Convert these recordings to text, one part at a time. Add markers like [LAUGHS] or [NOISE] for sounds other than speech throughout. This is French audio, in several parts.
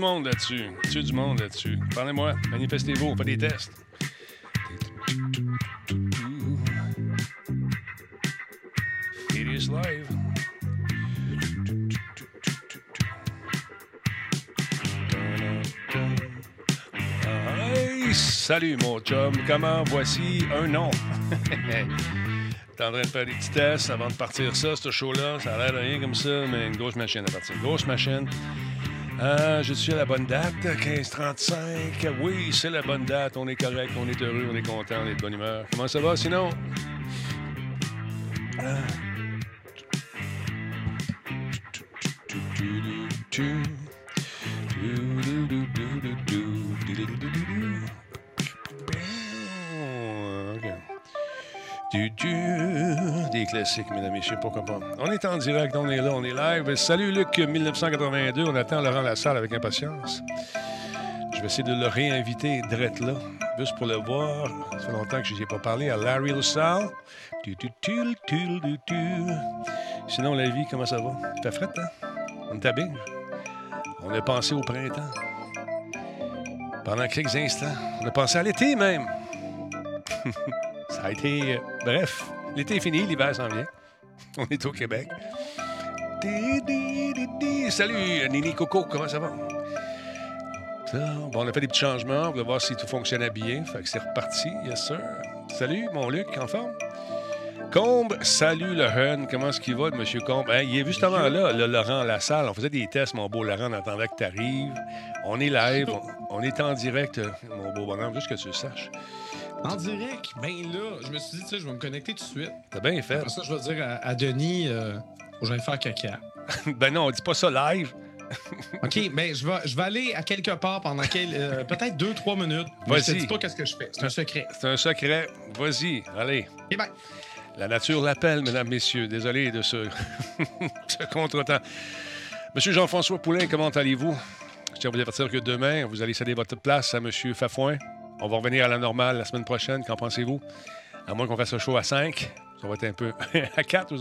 du monde là-dessus? Y du monde là-dessus? Parlez-moi, manifestez-vous, on fait des tests. It is live. salut mon chum, comment voici un nom? [LAUGHS] T'es en train de faire des petits tests avant de partir ça, ce show-là. Ça a l'air de rien comme ça, mais une grosse machine à partir. grosse machine. Euh, je suis à la bonne date, 15h35. Oui, c'est la bonne date. On est correct, on est heureux, on est content, on est de bonne humeur. Comment ça va sinon? Euh... classiques, mesdames et messieurs, pourquoi pas. On est en direct, on est là, on est live. Salut Luc, 1982. On attend Laurent Lassalle avec impatience. Je vais essayer de le réinviter direct là, juste pour le voir. Ça fait longtemps que je n'ai pas parlé à Larry Lassalle. Sinon, la vie, comment ça va? T'as fret, hein? On t'habille. On a pensé au printemps. Pendant quelques instants. On a pensé à l'été même. [LAUGHS] Ça a été. Euh, bref, l'été est fini, l'hiver s'en vient. On est au Québec. Salut, Nini Coco, comment ça va? bon, on a fait des petits changements. On va voir si tout fonctionnait bien. Fait que c'est reparti, yes sir. Salut, mon Luc, en forme? Combe, salut le Hun. Comment est-ce qu'il va, M. Combe? Hein, il est justement là, le Laurent la salle. On faisait des tests, mon beau Laurent, on attendait que tu arrives. On est live, on, est en direct, mon beau bonhomme, juste que tu le saches. En direct? Ben là, je me suis dit, tu sais, je vais me connecter tout de suite. T'as bien fait. Après ça, je vais dire à, Denis, euh, que j'aille faire caca. [LAUGHS] ben non, on dit pas ça live. [LAUGHS] OK, ben je vais, je vais aller à quelque part pendant euh, peut-être deux, trois minutes. Vas-y. Je te dis pas qu'est-ce que je fais. C'est un secret. C'est un secret. Vas-y, allez. Et ben. La nature l'appelle, mesdames, messieurs. Désolé de ce, [LAUGHS] ce contretemps. Monsieur Jean-François Poulain, comment allez-vous? Je tiens à vous avertir que demain, vous allez céder votre place à Monsieur Fafouin. On va revenir à la normale la semaine prochaine. Qu'en pensez-vous? À moins qu'on fasse un show à 5. Ça va être un peu [LAUGHS] à 4.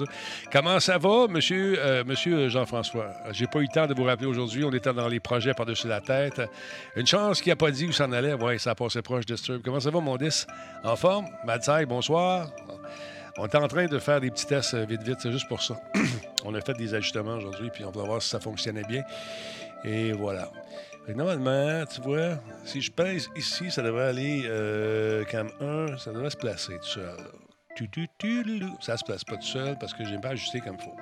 Comment ça va, monsieur, euh, monsieur Jean-François? J'ai pas eu le temps de vous rappeler aujourd'hui. On était dans les projets par-dessus la tête. Une chance qu'il n'a pas dit où s'en allait. Oui, ça a passé proche Disturb. Comment ça va, mon 10? En forme? Madsai, bonsoir. On est en train de faire des petits tests euh, vite, vite. C'est juste pour ça. [CLEARS THROAT] on a fait des ajustements aujourd'hui, puis on va voir si ça fonctionnait bien. Et voilà normalement, tu vois, si je pèse ici, ça devrait aller euh, comme 1, ça devrait se placer tout seul. Ça se place pas tout seul parce que j'ai pas ajusté comme il faut.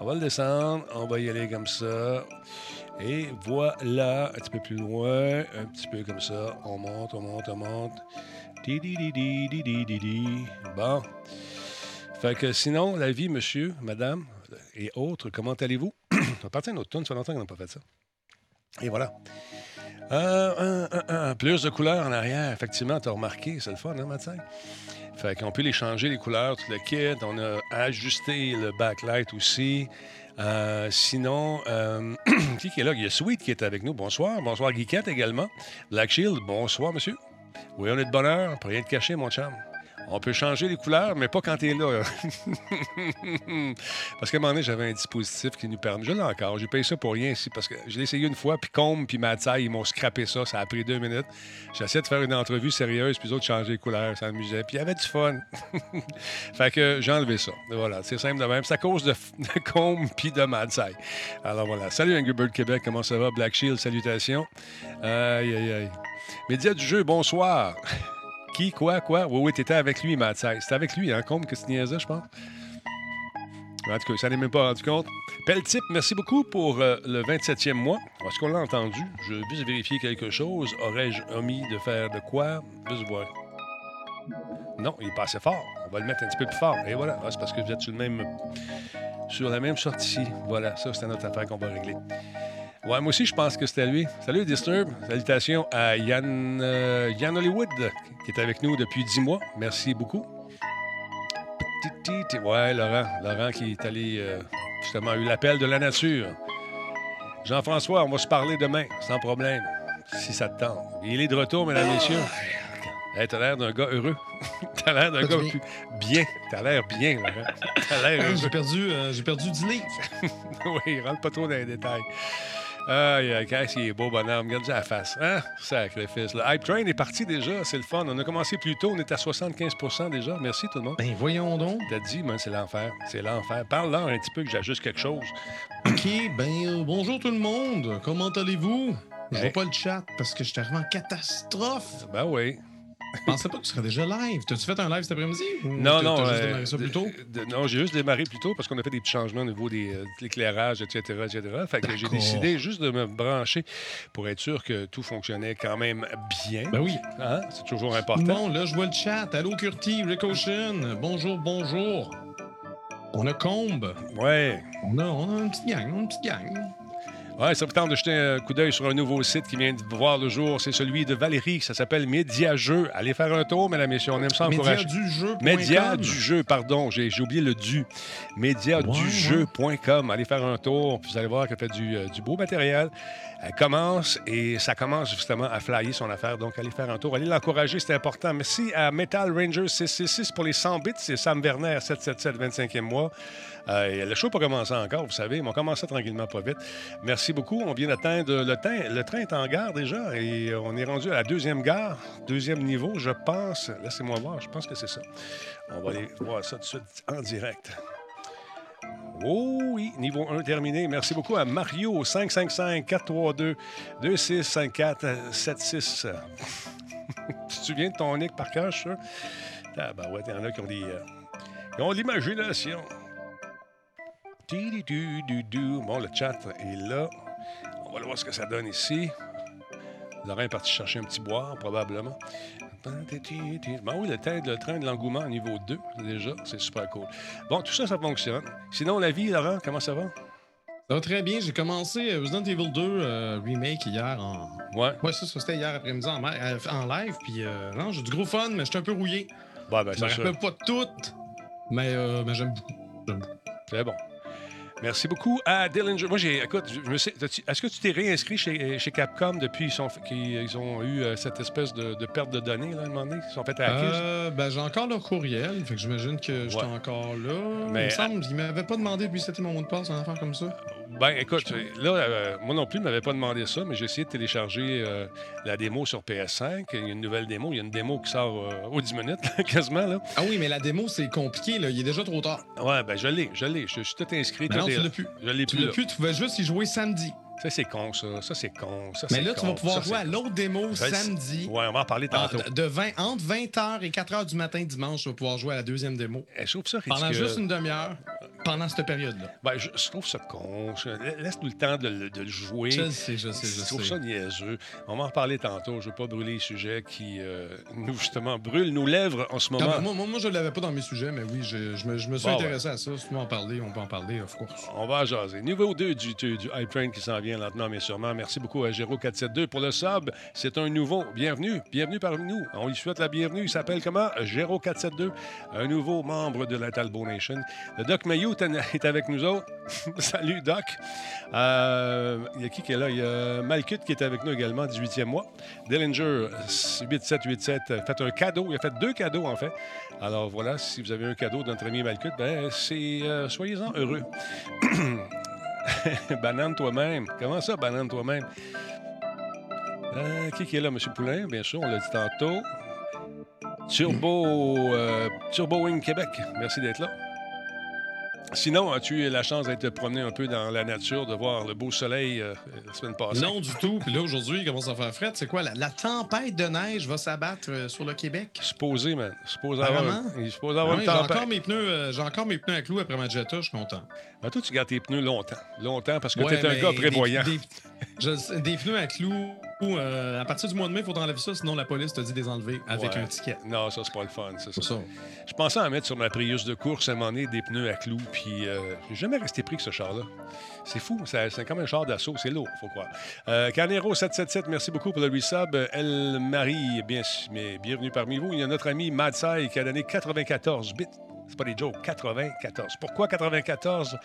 On va le descendre, on va y aller comme ça. Et voilà, un petit peu plus loin, un petit peu comme ça. On monte, on monte, on monte. Bon. Fait que sinon, la vie, monsieur, madame et autres, comment allez-vous? [COUGHS] on va partir une autre tonne, ça fait longtemps qu'on n'a pas fait ça. Et voilà. Euh, plus de couleurs en arrière, effectivement, tu as remarqué, c'est le fun, hein, Mathieu? Fait qu'on peut les changer, les couleurs, tout le kit. On a ajusté le backlight aussi. Euh, sinon, euh, [CLEARS THROAT] qui est là? Il y a Sweet qui est avec nous. Bonsoir. Bonsoir, Geekette également. Black Shield, bonsoir, monsieur. Oui, on est de bonheur. Pas rien de cacher, mon chum. On peut changer les couleurs, mais pas quand tu es là. [LAUGHS] parce qu'à un moment donné, j'avais un dispositif qui nous permet. Je l'ai encore. J'ai payé ça pour rien ici parce que je l'ai essayé une fois, puis Combe puis Matsai, ils m'ont scrappé ça. Ça a pris deux minutes. J'essayais de faire une entrevue sérieuse, puis autres changeaient les couleurs, ça amusait. Puis il y avait du fun. [LAUGHS] fait que j'ai enlevé ça. Voilà, c'est simple de même. C'est à cause de, Combe puis de Matsai. Alors voilà. Salut Angry Bird Québec, comment ça va? Black Shield, salutations. Aïe, aïe, aïe. Média du jeu, bonsoir. [LAUGHS] Qui, quoi, quoi? Oui, oui, t'étais avec lui, Matt C'était avec lui, hein, Combe, que tu niaisais, je pense. En tout cas, ça n'est même pas rendu compte. Peltip, merci beaucoup pour euh, le 27e mois. Est-ce qu'on l'a entendu? Je juste vérifier quelque chose. Aurais-je omis de faire de quoi? Juste voir. Non, il est fort. On va le mettre un petit peu plus fort. Et voilà. Ah, c'est parce que vous êtes sur, le même, sur la même sortie. Voilà, ça, c'est notre affaire qu'on va régler. Ouais, moi aussi, je pense que c'était lui. Salut, Disturb. Salutations à Yann, euh, Yann Hollywood, qui est avec nous depuis dix mois. Merci beaucoup. Ouais, Laurent. Laurent qui est allé, euh, justement, a eu l'appel de la nature. Jean-François, on va se parler demain, sans problème, si ça te tente. Il est de retour, mesdames, et messieurs. Hey, t'as l'air d'un gars heureux. [LAUGHS] t'as l'air d'un gars plus bien. T'as l'air bien, Laurent. T'as l'air J'ai perdu, euh, j'ai perdu 10 livres. [LAUGHS] oui, rentre pas trop dans les détails. Qu'est-ce qu'il est beau, bonhomme. Regarde la face. Hein? Sacrifice. Le Hype Train est parti déjà. C'est le fun. On a commencé plus tôt. On est à 75% déjà. Merci, tout le monde. Ben, voyons donc. T'as dit, man, c'est l'enfer. C'est l'enfer. Parle-leur un petit peu que j'ajuste quelque chose. OK, ben, euh, bonjour tout le monde. Comment allez-vous? Je vois pas le chat parce que je suis arrivé en catastrophe. Ben oui. Je pensais pas que tu serais déjà live. T'as-tu fait un live cet après-midi? Non, non. T'as juste euh, démarré ça plus tôt? de- de- non, j'ai juste démarré plus tôt parce qu'on a fait des petits changements au niveau des, euh, de l'éclairage, etc., etc. Fait que j'ai décidé juste de me brancher pour être sûr que tout fonctionnait quand même bien. Ben oui. Hein? C'est toujours important. Bon, là, je vois le chat. Allô, Curti, Rick Ocean. Bonjour, bonjour. On a Combe. Ouais. On a, on a une petite gang, une petite gang. Ouais, ça vous tente de jeter un coup d'œil sur un nouveau site qui vient de voir le jour. C'est celui de Valérie. Ça s'appelle Média Jeu. Allez faire un tour, mesdames et messieurs. On aime ça Média encourager. du jeu. Média du jeu, pardon, j'ai oublié le du. Médiadujeu.com. Allez faire un tour, puis vous allez voir qu'elle fait du, euh, du beau matériel. Elle commence et ça commence justement à flyer son affaire. Donc, allez faire un tour. Allez l'encourager, c'est important. Merci à Metal Ranger 666 pour les 100 bits. C'est Sam Werner 777, 25e mois. Euh, le show n'a pas commencé encore, vous savez, mais on commence tranquillement, pas vite. Merci beaucoup. On vient d'atteindre le train. Le train est en gare déjà et on est rendu à la deuxième gare, deuxième niveau, je pense. Laissez-moi voir, je pense que c'est ça. On va aller voir ça tout de suite en direct. Oh oui, niveau 1 terminé. Merci beaucoup à Mario 555 432 2654 76. tu te souviens de ton nick par cœur, je suis sûr? Ah, ouais, il y en a qui ont des. euh, qui ont l'imagination. Bon, le chat est là. On va aller voir ce que ça donne ici. Laurent est parti chercher un petit boire, probablement. Ben oui, le train, le train de l'engouement niveau 2, déjà, c'est super cool. Bon, tout ça, ça fonctionne. Sinon, la vie, Laurent, comment ça va? Ça va très bien. J'ai commencé euh, Resident Evil 2 euh, Remake hier en. Ouais. Ouais, ça, ça, c'était hier après-midi en, euh, en live. Puis, euh, non, j'ai du gros fun, mais j'étais un peu rouillé. Bon, ben, Je me rappelle pas tout, mais, euh, mais j'aime beaucoup. J'aime beaucoup. C'est bon. Merci beaucoup à Dillinger. Moi, j'ai. Écoute, je me sais. Est-ce que tu t'es réinscrit chez, chez Capcom depuis qu'ils ils ont eu euh, cette espèce de, de perte de données, là, à un moment donné? Ils sont fait hacker? Euh, ben, j'ai encore leur courriel, fait que j'imagine que j'étais Ouais. encore là. Mais- Il me semble qu'il m'avait pas demandé depuis c'était mon mot de passe, une affaire comme ça. Ben, écoute, là, euh, moi non plus, je ne m'avais pas demandé ça, mais j'ai essayé de télécharger euh, la démo sur PS5. Il y a une nouvelle démo. Il y a une démo qui sort euh, aux 10 minutes, là, [LAUGHS] quasiment. Là. Ah oui, mais la démo, c'est compliqué, là. Il est déjà trop tard. Ouais, ben, je l'ai, je l'ai. Je suis tout inscrit. Tout non, tu l'as plus. Je l'ai Tu plus. l'as là. plus, tu pouvais juste y jouer samedi. Ça, c'est con, ça. Ça, c'est con. Ça, Mais là, tu vas pouvoir Ça, jouer à l'autre démo sais. samedi. Ouais, on va en parler Ah, tantôt. de 20, entre 20h et 4h du matin dimanche, tu vas pouvoir jouer à la deuxième démo. Eh, Je trouve ça ridicule. Pendant juste une demi-heure, pendant cette période-là. Ben, je, je trouve ça con. Laisse-nous le temps de, le- de le jouer. Je sais, je sais, je Je trouve sais. ça niaiseux. On va en reparler tantôt. Je ne veux pas brûler les sujets qui, euh, nous, justement, brûlent nos lèvres en ce Non, moment. ben, moi, moi, moi, je ne l'avais pas dans mes sujets, mais oui, je, je me, je me suis Bon, intéressé à ça. Si tu veux en parler, on peut en parler, of course. On va en jaser. Niveau 2 du, du, du Hype Train qui s'en vient lentement, mais sûrement. Merci beaucoup à Géro472 pour le sub. C'est un nouveau. Bienvenue. Bienvenue parmi nous. On lui souhaite la bienvenue. Il s'appelle comment? Géro472. Un nouveau membre de la Talbot Nation. Le Doc Mayou est avec nous autres. [LAUGHS] Salut, Doc. Euh, Il y a qui qui est là? Il y a Malkut qui est avec nous également, 18e mois. Dillinger, 8787, fait un cadeau. Il a fait deux cadeaux, en fait. Alors voilà, si vous avez un cadeau de notre ami Malkut, ben, c'est euh, soyez-en heureux. [CLEARS THROAT] [LAUGHS] banane toi-même. Comment ça, banane toi-même? Euh, qui, qui est là, M. Poulain? Bien sûr, on l'a dit tantôt. Turbo, euh, Turbo Wing Québec. Merci d'être là. Sinon, as-tu eu la chance d'être promené un peu dans la nature, de voir le beau soleil euh, la semaine passée? Non, du tout. Puis là, aujourd'hui, il commence à faire fret. C'est quoi? La, la tempête de neige va s'abattre euh, sur le Québec? Supposé, man. Supposé avoir, supposé avoir Ah une j'ai, tempête. encore mes pneus, euh, j'ai encore mes pneus à clous après ma Jetta, je suis content. Ah, toi, tu gardes tes pneus longtemps. Longtemps parce que Ouais, tu es un gars prévoyant. Des, des pneus à clous, euh, à partir du mois de mai, il faudra enlever ça, sinon la police te dit de les enlever avec Ouais. un ticket. Non, ça, c'est pas le fun. Ça. ça. Je pensais en mettre sur ma Prius de course à un moment donné des pneus à clous, puis euh, j'ai jamais resté pris que ce char-là. C'est fou, c'est comme un char d'assaut, c'est lourd, faut croire. Euh, Carnero 777, merci beaucoup pour le resub. Elle Marie, bien, mais bienvenue parmi vous. Il y a notre ami Madsai qui a donné 94 bits. C'est pas des jokes, 94. Pourquoi 94?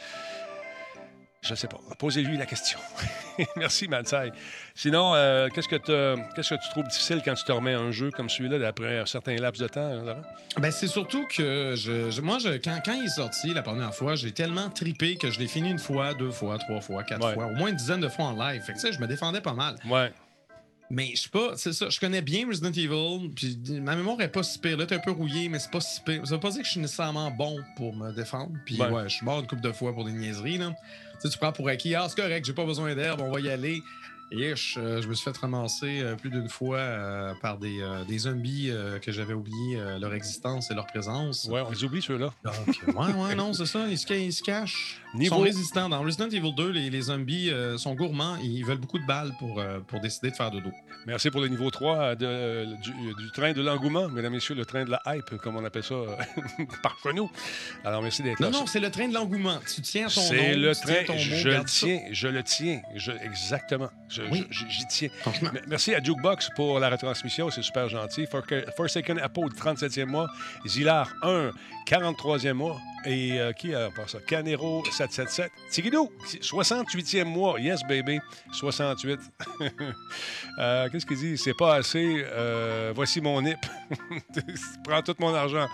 Je sais pas. Posez-lui la question. [LAUGHS] Merci, Mansai. Sinon, euh, qu'est-ce, que tu trouves difficile quand tu te remets un jeu comme celui-là après un certain laps de temps, Laurent? Ben, c'est surtout que je, moi, je, quand, quand, il est sorti la première fois, j'ai tellement tripé que je l'ai fini une fois, deux fois, trois fois, quatre fois, au moins une dizaine de fois en live. Fait que, je me défendais pas mal. Ouais. Mais je sais pas, c'est ça. Je connais bien Resident Evil, puis ma mémoire est pas si pire. Là, t'es un peu rouillé, mais c'est pas si pire. Ça veut pas dire que je suis nécessairement bon pour me défendre. Puis ouais, je suis mort une couple de fois pour des niaiseries. Là. Tu, sais, tu prends pour acquis, ah, c'est correct, j'ai pas besoin d'herbe, on va y aller. Et je, me suis fait ramasser euh, plus d'une fois euh, par des, euh, des zombies que j'avais oublié leur existence et leur présence. Ouais, on les oublie ceux-là. Donc, ouais, ouais, non, c'est ça, ils se, cachent. Ils sont résistants. Dans Resident Evil 2, les, les zombies sont gourmands et ils veulent beaucoup de balles pour, pour décider de faire de dos. Merci pour le niveau 3 de, du, train de l'engouement, mesdames et messieurs, le train de la hype, comme on appelle ça [LAUGHS] par nous. Alors, merci d'être là. Non, non, c'est le train de l'engouement. Tu tiens ton. C'est le train, je le tiens, je le tiens, exactement. J'y tiens. Merci à Jukebox pour la retransmission, c'est super gentil. Forsaken Apple, 37e mois. Zilar, 1, 43e mois. Et euh, qui a pas ça? Canero 777. Tigidou, 68e mois. Yes, baby. 68. [LAUGHS] euh, Qu'est-ce qu'il dit? C'est pas assez. Euh, voici mon NIP. [LAUGHS] Prends tout mon argent.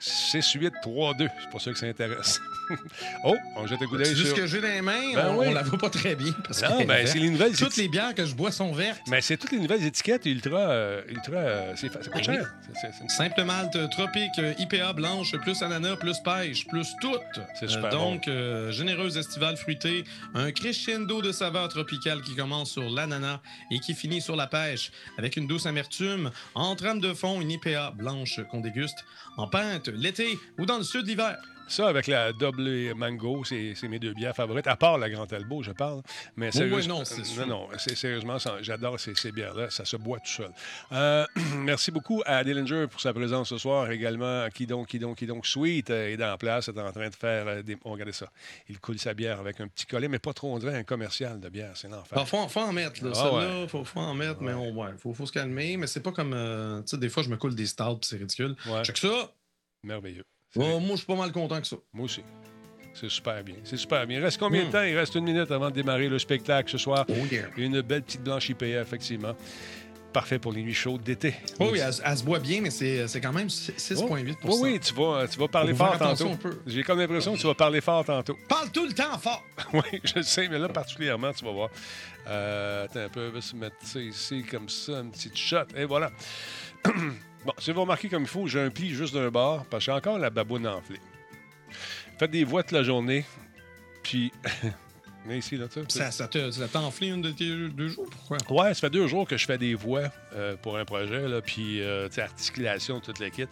6-8, 3-2. C'est pour ça que ça intéresse. [LAUGHS] oh, on jette un coup d'œil sur... juste que j'ai dans les mains, ben on, oui. la voit pas très bien. Parce non, ben, c'est les nouvelles... Toutes les bières que je bois sont vertes. Mais c'est toutes les nouvelles étiquettes ultra... Euh, ultra euh, c'est, coûte ben cher. Simple malt, tropique, IPA blanche, plus ananas, plus pêche, plus tout. C'est super Donc, généreuse estivale fruitée, un crescendo de saveur tropicale qui commence sur l'ananas et qui finit sur la pêche, avec une douce amertume, en trame de fond, une IPA blanche qu'on déguste en pinte l'été ou dans le sud l'hiver. Ça, avec la double mango, c'est mes deux bières favorites, à part la Grand Albo, je parle. Mais oui, non, c'est Non, non, sérieusement, j'adore ces, ces bières-là. Ça se boit tout seul. Euh, [CLEARS THROAT] merci beaucoup à Dillinger pour sa présence ce soir. Également, qui donc, qui donc, qui donc, Sweet euh, est en place, est en train de faire euh, des... Oh, regardez ça. Il coule sa bière avec un petit collet, mais pas trop, on dirait un commercial de bière. C'est l'enfer. Il faut, faut, en mettre, là. Ah, là faut, faut, en mettre, mais on, ouais, faut, faut se calmer. Mais c'est pas comme... tu sais, des fois, je me coule des stouts, c'est ridicule. Ouais. que ça... Merveilleux. Moi, je suis pas mal content que ça. Moi aussi. C'est super bien. C'est super bien. Il reste combien de hmm. temps? Il reste une minute avant de démarrer le spectacle ce soir. Oh Une belle petite blanche IPA, effectivement. Parfait pour les nuits chaudes d'été. Oh oui, elle, se boit bien, mais c'est quand même 6,8 Oui, oui, tu vas, tu vas parler fort tantôt. J'ai comme l'impression que tu vas parler fort tantôt. Parle tout le temps fort! [LAUGHS] oui, je sais, mais là, particulièrement, tu vas voir. Euh, attends un peu, on va se mettre ça ici, comme ça, une petite shot. Et voilà. [CLEARS THROAT] Bon, si vous remarquez comme il faut, j'ai un pli juste d'un bord parce que j'ai encore la baboune enflée. Faites des voix toute la journée, puis. [LAUGHS] Ici, là, ça, ça, t'a enflé une de tes deux jours? Pourquoi? Ouais, ça fait deux jours que je fais des voix euh, pour un projet, là, puis euh, articulation, toute la kit.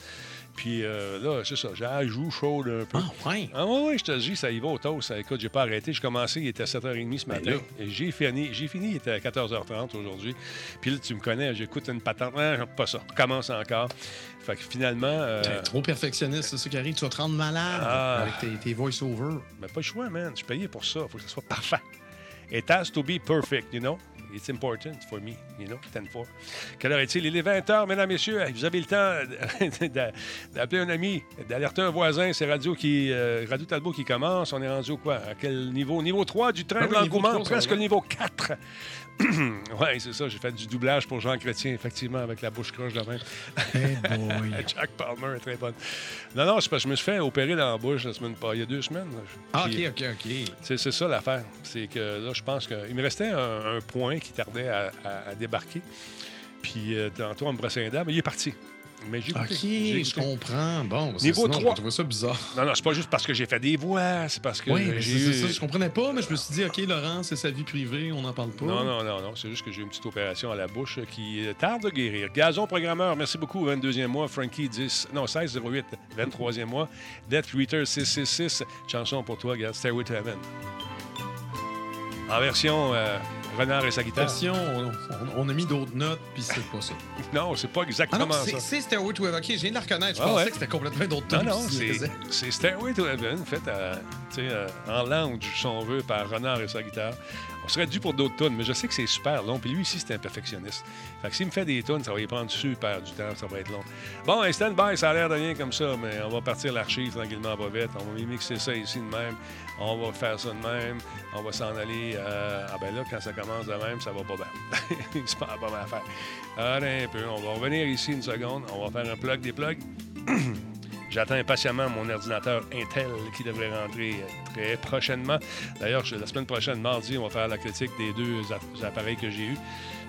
Puis euh, là, c'est ça, j'ai joue chaude un peu. Ah, ouais? Ah, ouais, ouais, je te dis, ça y va au toast. Écoute, j'ai pas arrêté. J'ai commencé, il était à 7h30 ce matin. Et j'ai fini, j'ai fini, il était à 14h30 aujourd'hui. Puis là, tu me connais, j'écoute une patente. Ah, pas ça. Commence encore. Fait que finalement. Euh... trop perfectionniste, c'est ça qui arrive. Tu vas te rendre malade ah. avec tes, tes voice-over. Mais pas le choix, man. Je suis payé pour ça. Faut que ça soit parfait. It has to be perfect, you know? It's important for me, you know, 10-4. Quelle heure est-il? Il est 20h, mesdames, messieurs. Vous avez le temps d'appeler un ami, d'alerter un voisin. C'est Radio, qui, euh, Radio Talbot qui commence. On est rendu au quoi? À quel niveau? Niveau 3 du train de l'engouement, presque le niveau 4. [CLEARS THROAT] oui, c'est ça. J'ai fait du doublage pour Jean Chrétien, effectivement, avec la bouche croche de même. Hey boy. [LAUGHS] Jack Palmer est très bonne. Non, non, c'est parce que je me suis fait opérer dans la bouche la semaine pas. Il y a deux semaines. Ah, OK, OK, OK. C'est ça l'affaire. C'est que là, je pense qu'il me restait un, point qui tardait à, débarquer. Puis euh, tantôt, on me brossait un mais il est parti. Mais j'ai OK, je comprends. Bon, Niveau 3. Je trouve ça bizarre. Non, non, c'est pas juste parce que j'ai fait des voix, c'est parce que. Oui, j'ai ça, je comprenais pas, mais je me suis dit, OK, Laurent, c'est sa vie privée, on n'en parle pas. Non, non, non, non. C'est juste que j'ai une petite opération à la bouche qui tarde de guérir. Gazon programmeur, merci beaucoup. 22e mois. Frankie 10, non, 16-08, 23e mois. Death Reader 666. Chanson pour toi, regarde. Stairway to Heaven. En version. Euh, Renard et sa guitare. On, on, a mis d'autres notes, puis c'est pas ça. [LAUGHS] non, c'est pas exactement ah non, ça. C'est Stairway to Heaven. OK, je viens de la reconnaître. Je pensais que c'était complètement d'autres notes. Non, non, c'est Stairway to Heaven, fait à, euh, en lounge, si on veut, par Renard et sa guitare. On serait dû pour d'autres tonnes, mais je sais que c'est super long. Puis lui aussi, c'est un perfectionniste. Fait que s'il me fait des tonnes, ça va y prendre super du temps, ça va être long. Bon, un stand-by, ça a l'air de rien comme ça, mais on va partir l'archive tranquillement, pas vite. On va mixer ça ici de même. On va faire ça de même. On va s'en aller. Euh... Ah ben là, quand ça commence de même, ça va pas bien. [LAUGHS] c'est pas, pas mal à faire. Allez, un peu. On va revenir ici une seconde. On va faire un plug des plugs. [CLEARS THROAT] J'attends impatiemment mon ordinateur Intel qui devrait rentrer très prochainement. D'ailleurs, la semaine prochaine, mardi, on va faire la critique des deux appareils que j'ai eus.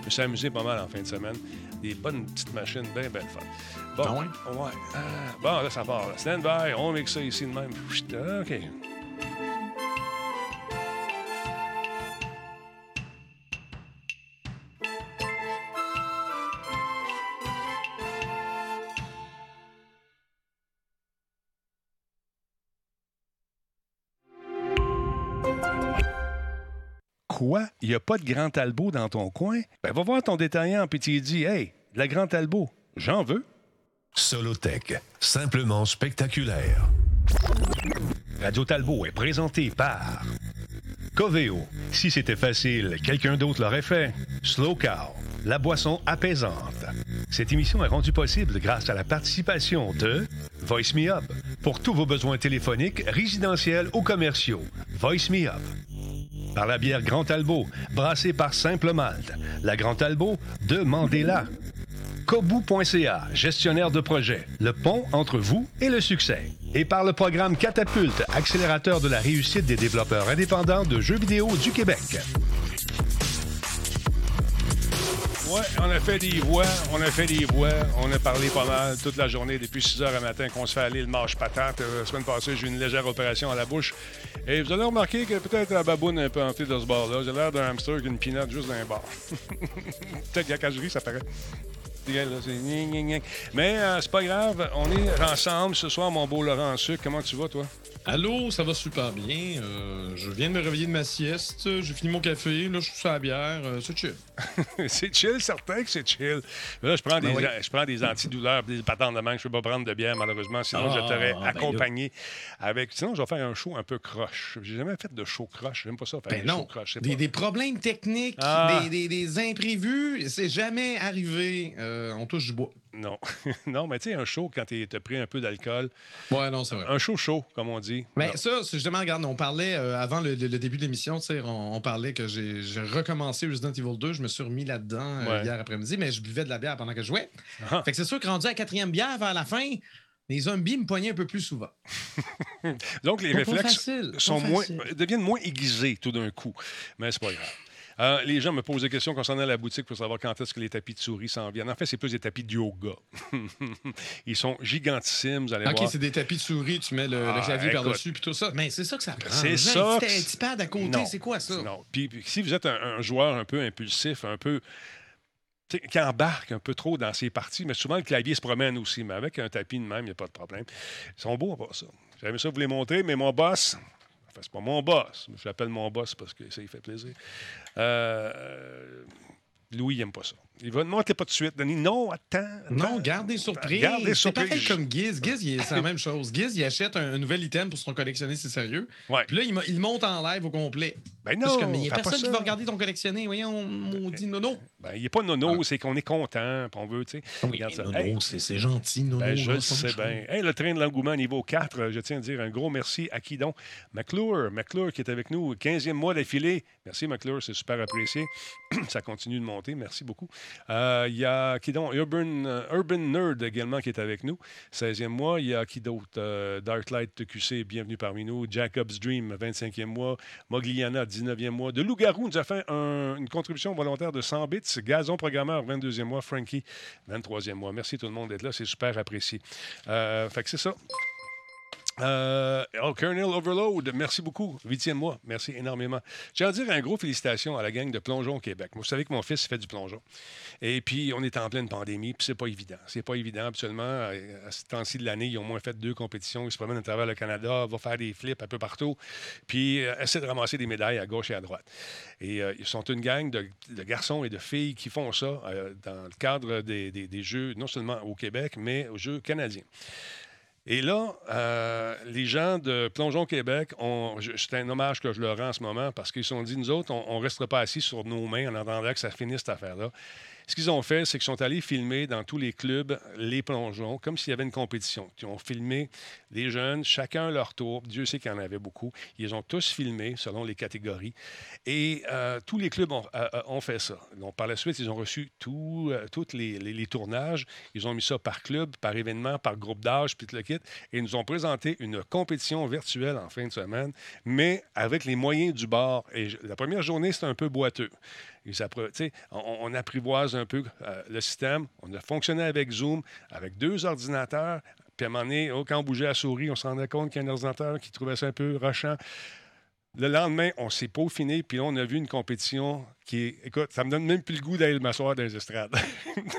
Je me suis amusé pas mal en fin de semaine. Des bonnes petites machines, bien, bien fun. Bon, ah ouais? ouais. Euh, bon, là, ça part. Stand by, on mixe ça ici de même. OK. Quoi? Il n'y a pas de Grand Talbot dans ton coin? Ben, va voir ton détaillant, puis tu dis, hey, de la Grand Talbot, j'en veux. Solotech, simplement spectaculaire. Radio Talbot est présenté par Coveo. Si c'était facile, quelqu'un d'autre l'aurait fait. Slow Cow, la boisson apaisante. Cette émission est rendue possible grâce à la participation de Voice Me Up pour tous vos besoins téléphoniques, résidentiels ou commerciaux. Voice Me Up par la bière Grand Albo, brassée par Simple Malte. La Grand Albo, demandez-la. Kobu.ca, gestionnaire de projet, le pont entre vous et le succès. Et par le programme Catapulte, accélérateur de la réussite des développeurs indépendants de jeux vidéo du Québec. On a fait des voix, on a fait des voix, on a parlé pas mal toute la journée depuis 6 heures à matin qu'on se fait aller le marche patate. Euh, la semaine passée, j'ai eu une légère opération à la bouche. Et vous allez remarquer que peut-être la baboune est un peu hantée de ce bord-là. J'ai l'air d'un hamster avec une peanut juste dans un bar. peut-être qu'il y a cacherie, ça paraît. Mais euh, c'est pas grave, on est ensemble ce soir, mon beau Laurent Sucre. Comment tu vas, toi? Allô, ça va super bien. Euh, je viens de me réveiller de ma sieste. J'ai fini mon café. Là, je suis sur la bière. Euh, c'est chill. [LAUGHS] c'est chill, certain que c'est chill. Là, je prends, ben des, je prends des antidouleurs, des patentes de manque. Je ne peux pas prendre de bière, malheureusement. Sinon, je ah, t'aurais ben accompagné avec. Sinon, je vais faire un show un peu croche. J'ai jamais fait de show croche. J'aime pas ça faire ben des shows croche. Des, des, problèmes techniques, ah. des, des, imprévus. C'est jamais arrivé. Euh, on touche du bois. Non. [LAUGHS] non, mais tu sais, un show, quand tu as pris un peu d'alcool. Ouais, non, c'est vrai. Un show chaud, comme on dit. Mais ça, justement, regarde, on parlait euh, avant le, début de l'émission, tu sais, on, parlait que j'ai recommencé Resident Evil 2. Je me suis remis là-dedans euh, hier après-midi, mais je buvais de la bière pendant que je jouais. Ah. Fait que c'est sûr que rendu à la quatrième bière vers la fin, les zombies me poignaient un peu plus souvent. [LAUGHS] Donc, les réflexes sont moins, deviennent moins aiguisés tout d'un coup. Mais c'est pas grave. Euh, les gens me posent des questions concernant la boutique pour savoir quand est-ce que les tapis de souris s'en viennent. En fait, c'est plus des tapis de yoga. [LAUGHS] Ils sont gigantissimes, vous allez voir. OK, c'est des tapis de souris, tu mets le, ah, clavier par-dessus, puis tout ça. Mais c'est ça que ça prend. C'est ça. Un petit pad à côté, c'est quoi ça? Non. Puis, si vous êtes un, joueur un peu impulsif, un peu qui embarque un peu trop dans ses parties, mais souvent le clavier se promène aussi. Mais avec un tapis de même, il n'y a pas de problème. Ils sont beaux à part ça. J'aimais ça vous les montrer, mais mon boss, Enfin, c'est pas mon boss. Je l'appelle mon boss parce que ça lui fait plaisir. Euh, Louis, il n'aime pas ça. Il va demander pas de suite, Denis. Non, attends. non, garde des surprises. C'est pareil comme Giz. Giz, c'est la même chose. Giz, il achète un, nouvel item pour son collectionner, c'est sérieux. Puis là, il, monte en live au complet. Ben non. il n'y a personne qui va regarder ton collectionner. Voyons, maudit nono. Ben, il n'est pas nono, ah. c'est qu'on est content, on veut, tu sais. Oui, nono, c'est gentil, nono. Ben, je sais bien. le train de l'engouement niveau 4, je tiens à dire un gros merci à qui donc? McClure, McClure qui est avec nous, 15e mois d'affilée. Merci, McClure, c'est super apprécié. [CLEARS THROAT] Ça continue de monter, merci beaucoup. Euh, il y a qui donc? Urban, euh, Urban Nerd également qui est avec nous, 16e mois. Il y a qui d'autre? Euh, Darklight TQC, bienvenue parmi nous. Jacob's Dream, 25e mois. Mogliana, 19e mois. De Loup-Garou nous a fait une contribution volontaire de 100 bits. Gazon Programmeur, 22e mois. Frankie, 23e mois. Merci tout le monde d'être là. C'est super apprécié. fait que c'est ça. Euh, oh, Colonel Overload, merci beaucoup. Huitième mois, merci énormément. J'ai à dire un gros félicitations à la gang de Plongeon Québec. Vous savez que mon fils fait du plongeon. Et puis, on est en pleine pandémie, puis c'est pas évident. C'est pas évident, absolument. À ce temps-ci de l'année, ils ont moins fait deux compétitions. Ils se promènent à travers le Canada, vont faire des flips un peu partout, puis euh, essaient de ramasser des médailles à gauche et à droite. Et euh, ils sont une gang de, garçons et de filles qui font ça dans le cadre des Jeux, non seulement au Québec, mais aux Jeux canadiens. Et là, euh, les gens de Plongeon Québec, c'est un hommage que je leur rends en ce moment parce qu'ils se sont dit, nous autres, on ne restera pas assis sur nos mains en attendant que ça finisse cette affaire-là. Ce qu'ils ont fait, c'est qu'ils sont allés filmer dans tous les clubs les plongeons, comme s'il y avait une compétition. Ils ont filmé les jeunes, chacun leur tour. Dieu sait qu'il y en avait beaucoup. Ils ont tous filmé selon les catégories. Et euh, tous les clubs ont, euh, euh, fait ça. Donc, par la suite, ils ont reçu tous les, tournages. Ils ont mis ça par club, par événement, par groupe d'âge, puis tout le kit. Et ils nous ont présenté une compétition virtuelle en fin de semaine, mais avec les moyens du bord. Et la première journée, c'était un peu boiteux on, apprivoise un peu euh, le système. On a fonctionné avec Zoom, avec deux ordinateurs. Puis à un moment donné, oh, quand on bougeait la souris, on se rendait compte qu'il y a un ordinateur qui trouvait ça un peu rushant. Le lendemain, on s'est peaufiné, puis là, on a vu une compétition qui Écoute, ça me donne même plus le goût d'aller m'asseoir dans les estrades.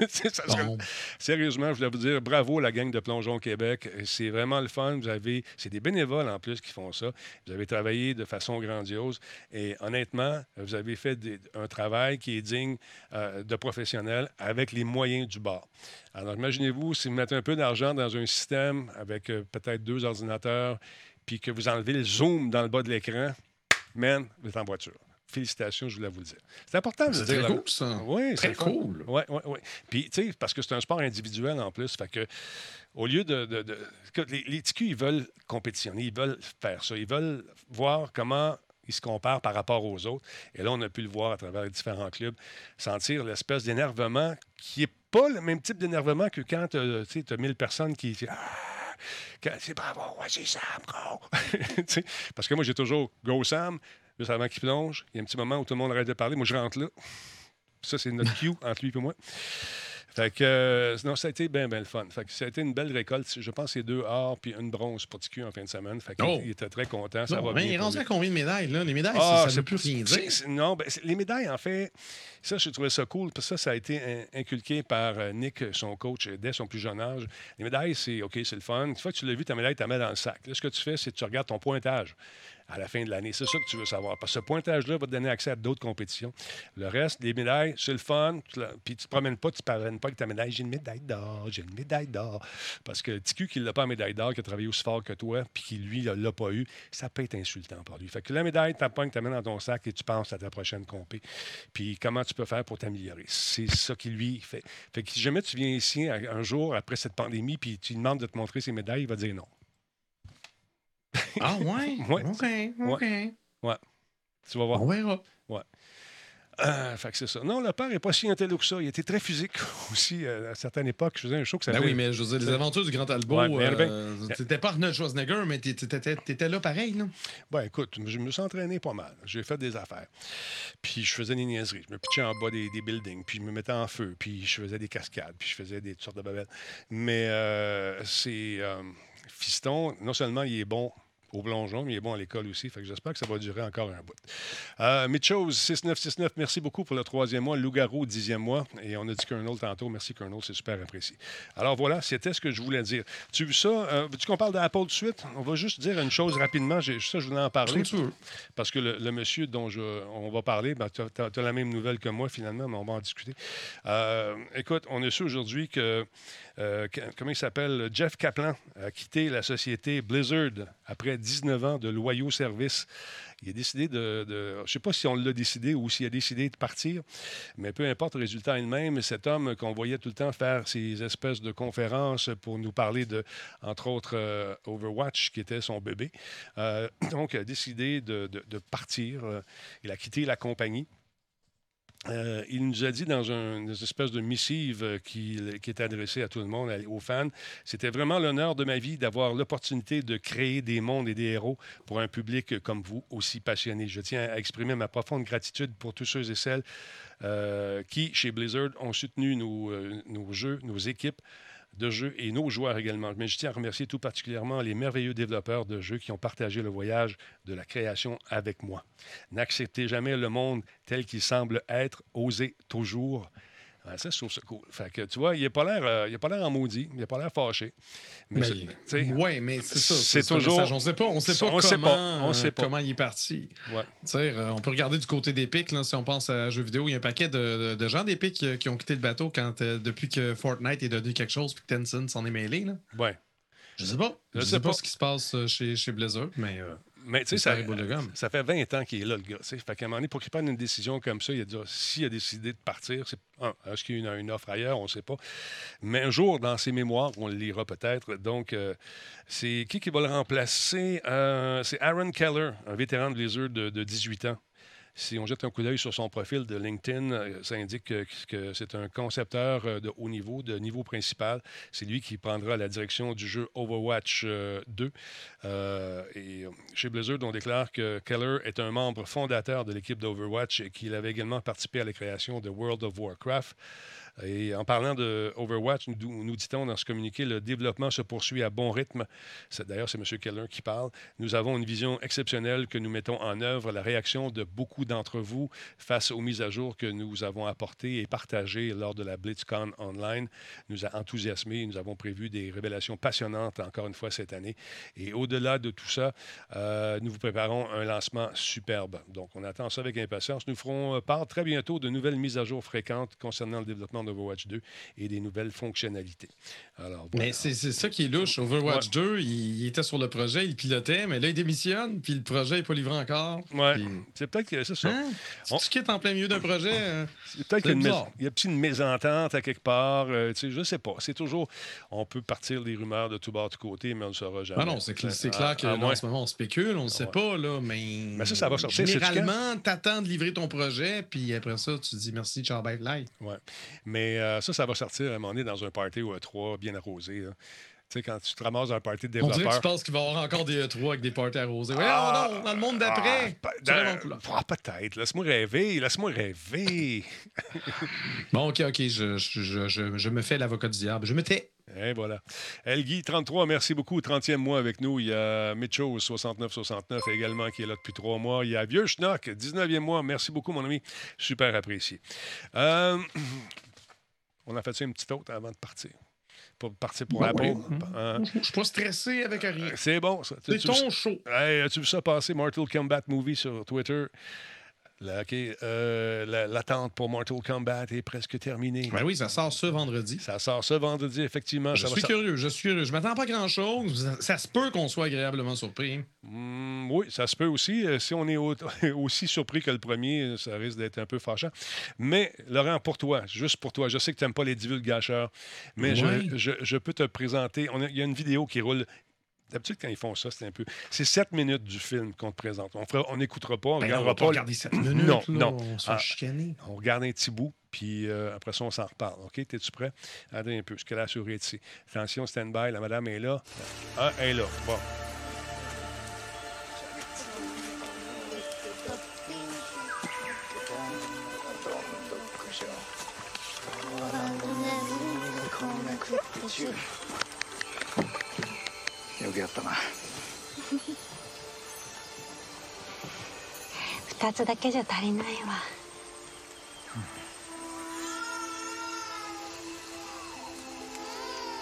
[LAUGHS] Sérieusement, je voulais vous dire bravo la gang de Plongeon Québec. C'est vraiment le fun. Vous avez... C'est des bénévoles en plus qui font ça. Vous avez travaillé de façon grandiose. Et honnêtement, vous avez fait un travail qui est digne euh, de professionnels avec les moyens du bord. Alors, imaginez-vous, si vous mettez un peu d'argent dans un système avec euh, peut-être deux ordinateurs, puis que vous enlevez le zoom dans le bas de l'écran, man, vous êtes en voiture. Félicitations, je voulais vous le dire. C'est important de dire. C'est cool, ça. Oui, c'est cool. Oui, oui, oui. Puis, tu sais, parce que c'est un sport individuel en plus. Fait que, au lieu de. les, les TQ, ils veulent compétitionner, ils veulent faire ça. Ils veulent voir comment ils se comparent par rapport aux autres. Et là, on a pu le voir à travers les différents clubs, sentir l'espèce d'énervement qui n'est pas le même type d'énervement que quand tu as, 1000 personnes qui. Ah, c'est bravo, c'est Sam, go! [LAUGHS] Parce que moi, j'ai toujours Go Sam, juste avant qu'il plonge. Il y a un petit moment où tout le monde arrête de parler. Moi, je rentre là. Ça, c'est notre [LAUGHS] cue entre lui et moi. Fait que, euh, non, ça a été bien, bien le fun. Fait que ça a été une belle récolte. Je pense c'est deux or puis une bronze pour TQ en fin de semaine. Fait qu'il oh! il était très content. Ça va bien. Il est rendu à combien de médailles, là? Les médailles, ah, ça plus rien dire. Non, ben, les médailles, en fait, ça, je trouvais ça cool. Parce que ça, ça a été inculqué par euh, Nick, son coach, dès son plus jeune âge. Les médailles, c'est OK, c'est le fun. Une fois que tu l'as vu, ta médaille, tu la mets dans le sac. Là, ce que tu fais, c'est que tu regardes ton pointage à la fin de l'année. C'est ça que tu veux savoir. Parce que ce pointage-là va te donner accès à d'autres compétitions. Le reste, les médailles, c'est le fun. Puis tu ne te promènes pas, tu ne parviens pas avec ta médaille. J'ai une médaille d'or, j'ai une médaille d'or. Parce que TQ qui n'a pas la médaille d'or, qui a travaillé aussi fort que toi, puis qui, lui, ne l'a pas eu, ça peut être insultant pour lui. Fait que la médaille, tu tu mets dans ton sac et tu penses à ta prochaine compé. Puis comment tu peux faire pour t'améliorer? C'est ça qui, lui, fait. Fait que si jamais tu viens ici un jour, après cette pandémie, puis tu demandes de te montrer ses médailles, il va dire non. Ah ouais? [LAUGHS] ouais. OK, OK. Ouais. Tu vas voir. On verra. Ouais. Euh, fait que c'est ça. Non, le père n'est pas si intello que ça. Il était très physique [LAUGHS] aussi euh, à certaines époques. Je faisais un show que ça ben oui, mais je veux dire, les aventures du Grand Albo, ouais, euh, t'étais pas Arnold Schwarzenegger, mais t'étais là pareil, non? Ben écoute, je me suis entraîné pas mal. J'ai fait des affaires. Puis je faisais des niaiseries. Je me pitchais en bas des, des, buildings, puis je me mettais en feu, puis je faisais des cascades, puis je faisais des toutes sortes de babelles. Mais euh, c'est... Fiston, non seulement il est bon au plongeon, mais il est bon à l'école aussi. Fait que j'espère que ça va durer encore un bout. Euh, Mitchos 6969, merci beaucoup pour le troisième mois. Loup-garou, dixième mois. Et on a dit Colonel tantôt. Merci, Colonel, c'est super apprécié. Alors voilà, c'était ce que je voulais dire. Tu vu ça? Euh, veux-tu qu'on parle d'Apple de suite? On va juste dire une chose rapidement. Ça, je voulais en parler. Parce que le, monsieur dont je, on va parler, ben, tu as, la même nouvelle que moi finalement, mais on va en discuter. Euh, écoute, on est su aujourd'hui que euh, comment il s'appelle, Jeff Kaplan a quitté la société Blizzard après 19 ans de loyaux services. Il a décidé de. je ne sais pas si on l'a décidé ou s'il a décidé de partir, mais peu importe, le résultat le même. Cet homme qu'on voyait tout le temps faire ces espèces de conférences pour nous parler de, entre autres, euh, Overwatch, qui était son bébé, euh, [CLEARS THROAT] donc a décidé de partir. il a quitté la compagnie. Euh, il nous a dit dans une espèce de missive euh, qui, est adressée à tout le monde, aux fans, c'était vraiment l'honneur de ma vie d'avoir l'opportunité de créer des mondes et des héros pour un public comme vous, aussi passionné. Je tiens à exprimer ma profonde gratitude pour tous ceux et celles euh, qui, chez Blizzard, ont soutenu nos, nos jeux, nos équipes, de jeux et nos joueurs également. Mais je tiens à remercier tout particulièrement les merveilleux développeurs de jeux qui ont partagé le voyage de la création avec moi. N'acceptez jamais le monde tel qu'il semble être, osez toujours. Ça, je trouve ça cool. Fait que, tu vois, il n'a pas l'air euh, pas l'air en maudit, il n'a pas l'air fâché. Mais, oui, mais c'est ça. C'est toujours. on ne sait pas, on sait pas, on comment, sait pas. On sait pas. comment il est parti. Ouais. Euh, on peut regarder du côté d'Epic, si on pense à jeux vidéo. Il y a un paquet de, de, gens d'Epic qui, qui, ont quitté le bateau quand, euh, depuis que Fortnite est devenu quelque chose puis que Tencent s'en est mêlé. Là. Ouais. Je sais pas. Je, ne sais, pas. ce qui se passe chez, chez Blizzard, mais. Mais tu sais, ça, ça, fait 20 ans qu'il est là, le gars. Fait qu'à un moment donné, pour qu'il prenne une décision comme ça, il a dit s'il a décidé de partir, c'est est-ce qu'il y a une, offre ailleurs? On ne sait pas. Mais un jour, dans ses mémoires, on le lira peut-être. Donc, euh, c'est qui qui va le remplacer? Euh, C'est Aaron Keller, un vétéran de Blizzard de, de 18 ans. Si on jette un coup d'œil sur son profil de LinkedIn, euh, ça indique que, c'est un concepteur euh, de haut niveau, de niveau principal. C'est lui qui prendra la direction du jeu Overwatch 2. Euh, chez Blizzard, on déclare que Keller est un membre fondateur de l'équipe d'Overwatch et qu'il avait également participé à la création de World of Warcraft. Et en parlant de Overwatch, nous, nous dit-on dans ce communiqué, le développement se poursuit à bon rythme. D'ailleurs, c'est M. Keller qui parle. Nous avons une vision exceptionnelle que nous mettons en œuvre. La réaction de beaucoup d'entre vous face aux mises à jour que nous avons apportées et partagées lors de la BlitzCon Online nous a enthousiasmés. Nous avons prévu des révélations passionnantes encore une fois cette année. Et au-delà de tout ça, euh, nous vous préparons un lancement superbe. Donc, on attend ça avec impatience. Nous ferons part très bientôt de nouvelles mises à jour fréquentes concernant le développement d'Overwatch 2 et des nouvelles fonctionnalités. Alors, Mais c'est ça qui est louche. Overwatch 2, il, était sur le projet, il pilotait, mais là, il démissionne, puis le projet n'est pas livré encore. Oui, c'est peut-être que c'est ça. Hein? On... Tu quittes en plein milieu d'un projet. Euh, c'est peut-être qu'il y, a une mésentente à quelque part. Euh, je sais pas. C'est toujours. On peut partir des rumeurs de tout bas, de côté, mais on ne saura jamais. Ah non, c'est clair, clair que en ce moment, on spécule, on ne sait pas, là, mais. Mais ça, ça va sortir. Généralement, tu attends de livrer ton projet, puis après ça, tu dis merci, ciao, bye, light. Ouais. Mais euh, ça, ça va sortir à un moment donné dans un party ou à trois bien arrosé. Tu sais, quand tu te ramasses dans un party de développeurs. On dirait que tu penses qu'il va y avoir encore des E3 avec des parties arrosés. Ah, non, dans le monde d'après. Ah, ah, peut-être. Laisse-moi rêver. Laisse-moi rêver. [LAUGHS] bon, OK, OK. Je, je, je, je me fais l'avocat du diable. Je me tais. Et voilà. Elgui, 33, merci beaucoup. 30e mois avec nous. Il y a Mitchell, 69-69 également, qui est là depuis trois mois. Il y a Vieux Schnock, 19e mois. Merci beaucoup, mon ami. Super apprécié. Euh, [CLEARS THROAT] on a fait ça une petite autre avant de partir. Pour partir pour la peau. Hein? Je suis pas stressé avec rien. C'est bon, ça. C'est ton show. as-tu vu ça passer, Mortal Kombat Movie sur Twitter? Euh, l'attente pour Mortal Kombat est presque terminée. Ben oui, ça sort ce vendredi. Ça sort ce vendredi, effectivement. Je suis curieux, je suis curieux. Je m'attends pas à grand-chose. Ça, se peut qu'on soit agréablement surpris. Hmm, oui, ça se peut aussi. Euh, si on est [LAUGHS] aussi surpris que le premier, ça risque d'être un peu fâchant. Mais, Laurent, pour toi, juste pour toi, je sais que tu n'aimes pas les divulgateurs, mais je, peux te présenter. il y a une vidéo qui roule D'habitude, quand ils font ça, c'est un peu. C'est sept minutes du film qu'on te présente. On n'écoutera pas, on ne ben regardera pas. regarder sept minutes. Non, non. On se ah, On regarde un petit bout, puis euh, après ça, on s'en reparle. OK? Es-tu prêt? Attends un peu, que la souris est ici. Attention, stand-by, la madame est là. Ah, elle est là. Bon. Thank よくやったな。二つだけじゃ足りないわ、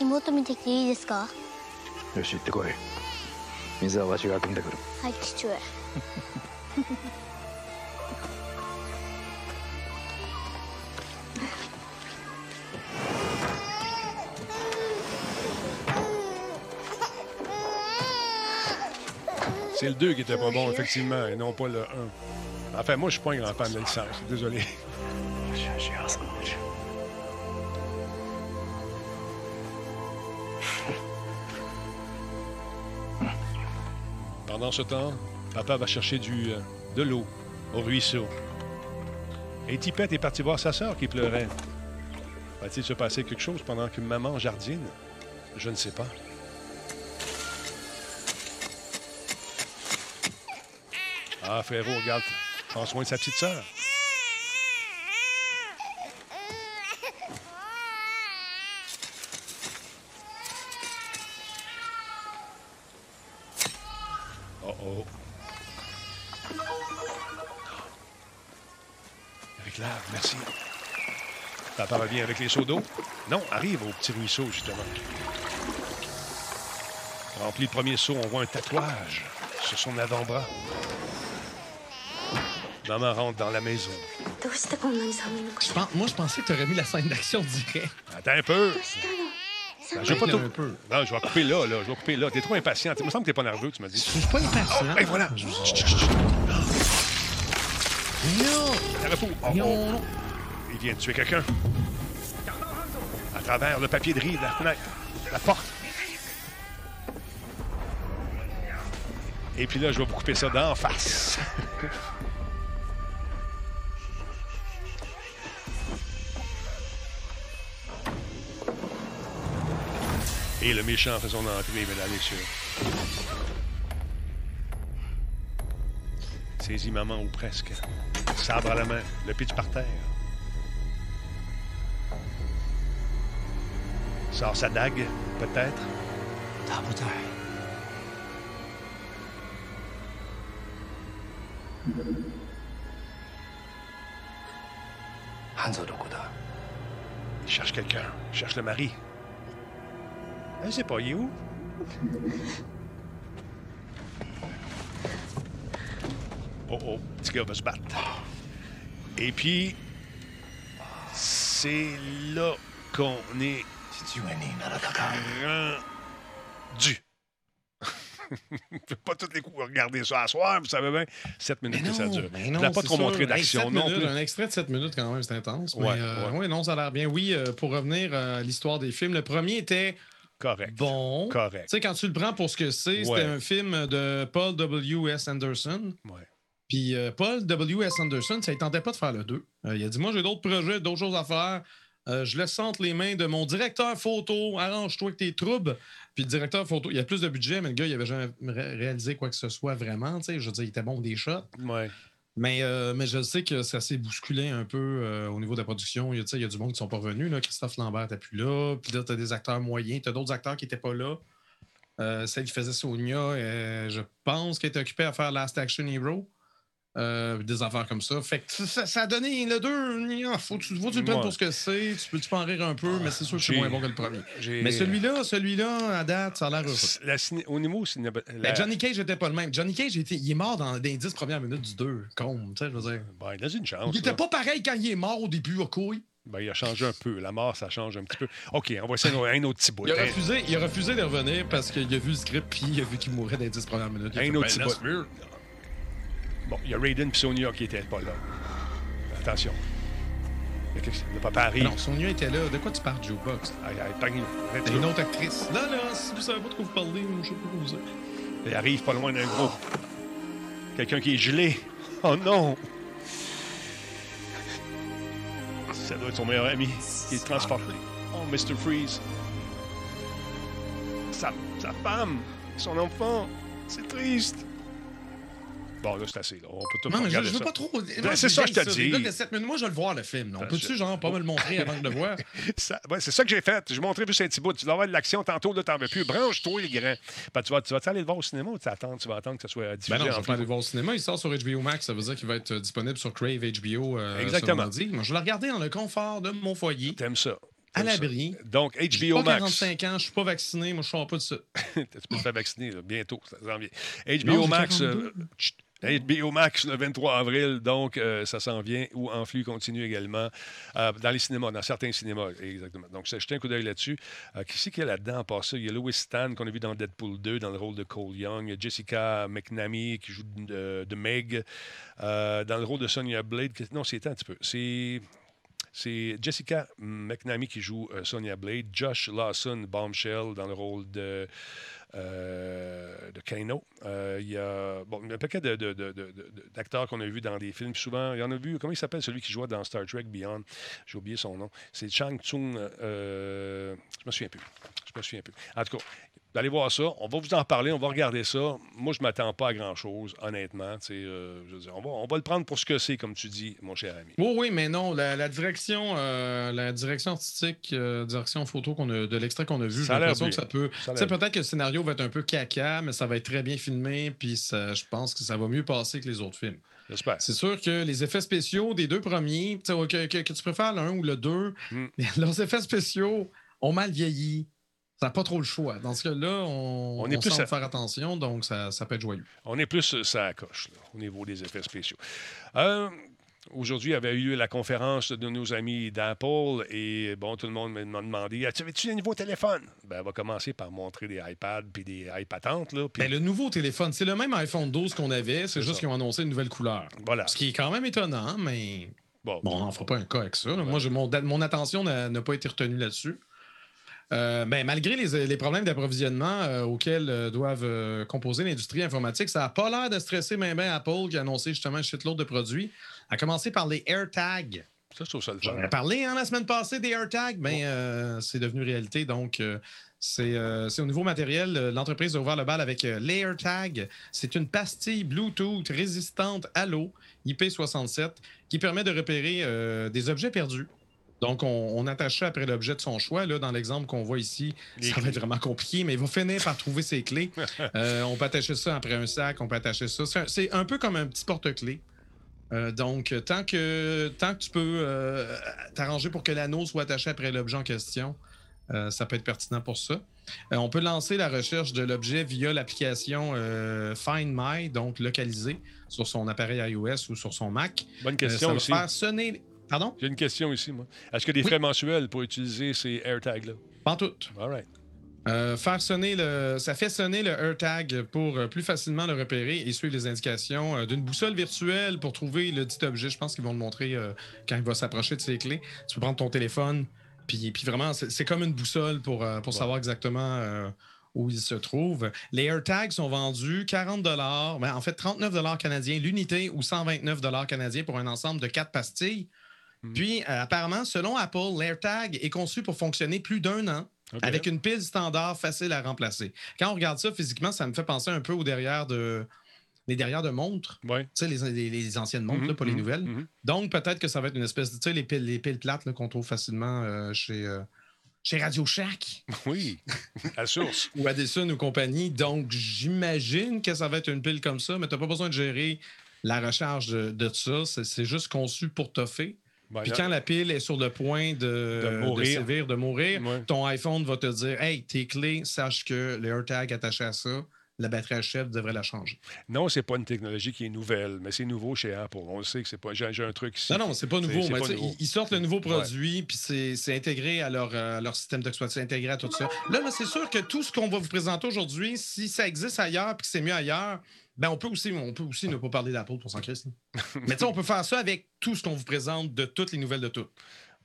うん、妹見てきていいですか？よし行ってこい。水はわしが汲んでくる。はい父上 C'est le 2 qui était pas bon, effectivement, et non pas le 1. Enfin, moi, je suis pas un grand fan de licence. Désolé. Pendant ce temps, papa va chercher du, euh, de l'eau au ruisseau. Et Tipette est parti voir sa sœur qui pleurait. Va-t-il se passer quelque chose pendant que maman jardine? Je ne sais pas. Ah, Ferro, regarde, prends soin de sa petite sœur. Oh oh. Avec l'arbre, merci. Papa revient avec les seaux d'eau. Non, arrive au petit ruisseau, justement. Rempli le premier seau, on voit un tatouage sur son avant-bras. Maman rentre dans la maison. Je pense- moi, je pensais que tu aurais mis la scène d'action direct. Attends un peu. Ben, je vais pas tout... un peu. Non, je vais couper là, là. Je vais couper là. T'es trop impatient. Il me semble que t'es pas nerveux, tu m'as dit. Je suis pas impatient. Et voilà. Non, Arrête fou. Oh, oh. non. Il vient de tuer quelqu'un. À travers le papier de riz de la fenêtre. La porte. Et puis là, je vais vous couper ça d'en face. [LAUGHS] Et le méchant fait son entrée, mesdames et messieurs. Saisis maman ou presque. Sabre à la main, le pitch par terre. Sors sa dague, peut-être. Hanzo Cherche quelqu'un, cherche le mari. Je sais pas, il est où? Oh oh, petit gars va se battre. Et puis, c'est là qu'on est rendu. [LAUGHS] Je peux pas tous les coups regarder ça à soir, vous savez bien, 7 minutes que ça dure. Je n'ai pas trop montré d'action non plus. Un extrait de 7 minutes quand même, c'est intense. Oui, euh, ouais. non, ça a l'air bien. Oui, euh, pour revenir euh, à l'histoire des films, le premier était Correct. bon. Tu Correct. sais, quand tu le prends pour ce que c'est, Ouais. c'était un film de Paul W.S. Anderson. Ouais. Puis euh, Paul W.S. Anderson, ça ne tentait pas de faire le 2. Euh, il a dit Moi, j'ai d'autres projets, d'autres choses à faire. Euh, je laisse entre les mains de mon directeur photo. Arrange-toi avec tes troubles. Puis le directeur photo, il a plus de budget, mais le gars, il avait jamais ré- réalisé quoi que ce soit vraiment. tu sais. Je veux dire, il était bon des shots. Ouais. Mais, euh, mais je sais que ça s'est bousculé un peu euh, au niveau de la production. Il y a, il y a du monde qui sont pas revenus. Là. Christophe Lambert n'était plus là. Puis là, tu as des acteurs moyens. Tu as d'autres acteurs qui n'étaient pas là. Euh, celle qui faisait Sonia, euh, je pense qu'elle était occupée à faire Last Action Hero. Euh, des affaires comme ça. Fait que ça, ça a donné le 2. Faut, que tu- faut tu le prennes pour ce que c'est. Tu peux, tu peux en rire un peu, mais c'est sûr que c'est moins bon que le premier. Mais celui-là, celui-là, à date, ça a l'air heureux. Au niveau ciné... Ben, la- Johnny Cage n'était pas le même. Johnny Cage, il, était- il est mort dans, dans les 10 premières minutes du 2. Comme, tu sais, je veux dire. Ben, il a une chance. Il était là. pas pareil quand il est mort au début, au couille. Ben, il a changé un peu. La mort, ça change un petit peu. OK, on va essayer un, un autre petit bout. Il a, refusé, il a refusé de revenir parce qu'il a vu le script puis il a vu qu'il mourait dans les 10 premières minutes. Il Un autre ben, petit bout. Bon, il y a Raiden et Sonia qui n'étaient pas là. Attention. Le papa arrive. Non, Sonia était là. De quoi tu parles, Jukebox? C'est go. une autre actrice. Là, là, si vous savez pas de quoi vous parlez, je sais pas quoi vous dire. Il arrive pas loin d'un groupe. Quelqu'un qui est gelé. Oh non! Ça doit être son meilleur ami qui est transformé. Oh, Mr. Freeze. Sa, sa femme, son enfant. C'est triste. Bon, là, c'est assez. Là. On peut tout Non, mais je, regarder je veux ça. pas trop. Ben, c'est ça, je te dis. Là, de 7 minutes, moi, je vais le voir, le film. On Ben, peut-tu, je- genre, pas me le montrer avant de le voir? [LAUGHS] Ça- ouais, c'est ça que j'ai fait. J'ai montré juste un petit bout. Tu dois avoir de l'action tantôt, là, t'en veux plus. Branche-toi, les grands. Ben, tu vas, tu vas aller le voir au cinéma ou tu attends, tu vas attendre que ça soit diffusé Ben non, je vais pas aller le voir au cinéma. Il sort sur HBO Max. Ça veut dire qu'il va être euh, disponible sur Crave HBO. euh, Exactement. Moi, je l'ai regardé dans le confort de mon foyer, T'aimes ça. à l'abri. Donc, HBO pas Max. 45 ans, je suis pas vacciné, moi je sors pas de ça. [LAUGHS] tu peux te faire vacciner là, bientôt, ça. Non, HBO Max, 42. euh, chut, HBO Max le 23 avril, donc euh, ça s'en vient, ou en flux continu également, euh, dans les cinémas, dans certains cinémas, exactement. Donc, jeté un coup d'œil là-dessus. Euh, qui c'est qu'il y a là-dedans, à part ça? Il y a Louis Stan, qu'on a vu dans Deadpool 2, dans le rôle de Cole Young. Il y a Jessica McNamee, qui joue de, Meg, dans le rôle de Sonia Blade. Non, c'est un petit peu. C'est... C'est Jessica McNamee qui joue Sonia Blade, Josh Lawson, Bombshell, dans le rôle de, euh, de Kano. Euh, Il y a bon, un paquet d'acteurs qu'on a vus dans des films. Souvent, il y en a vu, comment il s'appelle celui qui jouait dans Star Trek Beyond? J'ai oublié son nom. C'est Chang Tsung. euh, je me souviens plus. Je me souviens plus. En tout cas, Allez voir ça. On va vous en parler, on va regarder ça. Moi, je ne m'attends pas à grand-chose, honnêtement. Euh, je veux dire, on, va, on va le prendre pour ce que c'est, comme tu dis, mon cher ami. Oui, oui, mais non. La, direction, euh, la direction artistique, euh, direction photo qu'on a, de l'extrait qu'on a vu, j'ai l'impression que ça peut. Peut-être que le scénario va être un peu caca, mais ça va être très bien filmé. Puis je pense que ça va mieux passer que les autres films. J'espère. C'est sûr que les effets spéciaux des deux premiers, que, que, tu préfères l'un ou le deux, hmm. [LAUGHS] leurs effets spéciaux ont mal vieilli. Ça n'a pas trop le choix. Dans ce cas-là, on, on, est plus à... faire attention, donc ça, ça, peut être joyeux. On est plus ça coche au niveau des effets spéciaux. Euh, aujourd'hui avait eu la conférence de nos amis d'Apple et bon, tout le monde m'a demandé As-tu un nouveau téléphone ben, On va commencer par montrer des iPads puis des iPatantes. Là, ben, le nouveau téléphone, c'est le même iPhone 12 qu'on avait, c'est juste qu'ils ont annoncé une nouvelle couleur. Voilà. Ce qui est quand même étonnant, mais. Bon, on n'en fera pas un cas avec ça. Moi, mon, mon attention n'a pas été retenue là-dessus. Euh, ben, malgré les, problèmes d'approvisionnement euh, auxquels euh, doivent composer l'industrie informatique, ça n'a pas l'air de stresser même bien Apple qui a annoncé justement un shitload de produits, à commencer par les AirTags. Ça, je trouve ça le J'en ai parlé hein, la semaine passée des AirTags, mais ben, c'est devenu réalité. Donc, c'est au nouveau matériel. L'entreprise a ouvert le bal avec l'AirTag. C'est une pastille Bluetooth résistante à l'eau IP67 qui permet de repérer des objets perdus. Donc, on, attache ça après l'objet de son choix. Là, dans l'exemple qu'on voit ici, ça va être vraiment compliqué, mais il va finir par trouver ses clés. [LAUGHS] Euh, on peut attacher ça après un sac, on peut attacher ça. C'est un, peu comme un petit porte-clés. Euh, donc, tant que, tant que tu peux euh, t'arranger pour que l'anneau soit attaché après l'objet en question, ça peut être pertinent pour ça. on peut lancer la recherche de l'objet via l'application Find My, donc localisée sur son appareil iOS ou sur son Mac. Bonne question ça va faire sonner Pardon? J'ai une question ici, moi. Est-ce qu'il y a des frais mensuels pour utiliser ces AirTags-là? Pas tout. All right. Euh, faire sonner le, ça fait sonner le AirTag pour euh, plus facilement le repérer et suivre les indications euh, d'une boussole virtuelle pour trouver le dit objet. Je pense qu'ils vont le montrer quand il va s'approcher de ses clés. Tu peux prendre ton téléphone, puis, puis vraiment, c'est comme une boussole pour, pour savoir exactement où il se trouve. Les AirTags sont vendus 40 ben, en fait 39 canadiens l'unité ou 129 canadiens pour un ensemble de quatre pastilles. Hmm. Puis, euh, apparemment, selon Apple, l'AirTag est conçu pour fonctionner plus d'un an. Avec une pile standard facile à remplacer. Quand on regarde ça physiquement, ça me fait penser un peu aux derrière de, les derrière de montres. Tu sais, les, anciennes montres, mhm, pas les mhm, nouvelles. Mhm. Donc, peut-être que ça va être une espèce de. Tu sais, les piles, les piles plates qu'on trouve facilement euh, chez. Euh, chez Radio Shack. [LAUGHS] Oui, à source. ou Addison ou compagnie. Donc, j'imagine que ça va être une pile comme ça, mais tu n'as pas besoin de gérer la recharge de, de ça. C'est juste conçu pour toffer. Ben, Puis quand la pile est sur le point de, de mourir, de, mourir ton iPhone va te dire Hey, tes clés, sache que le AirTag attaché à ça, la batterie à chef devrait la changer. Non, c'est pas une technologie qui est nouvelle, mais c'est nouveau chez Apple. On le sait que c'est pas. J'ai un truc ici. Non, non, c'est pas nouveau. Mais Ils sortent le nouveau produit, puis c'est intégré à leur, euh, leur système d'exploitation, intégré à tout ça. Là, c'est sûr que tout ce qu'on va vous présenter aujourd'hui, si ça existe ailleurs, puis que c'est mieux ailleurs, ben, on peut aussi, on peut aussi ne pas parler d'Apple pour s'en crisser. [LAUGHS] Mais tu on peut faire ça avec tout ce qu'on vous présente de toutes les nouvelles de tout.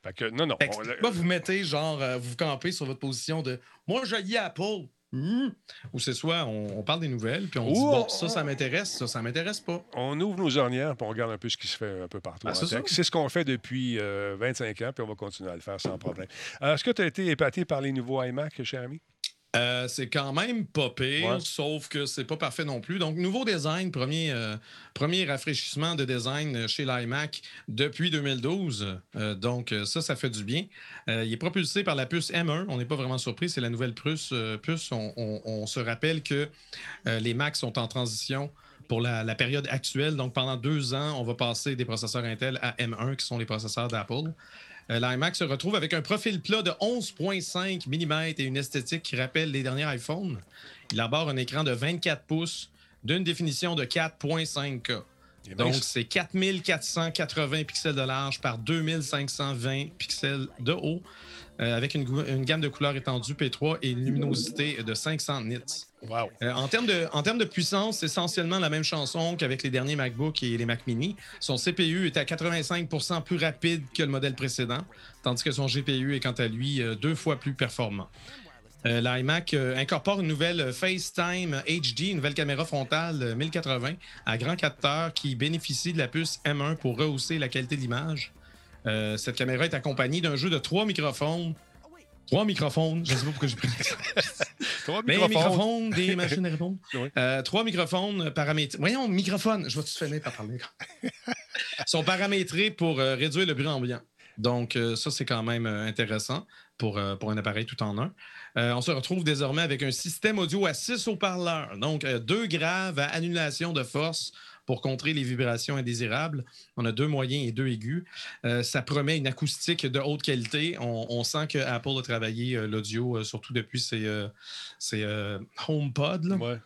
Fait que, non, non. vous mettez, genre, euh, vous campez sur votre position de Moi, je Apple. Hmm. Ou c'est soit on, parle des nouvelles, puis on dit bon, ça, ça m'intéresse, ça, ça m'intéresse pas. On ouvre nos ornières, puis on regarde un peu ce qui se fait un peu partout. Ben, c'est ce qu'on fait depuis 25 euh, ans, puis on va continuer à le faire sans problème. Euh, est-ce que tu as été épaté par les nouveaux iMac, cher ami? Euh, c'est quand même pas pire, sauf que c'est pas parfait non plus. Donc, nouveau design, premier, euh, premier rafraîchissement de design chez l'iMac depuis 2012. Euh, donc, ça, ça fait du bien. il est propulsé par la puce M1. On n'est pas vraiment surpris, c'est la nouvelle puce. puce. On, se rappelle que les Macs sont en transition pour la, la, période actuelle. Donc, pendant deux ans, on va passer des processeurs Intel à M1, qui sont les processeurs d'Apple. Euh, L'iMac se retrouve avec un profil plat de 11,5 mm et une esthétique qui rappelle les derniers iPhones. Il aborde un écran de 24 pouces d'une définition de 4,5K. Donc, c'est 4480 pixels de large par 2520 pixels de haut, euh, avec une, gamme de couleurs étendue P3 et une luminosité de 500 nits. Euh, en, termes de, en termes de puissance, c'est essentiellement la même chanson qu'avec les derniers MacBook et les Mac Mini. Son CPU est à 85% plus rapide que le modèle précédent, tandis que son GPU est quant à lui euh, deux fois plus performant. Euh, L'iMac incorpore une nouvelle FaceTime HD, une nouvelle caméra frontale 1080 à grand capteur qui bénéficie de la puce M1 pour rehausser la qualité de l'image. Cette caméra est accompagnée d'un jeu de trois microphones. Trois microphones, je ne sais pas pourquoi j'ai pris [LAUGHS] Trois Mais microphones. microphones, des [LAUGHS] machines à répondre. Oui. Euh, trois microphones paramétrés. Voyons, microphone. Je vais te finir par parler? [LAUGHS] sont paramétrés pour euh, réduire le bruit ambiant. Donc, euh, ça, c'est quand même euh, intéressant pour, euh, pour un appareil tout en un. Euh, on se retrouve désormais avec un système audio à 6 haut-parleurs. Donc, euh, deux graves à annulation de force pour contrer les vibrations indésirables. On a deux moyens et deux aigus. Euh, ça promet une acoustique de haute qualité. On, on sent que Apple a travaillé euh, l'audio, euh, surtout depuis ses, ses, HomePod. là. Ouais.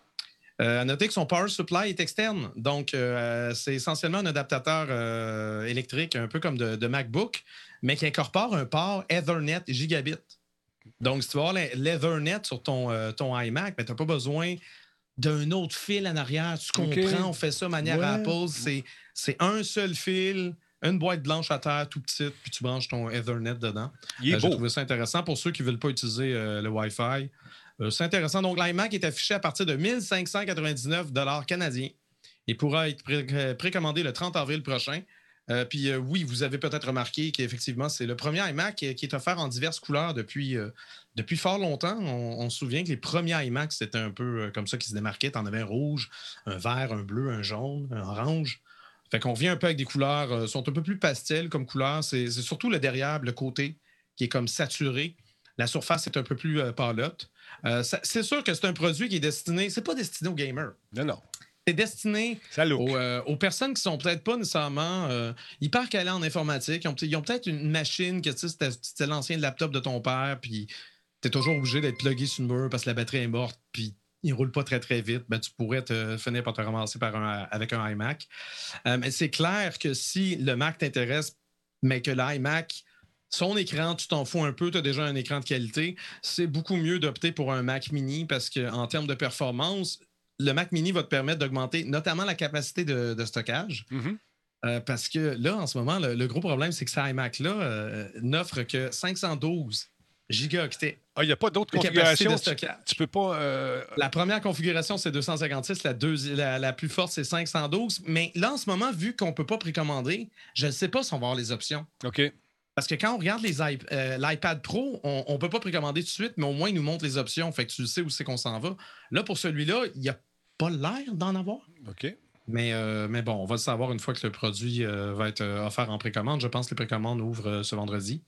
Euh, à noter que son power supply est externe. Donc, euh, c'est essentiellement un adaptateur euh, électrique, un peu comme de, de MacBook, mais qui incorpore un port Ethernet gigabit. Donc, si tu veux avoir l'Ethernet sur ton, ton iMac, ben, tu n'as pas besoin d'un autre fil en arrière. Tu comprends, on fait ça de manière Ouais. Apple. C'est- C'est un seul fil, une boîte blanche à terre, tout petite, puis tu branches ton Ethernet dedans. Il Euh, J'ai trouvé ça intéressant pour ceux qui ne veulent pas utiliser euh, le Wi-Fi. Euh, c'est intéressant. Donc, l'iMac est affiché à partir de 1599 canadiens et pourra être pré- précommandé le 30 avril prochain. Euh, puis euh, oui, vous avez peut-être remarqué qu'effectivement, c'est le premier iMac qui est offert en diverses couleurs depuis, euh, depuis fort longtemps. On, se souvient que les premiers iMac, c'était un peu comme ça qui se démarquaient. Tu en avais un rouge, un vert, un bleu, un jaune, un orange. Fait qu'on revient un peu avec des couleurs, sont un peu plus pastel comme couleur. C'est surtout le derrière, le côté, qui est comme saturé. La surface est un peu plus ça- c'est sûr que c'est un produit qui est destiné, c'est pas destiné aux gamers. Non, non. C'est destiné aux, euh, aux personnes qui sont peut-être pas nécessairement euh, hyper calées en informatique. Ils ont, peut- ils ont peut-être une machine que tu sais, c'était c'était l'ancien laptop de ton père, puis tu es toujours obligé d'être plugué sur le mur parce que la batterie est morte, puis il roule pas très très vite. Ben, tu pourrais te finir par te ramasser par un, avec un iMac. Euh, mais c'est clair que si le Mac t'intéresse, mais que l'iMac, son écran, tu t'en fous un peu, tu as déjà un écran de qualité, c'est beaucoup mieux d'opter pour un Mac mini parce qu'en termes de performance, le Mac mini va te permettre d'augmenter notamment la capacité de, de stockage. Mhm. Euh, parce que là, en ce moment, le, le gros problème, c'est que ce iMac-là euh, n'offre que 512 gigaoctets Ah, il n'y a pas d'autres configurations. de Tu, stockage. tu peux pas. euh, La première configuration, c'est 256. La, la, la plus forte, c'est 512. Mais là, en ce moment, vu qu'on ne peut pas précommander, je ne sais pas si on va avoir les options. OK. Parce que quand on regarde euh, l'iPad Pro, on ne peut pas précommander tout de suite, mais au moins, il nous montre les options. Fait que tu sais où c'est qu'on s'en va. Là, pour celui-là, il n'y a pas l'air d'en avoir. OK. Mais, euh, mais bon, on va le savoir une fois que le produit euh, va être euh, offert en précommande. Je pense que les précommandes ouvrent euh, ce vendredi.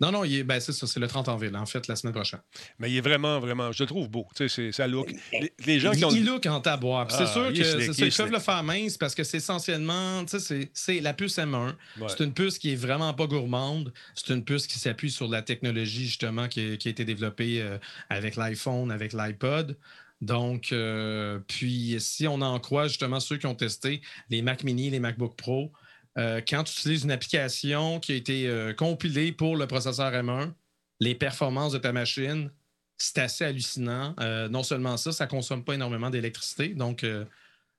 Non, non, il est- ben, c'est ça, c'est le 30 avril, en fait, la semaine prochaine. Mais il est vraiment, vraiment. Je le trouve beau. Tu sais, c'est- ça look. Les, les gens qui ont. Il look en taboire. Puis Ah, c'est sûr que c'est ça, ils peuvent le faire mince parce que c'est essentiellement, tu sais, c'est- c'est la puce M1. Ouais. C'est une puce qui est vraiment pas gourmande. C'est une puce qui s'appuie sur la technologie, justement, qui, a- qui a été développée euh, avec l'iPhone, avec l'iPod. Donc, euh, puis si on en croit justement ceux qui ont testé les Mac Mini, les MacBook Pro, euh, quand tu utilises une application qui a été euh, compilée pour le processeur M1, les performances de ta machine, c'est assez hallucinant. Non seulement ça, ça consomme pas énormément d'électricité. Donc,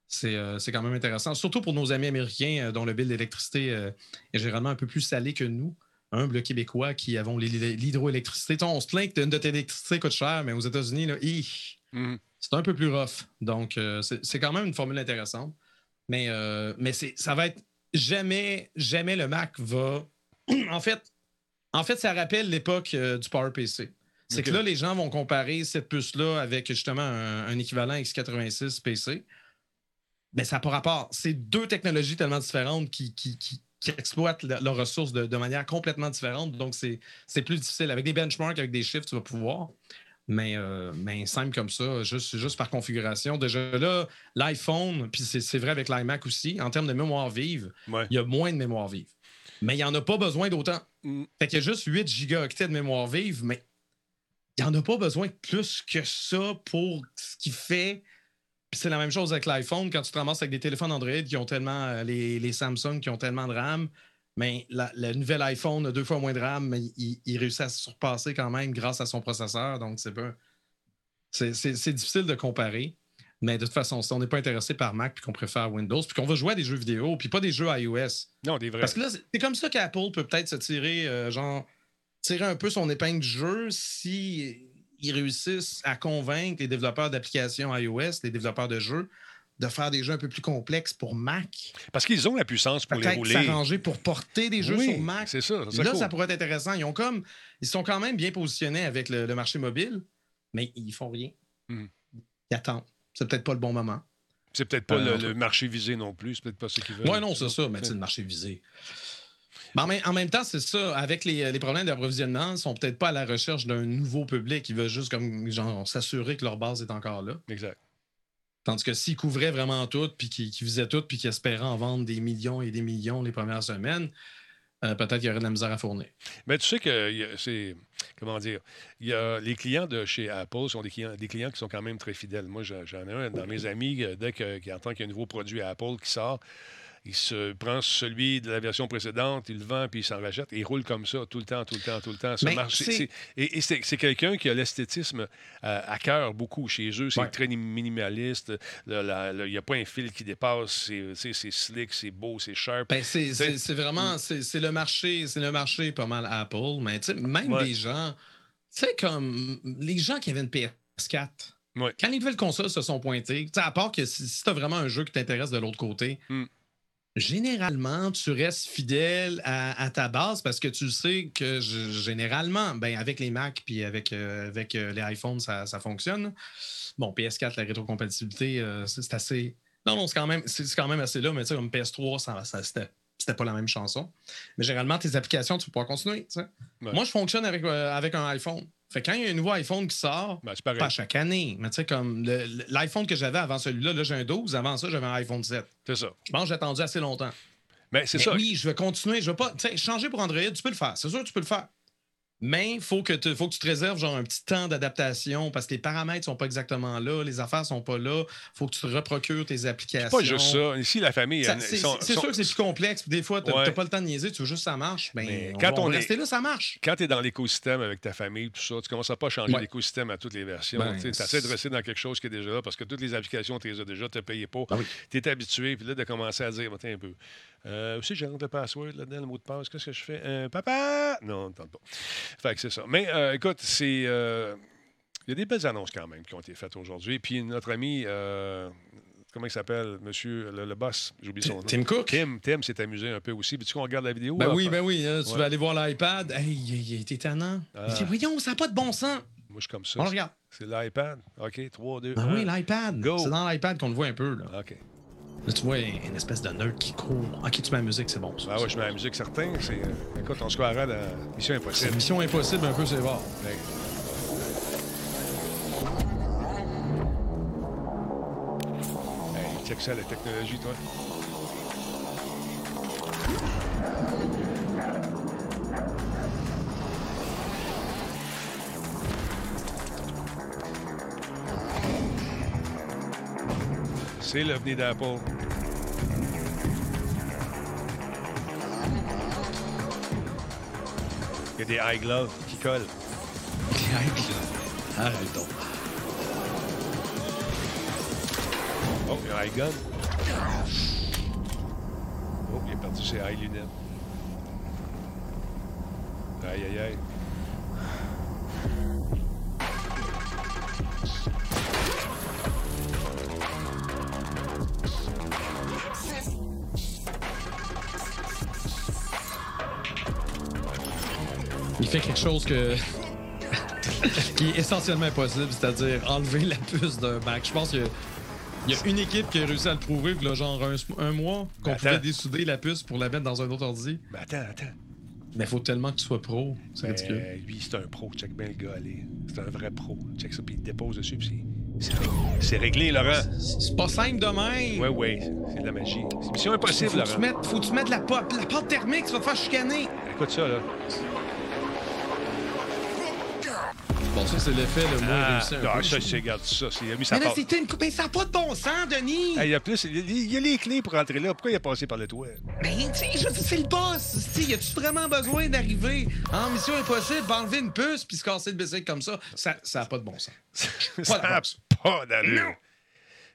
c'est quand même intéressant. Surtout pour nos amis américains dont le bill d'électricité est généralement un peu plus salé que nous, humbles Québécois qui avons l'hydroélectricité. On se plaint que une de tes électricités coûte cher, mais aux États-Unis, là, Mhm. C'est un peu plus rough. Donc, euh, c'est quand même une formule intéressante. Mais, euh, mais ça va être jamais, jamais le Mac va. [CLEARS THROAT] en fait, en fait, ça rappelle l'époque euh, du PowerPC. C'est que là, les gens vont comparer cette puce-là avec justement un, un équivalent x86 PC. Mais ça n'a pas rapport. C'est deux technologies tellement différentes qui, qui- qui- qui exploitent le- leurs ressources de, de manière complètement différente. Donc, c'est plus difficile. Avec des benchmarks, avec des chiffres, tu vas pouvoir. Mais, euh, mais simple comme ça, juste, juste par configuration. Déjà là, l'iPhone, puis c'est vrai avec l'iMac aussi, en termes de mémoire vive, Ouais. il y a moins de mémoire vive. Mais il n'y en a pas besoin d'autant. Mm. Fait qu'il y a juste 8 gigaoctets de mémoire vive, mais il n'y en a pas besoin de plus que ça pour ce qu'il fait. Puis c'est la même chose avec l'iPhone, quand tu te ramasses avec des téléphones Android qui ont tellement, euh, les, les Samsung qui ont tellement de RAM, mais la- le nouvel iPhone a deux fois moins de RAM, mais il, il réussit à se surpasser quand même grâce à son processeur. Donc, c'est pas. C'est difficile de comparer. Mais de toute façon, si on n'est pas intéressé par Mac puis qu'on préfère Windows, puis qu'on va jouer à des jeux vidéo, puis pas des jeux iOS. Non, des vrais. Parce que là, c'est c'est comme ça qu'Apple peut peut-être se tirer, euh, genre, tirer un peu son épingle du jeu si ils réussissent à convaincre les développeurs d'applications iOS, les développeurs de jeux, de faire des jeux un peu plus complexes pour Mac. Parce qu'ils ont la puissance pour les rouler. s'arranger pour porter des jeux Oui, sur Mac. C'est ça. Là, cool. ça pourrait être intéressant. Ils ont comme, ils sont quand même bien positionnés avec le, le marché mobile. Mais ils font rien. Mhm. Ils attendent. C'est peut-être pas le bon moment. C'est peut-être pas Euh, le, le marché visé non plus. C'est peut-être pas ce qu'ils veulent. Ouais, non, c'est ça, mais c'est le marché visé. Mais en même, en même temps, c'est ça. Avec les, les problèmes d'approvisionnement, ils sont peut-être pas à la recherche d'un nouveau public. Ils veulent juste comme genre s'assurer que leur base est encore là. Exact. Tandis que s'ils couvraient vraiment tout, puis qu'ils qu'ils faisaient tout, puis qu'ils espéraient en vendre des millions et des millions les premières semaines, euh, peut-être qu'il y aurait de la misère à fournir. Mais tu sais que c'est. Comment dire? Il y a, les clients de chez Apple sont des clients, des clients qui sont quand même très fidèles. Moi, j'en ai un dans mes amis, euh, dès qu'il entend qu'il y a un nouveau produit Apple qui sort, il se prend celui de la version précédente, il le vend, puis il s'en rachète. Et il roule comme ça tout le temps, tout le temps, tout le temps. C'est- c'est- et et c'est c'est quelqu'un qui a l'esthétisme euh, à cœur beaucoup chez eux. C'est Ouais. très minimaliste. Il n'y a pas un fil qui dépasse. C'est slick, c'est beau, c'est sharp. Ben, c'est, C'est- c'est, c'est vraiment c'est, c'est le marché, c'est le marché pas mal Apple, mais même Ouais. des gens, tu sais, comme les gens qui avaient une PS4, Ouais. quand les nouvelles consoles se sont pointées, à part que si, si tu as vraiment un jeu qui t'intéresse de l'autre côté, Hmm. Généralement, tu restes fidèle à, à ta base parce que tu sais que généralement, ben, avec les Mac puis avec, euh, avec euh, les iPhones, ça, ça fonctionne. Bon, PS4, la rétrocompatibilité, euh, c'est, assez. Non, non, c'est quand même, c'est, quand même assez là, mais tu sais, comme PS3, ça, ça- c'était, c'était pas la même chanson. Mais généralement, tes applications, tu peux pouvoir continuer. Ouais. Moi, je fonctionne avec, avec un iPhone. Fait que quand il y a un nouveau iPhone qui sort, Ben, pas chaque année, mais tu sais, comme l'iPhone que j'avais avant celui-là, là, j'ai un 12, avant ça, j'avais un iPhone 7. C'est ça. Je pense que j'ai attendu assez longtemps. Mais c'est ça. Oui, je vais continuer. Je vais pas. Tu sais, changer pour Android, tu peux le faire. C'est sûr que tu peux le faire. Mais il faut, que tu- faut que tu te réserves genre un petit temps d'adaptation parce que les paramètres sont pas exactement là, les affaires sont pas là. faut que tu te reprocures tes applications. Pas juste ça. Ici, la famille. C'est sont- c'est sûr que c'est plus complexe. Des fois, tu n'as Ouais. pas le temps de niaiser, tu veux juste que ça marche. Ben, Mais on quand va- on va est- là, ça marche. Quand tu es dans l'écosystème avec ta famille, tout ça, tu commences à pas changer Ouais. l'écosystème à toutes les versions. Ben, tu essaies de rester dans quelque chose qui est déjà là parce que toutes les applications, tu les as déjà, tu payé pas. Ah oui. Tu es habitué, puis là, de commencer à dire, un peu. Euh, aussi, j'ai rentré le password là-dedans, le mot de passe. Qu'est-ce que je fais? Euh, papa! Non, tente pas. Fait que c'est ça. Mais euh, écoute, c'est. euh, Il y a des belles annonces quand même qui ont été faites aujourd'hui. Puis notre ami, euh, comment il s'appelle? Monsieur le, le boss, j'ai oublié son nom. Tim Cook? Tim, Tim s'est amusé un peu aussi. Puis tu qu'on regarde la vidéo? Ben là? oui, ben oui. hein, tu Ouais. vas aller voir l'iPad. Hey, il, était tannant. Ah. Il dit, voyons, ça n'a pas de bon sens. Moi, je suis comme ça. On regarde. C'est l'iPad. OK, 3, 2, Ben oui, l'iPad. Go. C'est dans l'iPad qu'on le voit un peu. Là. OK. Là, tu vois une espèce de nerd qui court. Ok, tu mets la musique, c'est bon. ça. Ah ouais, je mets la musique certain. C'est, euh, écoute, on se croirait dans Mission C'est Impossible. mission impossible, un peu, c'est rare. Ouais. Hey, check ça, la technologie, toi. C'est l'avenir d'Apple. Il y a des high gloves qui collent. Arrête donc. Oh, il y a un high gun. Oh, il est perdu ses high lunettes. Aïe, aïe, aïe. Quelque chose que. [LAUGHS] qui est essentiellement impossible, c'est-à-dire enlever la puce d'un Mac. Je pense qu'il y a- il y a une équipe qui a réussi à le prouver, a genre un, un mois, qu'on pouvait dessouder la puce pour la mettre dans un autre ordi. Mais attends, attends. Mais il faut tellement que tu sois pro. C'est ridicule. Lui, c'est un pro. Check bien le gars, allez. C'est un vrai pro. Check ça, puis il dépose dessus, puis c'est- réglé, Laurent. C'est pas simple de même. Oui, oui, c'est de la magie. C'est mission impossible, faut, que tu Laurent. mettes, faut que tu mettes la, pop- la pâte thermique, tu vas te faire chicaner. Écoute ça, là. Bon, ça, c'est l'effet le moins Ah, réussi. un ah, peu, ça, je c'est, regarde ça. c'est- Il a mis sa Mais là, c'était une... Mais ça n'a pas de bon sens, Denis! Il y a plus. Il y a, il y a les clés pour entrer là. Pourquoi il a passé par le toit? Mais tu sais, je dis, c'est le boss! Tu sais, y a-tu vraiment besoin d'arriver en mission impossible, enlever une puce puis se casser le bicycle comme ça? Ça n'a pas de bon sens. [LAUGHS] ça n'a pas d'allure. Non.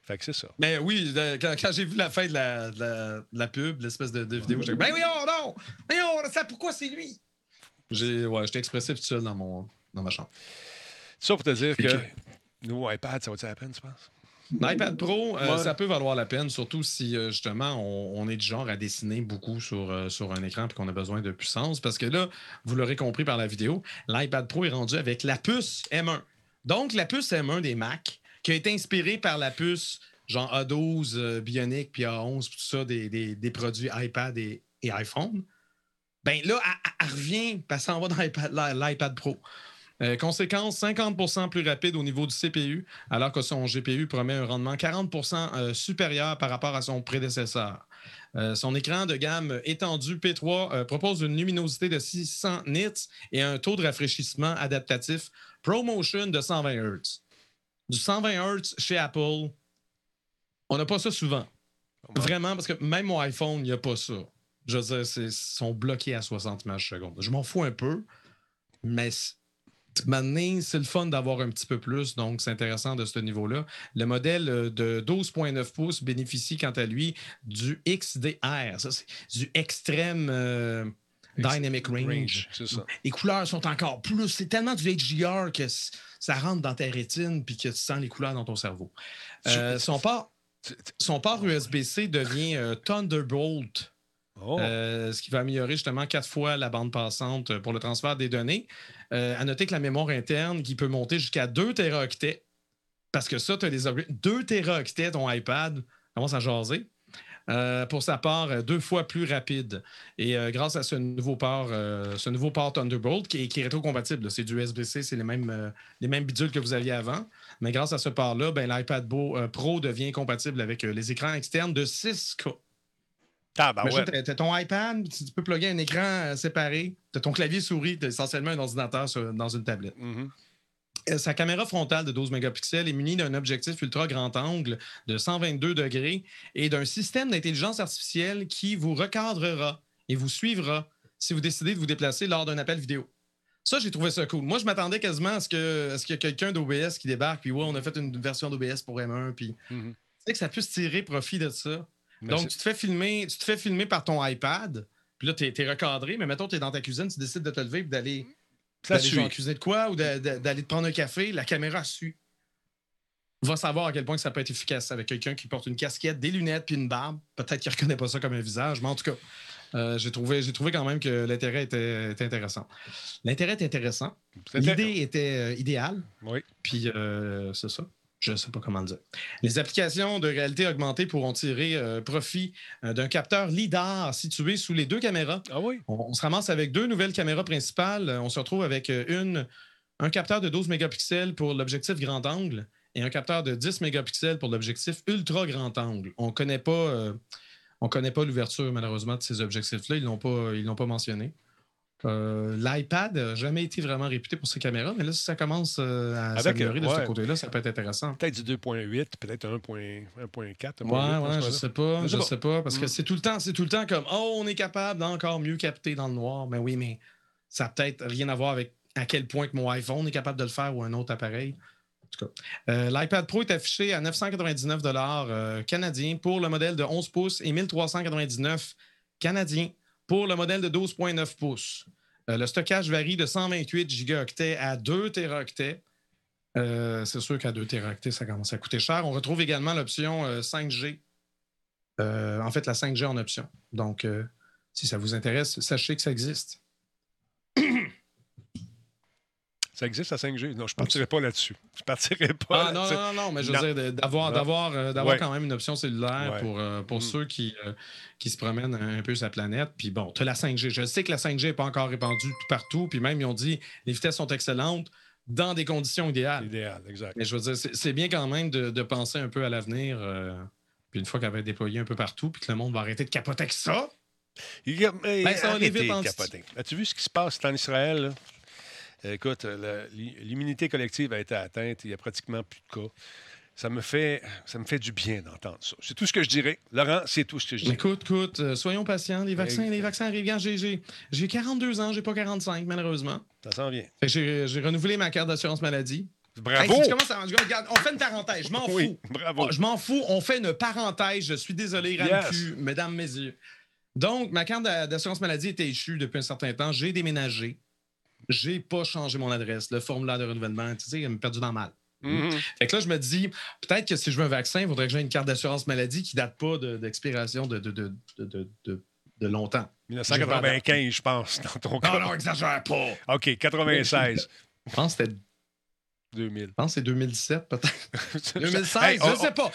Fait que c'est ça. Mais oui, de- quand, quand j'ai vu la fin de la, de la, de la pub, l'espèce de, de vidéo, j'étais comme, ben oui, oh non! Mais oh, ça, pourquoi c'est lui? J'ai, ouais, j'étais expressif tout seul dans, mon, dans ma chambre. Ça pour te dire que nouveau iPad, ça va-tu la peine, tu penses? L'iPad Pro, euh, Ouais. ça peut valoir la peine, surtout si euh, justement on, on est du genre à dessiner beaucoup sur, euh, sur un écran et qu'on a besoin de puissance. Parce que là, vous l'aurez compris par la vidéo, l'iPad Pro est rendu avec la puce M1. Donc, la puce M1 des Mac, qui a été inspirée par la puce genre A12, euh, Bionic, puis A11, tout ça, des, des, produits iPad et, iPhone, ben là, elle, revient, parce qu'on va dans l'iPad Pro. Euh, conséquence, 50% plus rapide au niveau du CPU, alors que son GPU promet un rendement 40% euh, supérieur par rapport à son prédécesseur. son écran de gamme étendu P3 propose une luminosité de 600 nits et un taux de rafraîchissement adaptatif ProMotion de 120 Hz. Du 120 Hz chez Apple, on n'a pas ça souvent. Vraiment, parce que même mon iPhone, il n'y a pas ça. Je veux dire, ils sont bloqués à 60 images secondes. Je m'en fous un peu, mais maintenant, c'est le fun d'avoir un petit peu plus, donc c'est intéressant de ce niveau-là. Le modèle euh, de 12,9 pouces bénéficie quant à lui du XDR. Ça, c'est du extrême. Euh, dynamic Range. Les couleurs sont encore plus. C'est tellement du HDR que ça rentre dans ta rétine puis que tu sens les couleurs dans ton cerveau. Euh, son port, son port USB-C devient euh, Thunderbolt. Oh. Euh, ce qui va améliorer justement quatre fois la bande passante pour le transfert des données. Euh, à noter que la mémoire interne qui peut monter jusqu'à 2 Teraoctets, parce que ça, tu as des 2 Teraoctets, ton iPad commence à jaser. pour sa part, deux fois plus rapide. Et grâce à ce nouveau port, ce nouveau port Thunderbolt qui est, qui est rétrocompatible, c'est du USB-C, c'est les mêmes, les mêmes bidules que vous aviez avant. Mais grâce à ce port-là, ben, l'iPad euh, Pro devient compatible avec euh, les écrans externes de 6K. Ah, ben ouais. Tu as, ton iPad, tu peux plugger un écran euh, séparé. Tu as ton clavier souris, tu essentiellement un ordinateur dans une tablette. Mm-hmm. Sa caméra frontale de 12 mégapixels est munie d'un objectif ultra grand angle de 122 degrés et d'un système d'intelligence artificielle qui vous recadrera et vous suivra si vous décidez de vous déplacer lors d'un appel vidéo. Ça, j'ai trouvé ça cool. Moi, je m'attendais quasiment à ce qu'il y ait quelqu'un d'OBS qui débarque, puis ouais, on a fait une version d'OBS pour M1, puis mhm. tu sais que ça puisse tirer profit de ça. Donc, tu te fais filmer, tu te fais filmer par ton iPad, puis là, tu es, recadré, mais mettons, tu es dans ta cuisine, tu décides de te lever et d'aller en cuisiner de quoi? Ou d'aller te prendre un café, la caméra suit. Va savoir à quel point ça peut être efficace avec quelqu'un qui porte une casquette, des lunettes puis une barbe. Peut-être qu'il ne reconnaît pas ça comme un visage, mais en tout cas, euh, j'ai trouvé, trouvé quand même que l'intérêt était, intéressant. L'intérêt est intéressant. L'idée était euh, idéale. Oui. Puis euh, c'est ça. Je ne sais pas comment dire. Les applications de réalité augmentée pourront tirer profit d'un capteur LIDAR situé sous les deux caméras. Ah oui? On, se ramasse avec deux nouvelles caméras principales. On se retrouve avec une, un capteur de 12 mégapixels pour l'objectif grand angle et un capteur de 10 mégapixels pour l'objectif ultra grand angle. On ne connaît pas on connaît pas l'ouverture, malheureusement, de ces objectifs-là. Ils ne l'ont pas mentionné. Euh, L'iPad n'a jamais été vraiment réputé pour ses caméras, mais là, si ça commence euh, à s'améliorer de ce côté-là, ça peut être intéressant. Peut-être du 2.8, peut-être 1.4. Ouais, ouais, je sais pas. Je sais, sais pas. Parce que mm. c'est tout le temps, c'est tout le temps comme Oh, on est capable d'encore mieux capter dans le noir. Mais oui, mais ça n'a peut-être rien à voir avec à quel point que mon iPhone est capable de le faire ou un autre appareil. Euh, L'iPad Pro est affiché à 999 euh, canadiens pour le modèle de 11 pouces et 1399 canadiens pour le modèle de 12,9 pouces. Euh, le stockage varie de 128 gigaoctets à 2 teraoctets. c'est sûr qu'à 2 teraoctets, ça commence à coûter cher. On retrouve également l'option 5G. en fait, la 5G en option. Donc, si ça vous intéresse, sachez que ça existe. [CLEARS THROAT] Ça existe à 5G? Non, je ne partirai pas là-dessus. [LAUGHS] Je partirai pas. Ah, non, non, non, mais je veux dire, d'avoir, d'avoir, euh, d'avoir quand même une option cellulaire pour, euh, pour mm. ceux qui, euh, qui se promènent un peu sur la planète. Puis bon, tu as la 5G. Je sais que la 5G n'est pas encore répandue partout. Puis même, ils ont dit les vitesses sont excellentes dans des conditions idéales. Idéal, exact. Mais je veux dire, c'est, bien quand même de, de, penser un peu à l'avenir. puis une fois qu'elle va être déployée un peu partout, puis que le monde va arrêter de capoter avec ça. Il y a, ben, ça va vite capoter. As-tu vu ce qui se passe en Israël? Là? Écoute, l'immunité collective a été atteinte. Il n'y a pratiquement plus de cas. Ça me fait, ça me fait du bien d'entendre ça. C'est tout ce que je dirais. Laurent, c'est tout ce que je dirais. Écoute, écoute, euh, soyons patients. Les vaccins, les vaccins arrivent. J'ai 42 ans, j'ai pas 45, malheureusement. Ça s'en vient. J'ai renouvelé ma carte d'assurance maladie. Bravo! on fait une parenthèse. Je m'en [LAUGHS] fous. bravo. je m'en fous. On fait une parenthèse. Je suis désolé, RAMQ, mesdames, messieurs. Donc, ma carte d'assurance maladie était échue depuis un certain temps. J'ai déménagé j'ai pas changé mon adresse. Le formulaire de renouvellement, tu sais, il m'a perdu dans mal. Mm-hmm. Fait que là, je me dis, peut-être que si je veux un vaccin, il faudrait que j'ai une carte d'assurance maladie qui date pas d'expiration de, de, de, de, longtemps. 1995, je pense, dans ton cas. Non, non, exagère pas. OK, 96. je pense que c'était 2000. Je pense que c'est 2017, peut-être. [LAUGHS] 2016, hey, je ne sais pas.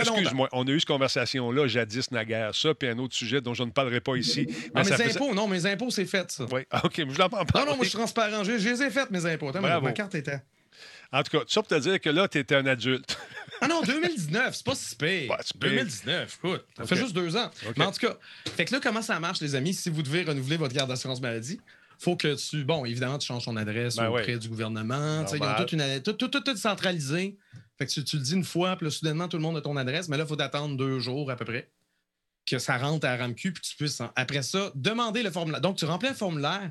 Excuse-moi, on a eu cette conversation-là jadis, naguère. Ça, puis un autre sujet dont je ne parlerai pas ici. Mais mes impôts, non, mes impôts, c'est fait, ça. Oui, ah, OK, mais je l'en parle pas. Non, non, moi, je suis transparent. Je, les ai faites, mes impôts. Attends, ma carte était. En tout cas, ça pour te dire que là, tu étais un adulte. [LAUGHS] ah non, 2019, c'est pas si pire. Bah, 2019, écoute, ça fait juste deux ans. Mais en tout cas, fait que là, comment ça marche, les amis, si vous devez renouveler votre carte d'assurance maladie? Faut que tu. Bon, évidemment, tu changes ton adresse ben auprès du gouvernement. Ils ont toute une, tout, tout, tout, centralisé. Fait que tu, le dis une fois, puis là, soudainement, tout le monde a ton adresse, mais là, il faut attendre deux jours à peu près que ça rentre à RAMQ, puis tu puisses, après ça, demander le formulaire. Donc, tu remplis un formulaire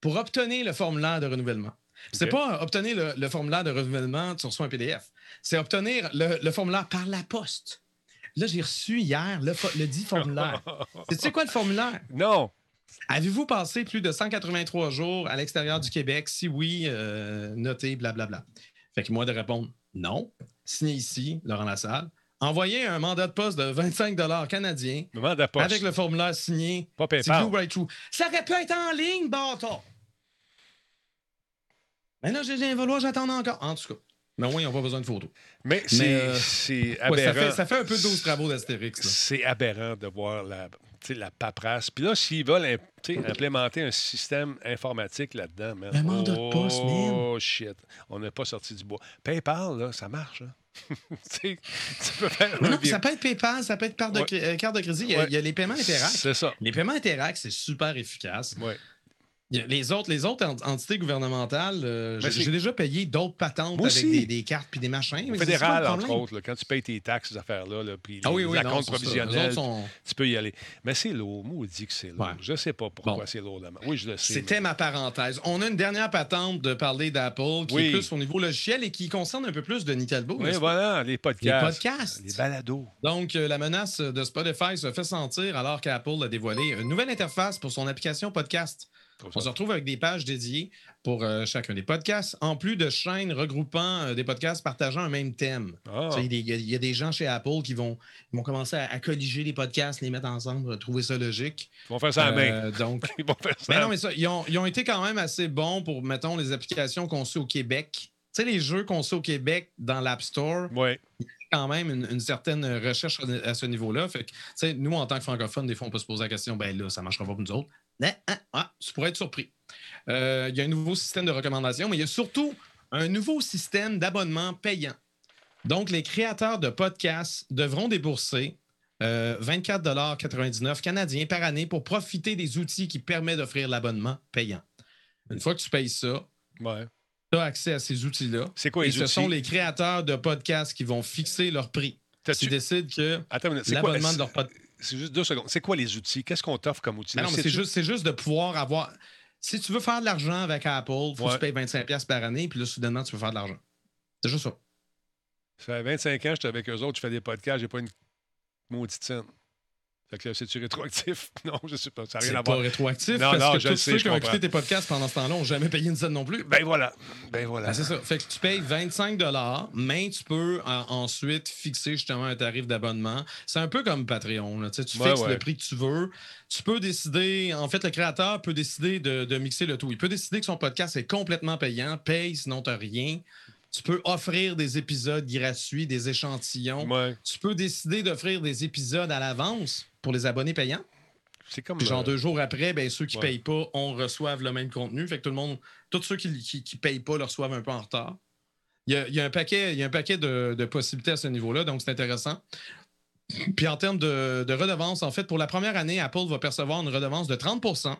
pour obtenir le formulaire de renouvellement. C'est pas obtenir le, formulaire de renouvellement, tu reçois un PDF. C'est obtenir le, formulaire par la poste. Là, j'ai reçu hier le, le dit formulaire. [LAUGHS] C'est quoi le formulaire? Non. Avez-vous passé plus de 183 jours à l'extérieur du Québec? Si oui, euh, notez, blablabla. Fait que moi de répondre non. Signé ici, Laurent Lassalle. Envoyez un mandat de poste de 25 canadiens avec le formulaire signé. Pas PayPal. Ça aurait pu être en ligne, bâtard. Mais là, j'ai un vouloir, j'attends encore. En tout cas. Mais oui, ils n'ont pas besoin de photos. Mais c'est euh, aberrant. ça, fait, un peu 12 travaux d'Astérix. C'est aberrant de voir la, la paperasse. Puis là, s'ils veulent implémenter un système informatique là-dedans, Un mandat de poste, Oh, shit. On n'est pas sorti du bois. PayPal, là, ça marche. Hein? [LAUGHS] tu peux faire non, ça peut être PayPal, ça peut être carte de, euh, carte de crédit. Il y, a, il y, a, les paiements Interact. C'est ça. Les paiements Interact, c'est super efficace. Ouais. Les autres, les autres entités gouvernementales, euh, j'ai déjà payé d'autres patentes avec des, cartes puis des machins. Fédéral, entre autres, quand tu payes tes taxes, ces affaires-là, puis ah les, comptes provisionnels, tu peux y aller. Mais c'est lourd. Moi, on dit que c'est lourd. Je ne sais pas pourquoi c'est lourd. Oui, je le sais. C'était ma parenthèse. On a une dernière patente de parler d'Apple qui est plus au niveau logiciel et qui concerne un peu plus de Talbot. Oui, voilà, les podcasts. Les podcasts. Les balados. Donc, euh, la menace de Spotify se fait sentir alors qu'Apple a dévoilé une nouvelle interface pour son application podcast. On se retrouve avec des pages dédiées pour euh, chacun des podcasts, en plus de chaînes regroupant euh, des podcasts partageant un même thème. Ah. Il y, a des gens chez Apple qui vont, vont commencer à, colliger les podcasts, les mettre ensemble, trouver ça logique. Ils vont faire ça à main. Euh, donc, [LAUGHS] ils vont faire ça. Mais non, mais ça, ils ont, été quand même assez bons pour, mettons, les applications conçues au Québec. Tu sais, les jeux conçus au Québec dans l'App Store. Oui quand même une, certaine recherche à ce niveau-là. Fait que, nous, en tant que francophones, des fois, on peut se poser la question ben là, ça ne marchera pas pour nous autres. Hein, ah, tu pourrais être surpris. Euh, il y a un nouveau système de recommandation, mais il y a surtout un nouveau système d'abonnement payant. Donc, les créateurs de podcasts devront débourser euh, 24,99 canadiens par année pour profiter des outils qui permettent d'offrir l'abonment payant. Une fois que tu payes ça, ouais tu as accès à ces outils-là. C'est quoi les outils? ce sont les créateurs de podcasts qui vont fixer leur prix. Tu décides que l'abonnement de leur podcast. C'est juste deux secondes. C'est quoi les outils? Qu'est-ce qu'on t'offre comme outils? non, c'est juste, juste de pouvoir avoir. Si tu veux faire de l'argent avec Apple, il faut que tu payes 25$ par année, puis là, soudainement, tu veux faire de l'argent. C'est juste ça. Ça fait 25 ans que je suis avec eux autres, je fais des podcasts, j'ai pas une maudite scène. Fait que c'est-tu rétroactif? [LAUGHS] Non, je sais pas. Ça n'a rien à voir. C'est pas rétroactif non, parce non, que je tous sais, ceux qui ont écouté tes podcasts pendant ce temps-là n'ont jamais payé une scène non plus. Ben voilà. Ben voilà. Ben, c'est ça. Fait que tu payes 25 mais tu peux ensuite fixer justement un tarif d'abonnement. C'est un peu comme Patreon. Là. Tu, fixes le prix que tu veux. Tu peux décider, en fait, le créateur peut décider de, de mixer le tout. Il peut décider que son podcast est complètement payant, paye sinon tu n'as rien. Tu peux offrir des épisodes gratuits, des échantillons. Tu peux décider d'offrir des épisodes à l'avance pour les abonnés payants. C'est comme. genre, euh, deux jours après, ben, ceux qui ne payent pas, on reçoive le même contenu. Fait que tout le monde, tous ceux qui ne payent pas le reçoivent un peu en retard. Il y a, un paquet, il y a un paquet de, possibilités à ce niveau-là, donc c'est intéressant. Puis en termes de, de redevance, en fait, pour la première année, Apple va percevoir une redevance de 30%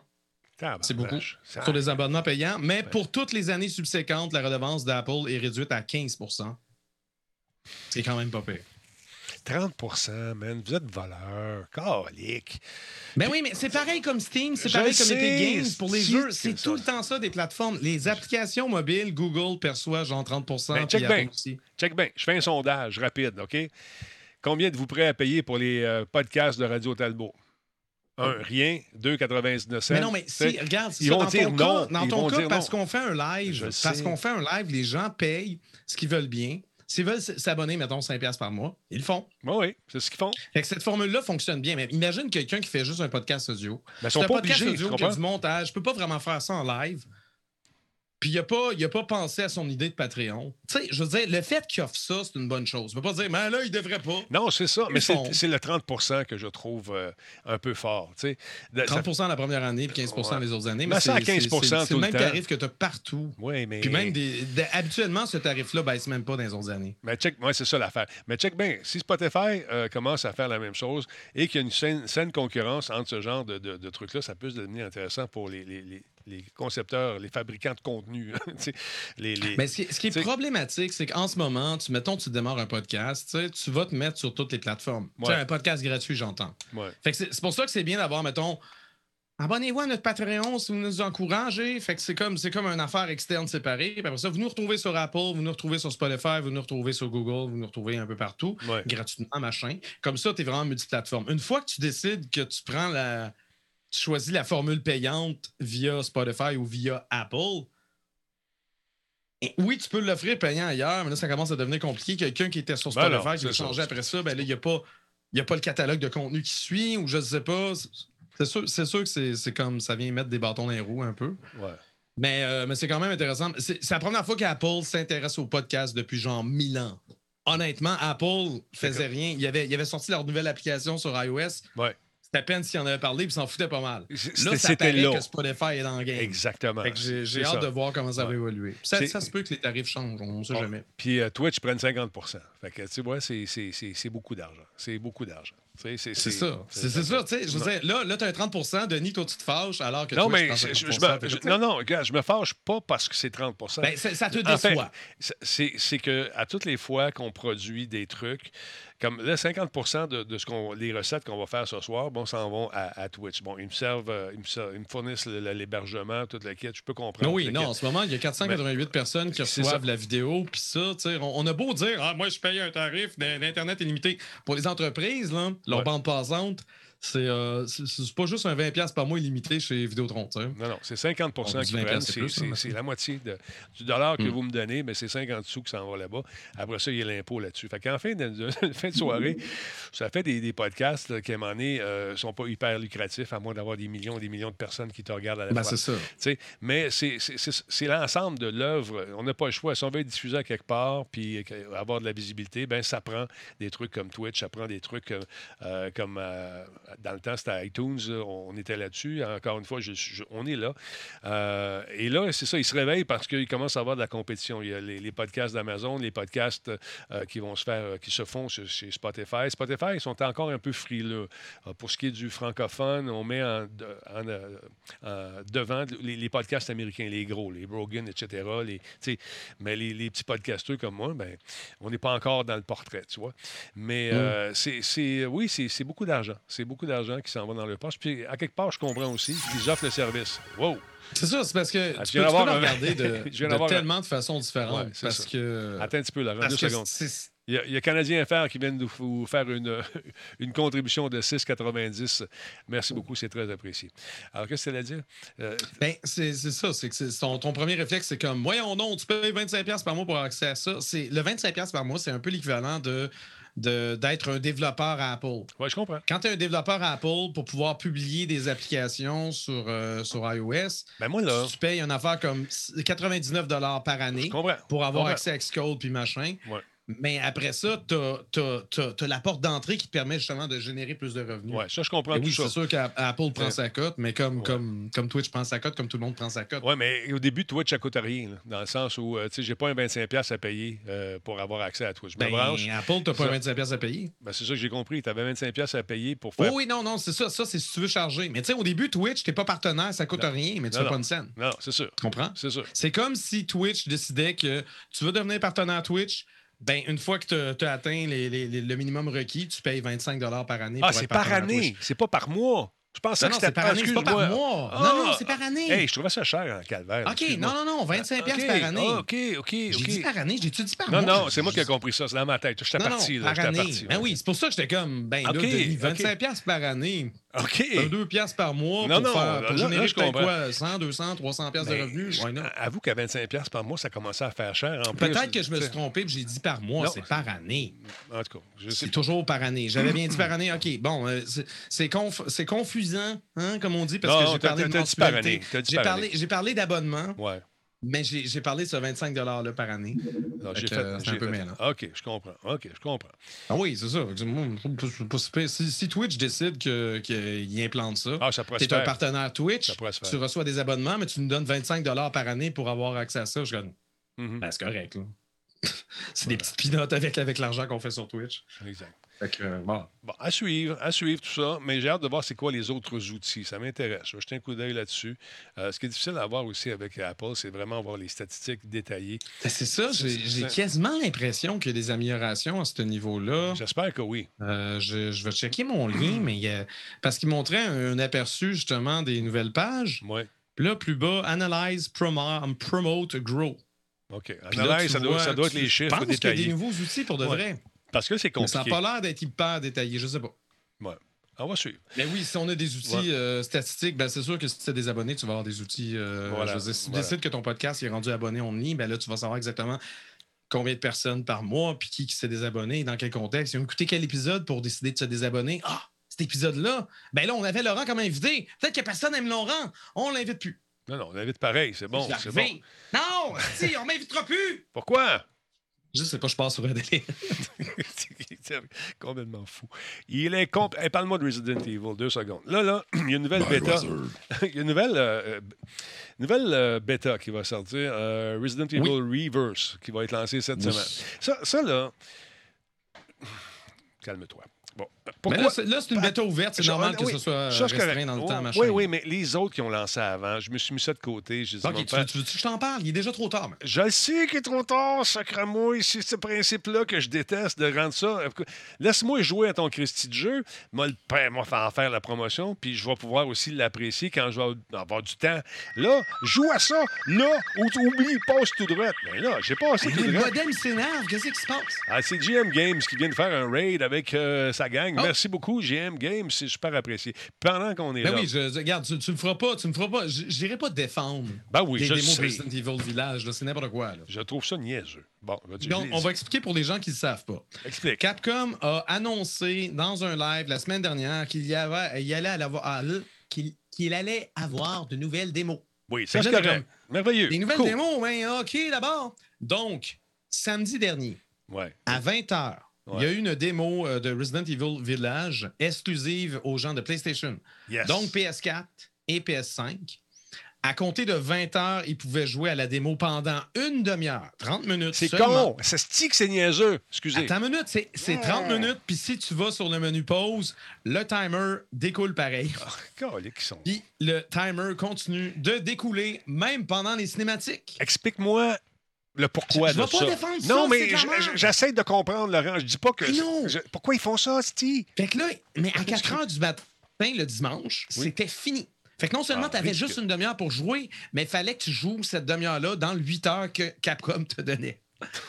c'est beaucoup sur les abonnements payants. Mais pour toutes les années subséquentes, la redevance d'Apple est réduite à 15% C'est quand même pas pire. 30% man. Vous êtes voleur. Calique. Ben oui, mais c'est pareil comme Steam, c'est pareil comme Epic Games pour les jeux. C'est tout le temps ça des plateformes. Les applications mobiles, Google perçoit genre 30 ben, check bien. Check bien. Je fais un sondage rapide, OK? Combien êtes-vous prêt à payer pour les euh, podcasts de Radio Talbot? Un, rien. Deux, 99 cents. Mais non, mais si, regarde, ils vont dire non. Dans ton cas, parce qu'on fait un live, parce qu'on fait un live, les gens payent ce qu'ils veulent bien. S'ils veulent s'abonner, mettons 5$ par mois, ils le font. Oui, oui, c'est ce qu'ils font. Fait que cette formule-là fonctionne bien. Mais imagine quelqu'un qui fait juste un podcast audio. Ben, c'est un podcast audio qui a du montage. Je peux pas vraiment faire ça en live. Puis il n'a pas, il a pas pensé à son idée de Patreon. Tu sais, je veux dire, le fait qu'il offre ça, c'est une bonne chose. On ne peut pas dire, mais là, il devrait pas. Non, c'est ça. Ils mais c'est font. c'est le 30% que je trouve euh, un peu fort. tu sais. De- ça- 30% la première année, puis 15 Ouais. les autres années. Mais Mais ça à c'est- c'est- 15 c'est- le même tarif que tu as partout. Oui, mais. Puis même, des, habituellement, ce tarif-là baisse même pas dans les autres années. Mais check, ouais, c'est ça l'affaire. Mais check bien, si Spotify euh, commence à faire la même chose et qu'il y a une saine, saine concurrence entre ce genre de, de- de trucs-là, ça peut se devenir intéressant pour les, les- les- les concepteurs, les fabricants de contenu. [LAUGHS] les, les- Mais ce qui, ce qui est problématique, c'est qu'en ce moment, tu, mettons, tu démarres un podcast, tu vas te mettre sur toutes les plateformes. Ouais. un podcast gratuit, j'entends. ouais. C'est c'est pour ça que c'est bien d'avoir, mettons, abonnez-vous à notre Patreon si vous nous encouragez. Fait que c'est comme, c'est comme une affaire externe séparée. Puis après ça, vous nous retrouvez sur Apple, vous nous retrouvez sur Spotify, vous nous retrouvez sur Google, vous nous retrouvez un peu partout, Ouais. gratuitement, machin. Comme ça, tu es vraiment multiplateforme. Une fois que tu décides que tu prends la. Tu choisis la formule payante via Spotify ou via Apple. oui, tu peux l'offrir payant ailleurs, mais là, ça commence à devenir compliqué. Quelqu'un qui était sur Ben non, Spotify, qui ça. changer après ça, ben là, il n'y a pas a pas le catalogue de contenu qui suit ou je ne sais pas. C'est sûr, c'est sûr que c'est comme ça vient mettre des bâtons dans les roues un peu. ouais. Mais, euh, mais c'est quand même intéressant. C'est c'est la première fois qu'Apple s'intéresse au podcast depuis genre 1000 ans. Honnêtement, Apple faisait rien. Il avait, il avait sorti leur nouvelle application sur iOS. Ouais. C'était à peine s'il en avait parlé, puis s'en foutait pas mal. Là, ça c'était paraît que Spotify est dans le game. Exactement. J'ai hâte ça. de voir comment ça va Ouais. évoluer. Ça, ça se peut que les tarifs changent, on ne sait Ah. jamais. Puis euh, Twitch prennent 50 Fait que, tu vois, c'est- beaucoup d'argent. C'est beaucoup d'argent. C'est ça. C'est ça, tu sais. Je veux dire, là, là tu as un 30% Denis, toi, tu te fâches, alors que Non, Twitch mais je, je 50%, me, je- non, non, je me fâche pas parce que c'est 30 Ben, ça te déçoit. c'est que à toutes les fois qu'on produit des trucs, comme là, 50 de, de ce qu'on, les recettes qu'on va faire ce soir, bon, s'en vont à, à Twitch. Bon, ils me servent, euh, ils me, servent- ils me fournissent l'hébergement, toute la kit. Je peux comprendre. Non, oui, non, en ce moment, il y a 488 personnes qui reçoivent la vidéo, puis ça, tu sais, on, on a beau dire, ah, moi, je paye un tarif d'in- d'Internet illimité. Pour les entreprises, là, leur Ouais. bande passante, c'est euh, pas juste un 20$ par mois illimité chez Vidéotron. Non, non, c'est 50 On dit qui 20 prennent. c'est C'est plus, hein, c'est- la moitié de- du dollar que Mm. vous me donnez, mais c'est 50 sous qui s'en va là-bas. Après ça, il y a l'impôt là-dessus. Fait qu'en fin de, [LAUGHS] fin de soirée, ça fait des, des podcasts là, qui, à un moment donné, ne sont pas hyper lucratifs, à moins d'avoir des millions et des millions de personnes qui te regardent à la Ben, fois. c'est ça. Tu sais, mais c'est- l'ensemble de l'œuvre. On n'a pas le choix. Si on veut être diffusé à quelque part puis avoir de la visibilité, ben ça prend des trucs comme Twitch, ça prend des trucs euh, euh, comme euh, dans le temps, c'était iTunes. là, On était là-dessus. Encore une fois, je- je- on est là. Euh, et là, c'est ça, ils se réveillent parce qu'ils commencent à avoir de la compétition. Il y a les, les podcasts d'Amazon, les podcasts euh, qui vont se faire, euh, qui se font sur- chez Spotify. Spotify, ils sont encore un peu frileux. Euh, pour ce qui est du francophone, on met en, en, euh, en devant les, les podcasts américains, les gros, les Rogan, etc. Les, mais les, les petits podcasteurs comme moi, ben, on n'est pas encore dans le portrait, tu vois. Mais euh, c'est, oui, c'est, c'est beaucoup d'argent. C'est beaucoup d'argent qui s'en va dans le poste. Puis, à quelque part, je comprends aussi qu'ils offrent le service. Wow! C'est ça, c'est parce que Ah, tu peux, tu peux le regarder de, [LAUGHS] un- tellement de façons différentes. Ouais, parce ça. que. Attends un petit peu, là. parce Deux secondes. Il y, a, il y a Canadien FR qui viennent de vous faire une, [LAUGHS] une contribution de 6,90. Merci beaucoup, c'est très apprécié. Alors, qu'est-ce que tu allais dire? Euh, Ben, c'est ça. C'est que ton, ton premier réflexe, c'est comme, voyons non, tu payes 25$ par mois pour avoir accès à ça. Le 25$ par mois, c'est un peu l'équivalent de de- d'être un développeur à Apple. ouais, je comprends. Quand tu es un développeur à Apple, pour pouvoir publier des applications sur, euh, sur iOS, Ben, moi, là, tu payes une affaire comme 99 par année pour avoir accès à Xcode puis machin. Ouais. Mais après ça, tu as, la porte d'entrée qui te permet justement de générer plus de revenus. Ouais, ça, je comprends Et tout oui, c'est sûr qu'Apple prend Ouais. sa cote, mais comme, Ouais. comme, comme Twitch prend sa cote, comme tout le monde prend sa cote. Oui, mais au début, Twitch, ça coûte rien, là, dans le sens où, euh, tu sais, j'ai pas un 25$ à payer euh, pour avoir accès à Twitch. Je me Ben, branche. Apple, t'as pas Ça. 25$ à payer. Ben, c'est ça que j'ai compris. Tu avais 25$ à payer pour Oh faire. oui, non, non, c'est ça. Ça, c'est si tu veux charger. Mais tu sais, au début, Twitch, t'es pas partenaire, ça coûte Non. rien, mais tu fais pas une scène. Non, c'est sûr. Tu comprends? C'est sûr. C'est comme si Twitch décidait que tu veux devenir partenaire Twitch. Ben, une fois que tu as atteint les- les- les- le minimum requis, tu payes 25 par année. Ah, c'est par année. C'est pas par mois. Je pensais Non, que non, c'était c'est par année, c'est pas par mois. Ah! Non, non, c'est par année. Hey, je trouvais ça cher en calvaire. OK, non, non, non, 25 OK, par année. ah, OK, OK, J'ai dit OK. par année, j'ai-tu dit par Non, mois? non, c'est moi qui ai compris ça. C'est dans ma tête. J'étais Non, parti, non, là. J'étais parti. Ben oui, c'est pour ça que j'étais comme, ben OK, là, Denis, OK. 25 piastres par année, OK. 2 piastres par mois Non, pour, non, faire, pour là, générer là, quoi, 100, 200, 300 piastres de Ben, revenus. je-? Avoue qu'à 25$ par mois, ça commençait à faire cher. Peut-être que je me suis trompé et j'ai dit par mois, c'est par année. En tout cas, C'est toujours par année. J'avais bien dit par année. OK, bon, euh, c'est- c'est conf- c'est confusant, hein, comme on dit, parce Non, que j'ai t'as- parlé de t'as mensualité. T'as parlé, j'ai parlé d'abonnement, Ouais. Mais j'ai parlé de ce 25 $-là par année. J'ai fait, c'est un peu mêlant. OK, je comprends. OK, je comprends. Ah oui, c'est ça. Si, si Twitch décide que- qu'il implante ça, Ah, ça tu es un partenaire Twitch, tu reçois des abonnements, mais tu nous donnes 25 par année pour avoir accès à ça. Je dis, Mhm. ben, c'est correct. là. [LAUGHS] c'est des petites pinottes avec, avec l'argent qu'on fait sur Twitch. Exact. Que, euh, bon. Bon, à suivre, à suivre tout ça, mais j'ai hâte de voir c'est quoi les autres outils. Ça m'intéresse. Je vais jeter un coup d'œil là-dessus. Euh, ce qui est difficile à voir aussi avec Apple, c'est vraiment voir les statistiques détaillées. Ben, C'est ça, j'ai quasiment l'impression qu'il y a des améliorations à ce niveau-là. J'espère que oui. Euh, je, je vais checker mon lien, [CLEARS THROAT] mais euh, parce qu'il montrait un, un aperçu justement des nouvelles pages. Oui. Puis là, plus bas, Analyze, promo- Promote, Grow. OK. Là, ça, doit, vois- ça doit être les chiffres pense qu'il y a des nouveaux outils pour de Ouais. vrai? Parce que c'est Mais Ça n'a compliqué. pas l'air d'être hyper détaillé, je sais pas. On va suivre. Mais oui, si on a des outils Ouais. euh, statistiques, ben c'est sûr que si tu as des abonnés, tu vas avoir des outils. euh, Voilà, je veux dire, si tu voilà. décides que ton podcast est rendu abonné only, ben là, tu vas savoir exactement combien de personnes par mois, puis qui, qui s'est désabonné, dans quel contexte. Ils ont écouté quel épisode pour décider de se désabonner. Ah, cet épisode-là, ben là, on avait Laurent comme invité. Peut-être que personne aime Laurent. On l'invite plus. Non, non, on invite pareil. C'est bon. C'est bon. Non, si, on m'invitera plus. [LAUGHS] Pourquoi? Je sais pas, je passe sur un délai. C'est complètement fou. Il est comp... Hey, Parle-moi de Resident Evil, deux secondes. Là, là, il y a une nouvelle bêta. [LAUGHS] il y a une nouvelle, euh, nouvelle euh, bêta qui va sortir, euh, Resident Evil Reverse, qui va être lancée cette Oui. semaine. Ça, ça là. Calme-toi. Bon. Mais Pourquoi? là, c'est là, c'est une bêta ouverte. C'est Je- normal que oui, ce soit c'est restreint dans le Oui, temps, machin. Oui, oui, mais les autres qui ont lancé avant, je me suis mis ça de côté. J'ai dit, Ok, tu, tu veux que je t'en parle? Il est déjà trop tard. mais- Je le sais qu'il est trop tard, sacre-moi. C'est ce principe-là que je déteste de rendre ça. Laisse-moi jouer à ton Christy de jeu. Moi, le père m'a fait en faire la promotion, puis je vais pouvoir aussi l'apprécier quand je vais avoir du temps. Là, joue à ça. Là, ou tu oublies, passe tout droit. Mais là, j'ai passé tout Le droit. modem s'énerve. Qu'est-ce qui se passe? Ah, c'est GM Games qui vient de faire un raid avec euh, sa gang. Oh. Merci beaucoup, GM Games. C'est super apprécié. Pendant qu'on est Ben là. oui, je, regarde, tu, me feras pas, tu me feras pas. J'irai pas défendre Ben oui, les je le démos sais. Resident Evil Village, c'est n'importe quoi. Là. Je trouve ça niaiseux. Bon, Donc, on va expliquer pour les gens qui ne savent pas. Explique. Capcom a annoncé dans un live la semaine dernière qu'il y avait, il allait avoir, ah, qu'il qu'il allait avoir de nouvelles démos. Oui, c'est correct. Merveilleux. Des nouvelles Cool. démos, oui, OK, d'abord. Donc, samedi dernier, Ouais. à 20h, il y a eu une démo euh, de Resident Evil Village exclusive aux gens de PlayStation. Yes. Donc PS4 et PS5. À compter de 20 heures, ils pouvaient jouer à la démo pendant une demi-heure, 30 minutes. c'est con. Ça se que c'est niaiseux. Excusez. Attends une minute, c'est c'est 30 minutes, puis si tu vas sur le menu pause, le timer découle pareil. Ils sont- Puis le timer continue de découler même pendant les cinématiques. Explique-moi le pourquoi Je- je de pas ça. non, mais j'essaie de comprendre, Laurent. Je dis pas que. Mais non. je- pourquoi ils font ça, Sti? Fait que là, mais à 4 heures du matin, le dimanche, Oui. c'était fini. Fait que non seulement Ah, tu avais juste une demi-heure pour jouer, mais il fallait que tu joues cette demi-heure-là dans le 8 heures que Capcom te donnait.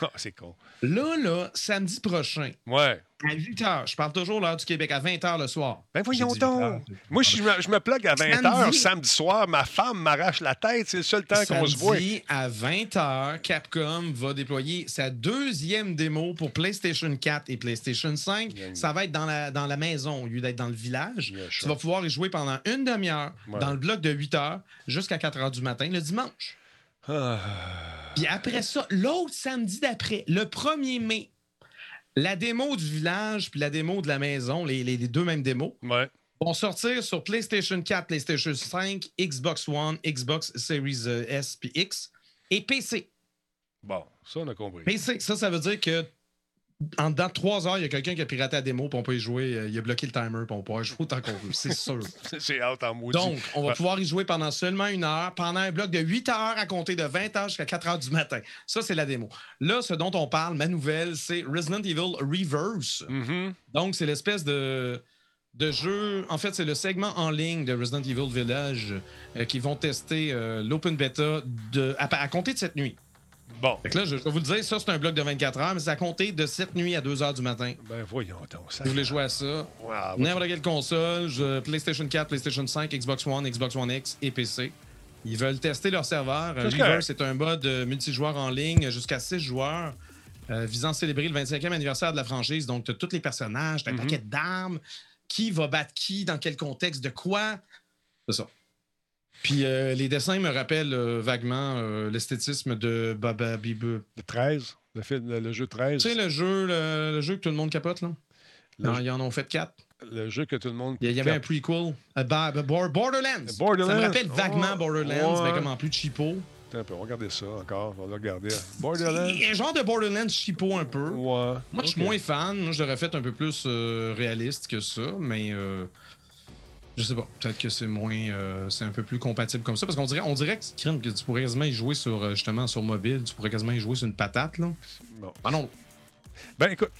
Ah, c'est con. Là, là, samedi prochain, Ouais. à 8 heures, je parle toujours l'heure du Québec, à 20 heures le soir. Ben voyons J'ai dit 8 heures. donc. Moi, si je me, je me plug à 20h Samedi. samedi soir, ma femme m'arrache la tête. C'est le seul temps qu'on se voit. Samedi, à 20h, Capcom va déployer sa deuxième démo pour PlayStation 4 et PlayStation 5. Bien. Ça va être dans la, dans la maison au lieu d'être dans le village. Bien Tu sûr. vas pouvoir y jouer pendant une demi-heure Ouais. dans le bloc de 8 heures jusqu'à 4 heures du matin le dimanche. Ah. Puis après ça, l'autre samedi d'après, le 1er mai, la démo du village puis la démo de la maison, les, les- les deux mêmes démos, Ouais. vont sortir sur PlayStation 4, PlayStation 5, Xbox One, Xbox Series euh, S puis X et PC. Bon, ça, on a compris. PC, ça, ça veut dire que en dedans de trois heures, il y a quelqu'un qui a piraté la démo, puis on peut y jouer. euh, il a bloqué le timer, puis on pourra y jouer autant qu'on veut. C'est sûr. [LAUGHS] C'est out en maudit. Donc, on va Ouais. pouvoir y jouer pendant seulement une heure, pendant un bloc de 8 heures à compter de 20 heures jusqu'à 4 heures du matin. Ça, c'est la démo. Là, ce dont on parle, ma nouvelle, c'est Resident Evil Reverse. Mhm. Donc, c'est l'espèce de, de jeu. En fait, c'est le segment en ligne de Resident Evil Village euh, qui vont tester euh, l'open beta de, à, à compter de cette nuit. Bon. Fait que là, je, je vais vous le dire, ça, c'est un bloc de 24 heures, mais c'est à compter de cette nuit à 2 heures du matin. Ben voyons donc. Ça... Vous voulez jouer à ça, Wow. n'importe quelle console, je- PlayStation 4, PlayStation 5, Xbox One, Xbox One X et PC. Ils veulent tester leur serveur. C'est un mode euh, multijoueur en ligne jusqu'à 6 joueurs euh, visant à célébrer le 25e anniversaire de la franchise. Donc, tu as tous les personnages, tu as un Mhm. paquet d'armes, qui va battre qui, dans quel contexte, de quoi? C'est ça. Puis euh, les dessins me rappellent euh, vaguement euh, l'esthétisme de Baba Bibu. Le 13, le, film, le, jeu 13. Tu sais, le jeu, le, jeu que tout le monde capote, là? non, ils en ont fait quatre. Le jeu que tout le monde. Il y, avait un prequel. Borderlands. Borderlands. Ça me rappelle vaguement Borderlands, mais comme en plus cheapo. Attends un peu, on va regarder ça encore. On va regarder. Borderlands. Un genre de Borderlands cheapo un peu. Ouais. Moi, je suis moins fan. Moi, je l'aurais fait un peu plus réaliste que ça, mais. Je sais pas. Peut-être que c'est moins. Euh, c'est un peu plus compatible comme ça. Parce qu'on dirait, on dirait que, que tu pourrais quasiment y jouer sur, euh, justement, sur mobile. Tu pourrais quasiment y jouer sur une patate, là. Bon. Ah non. Ben écoute,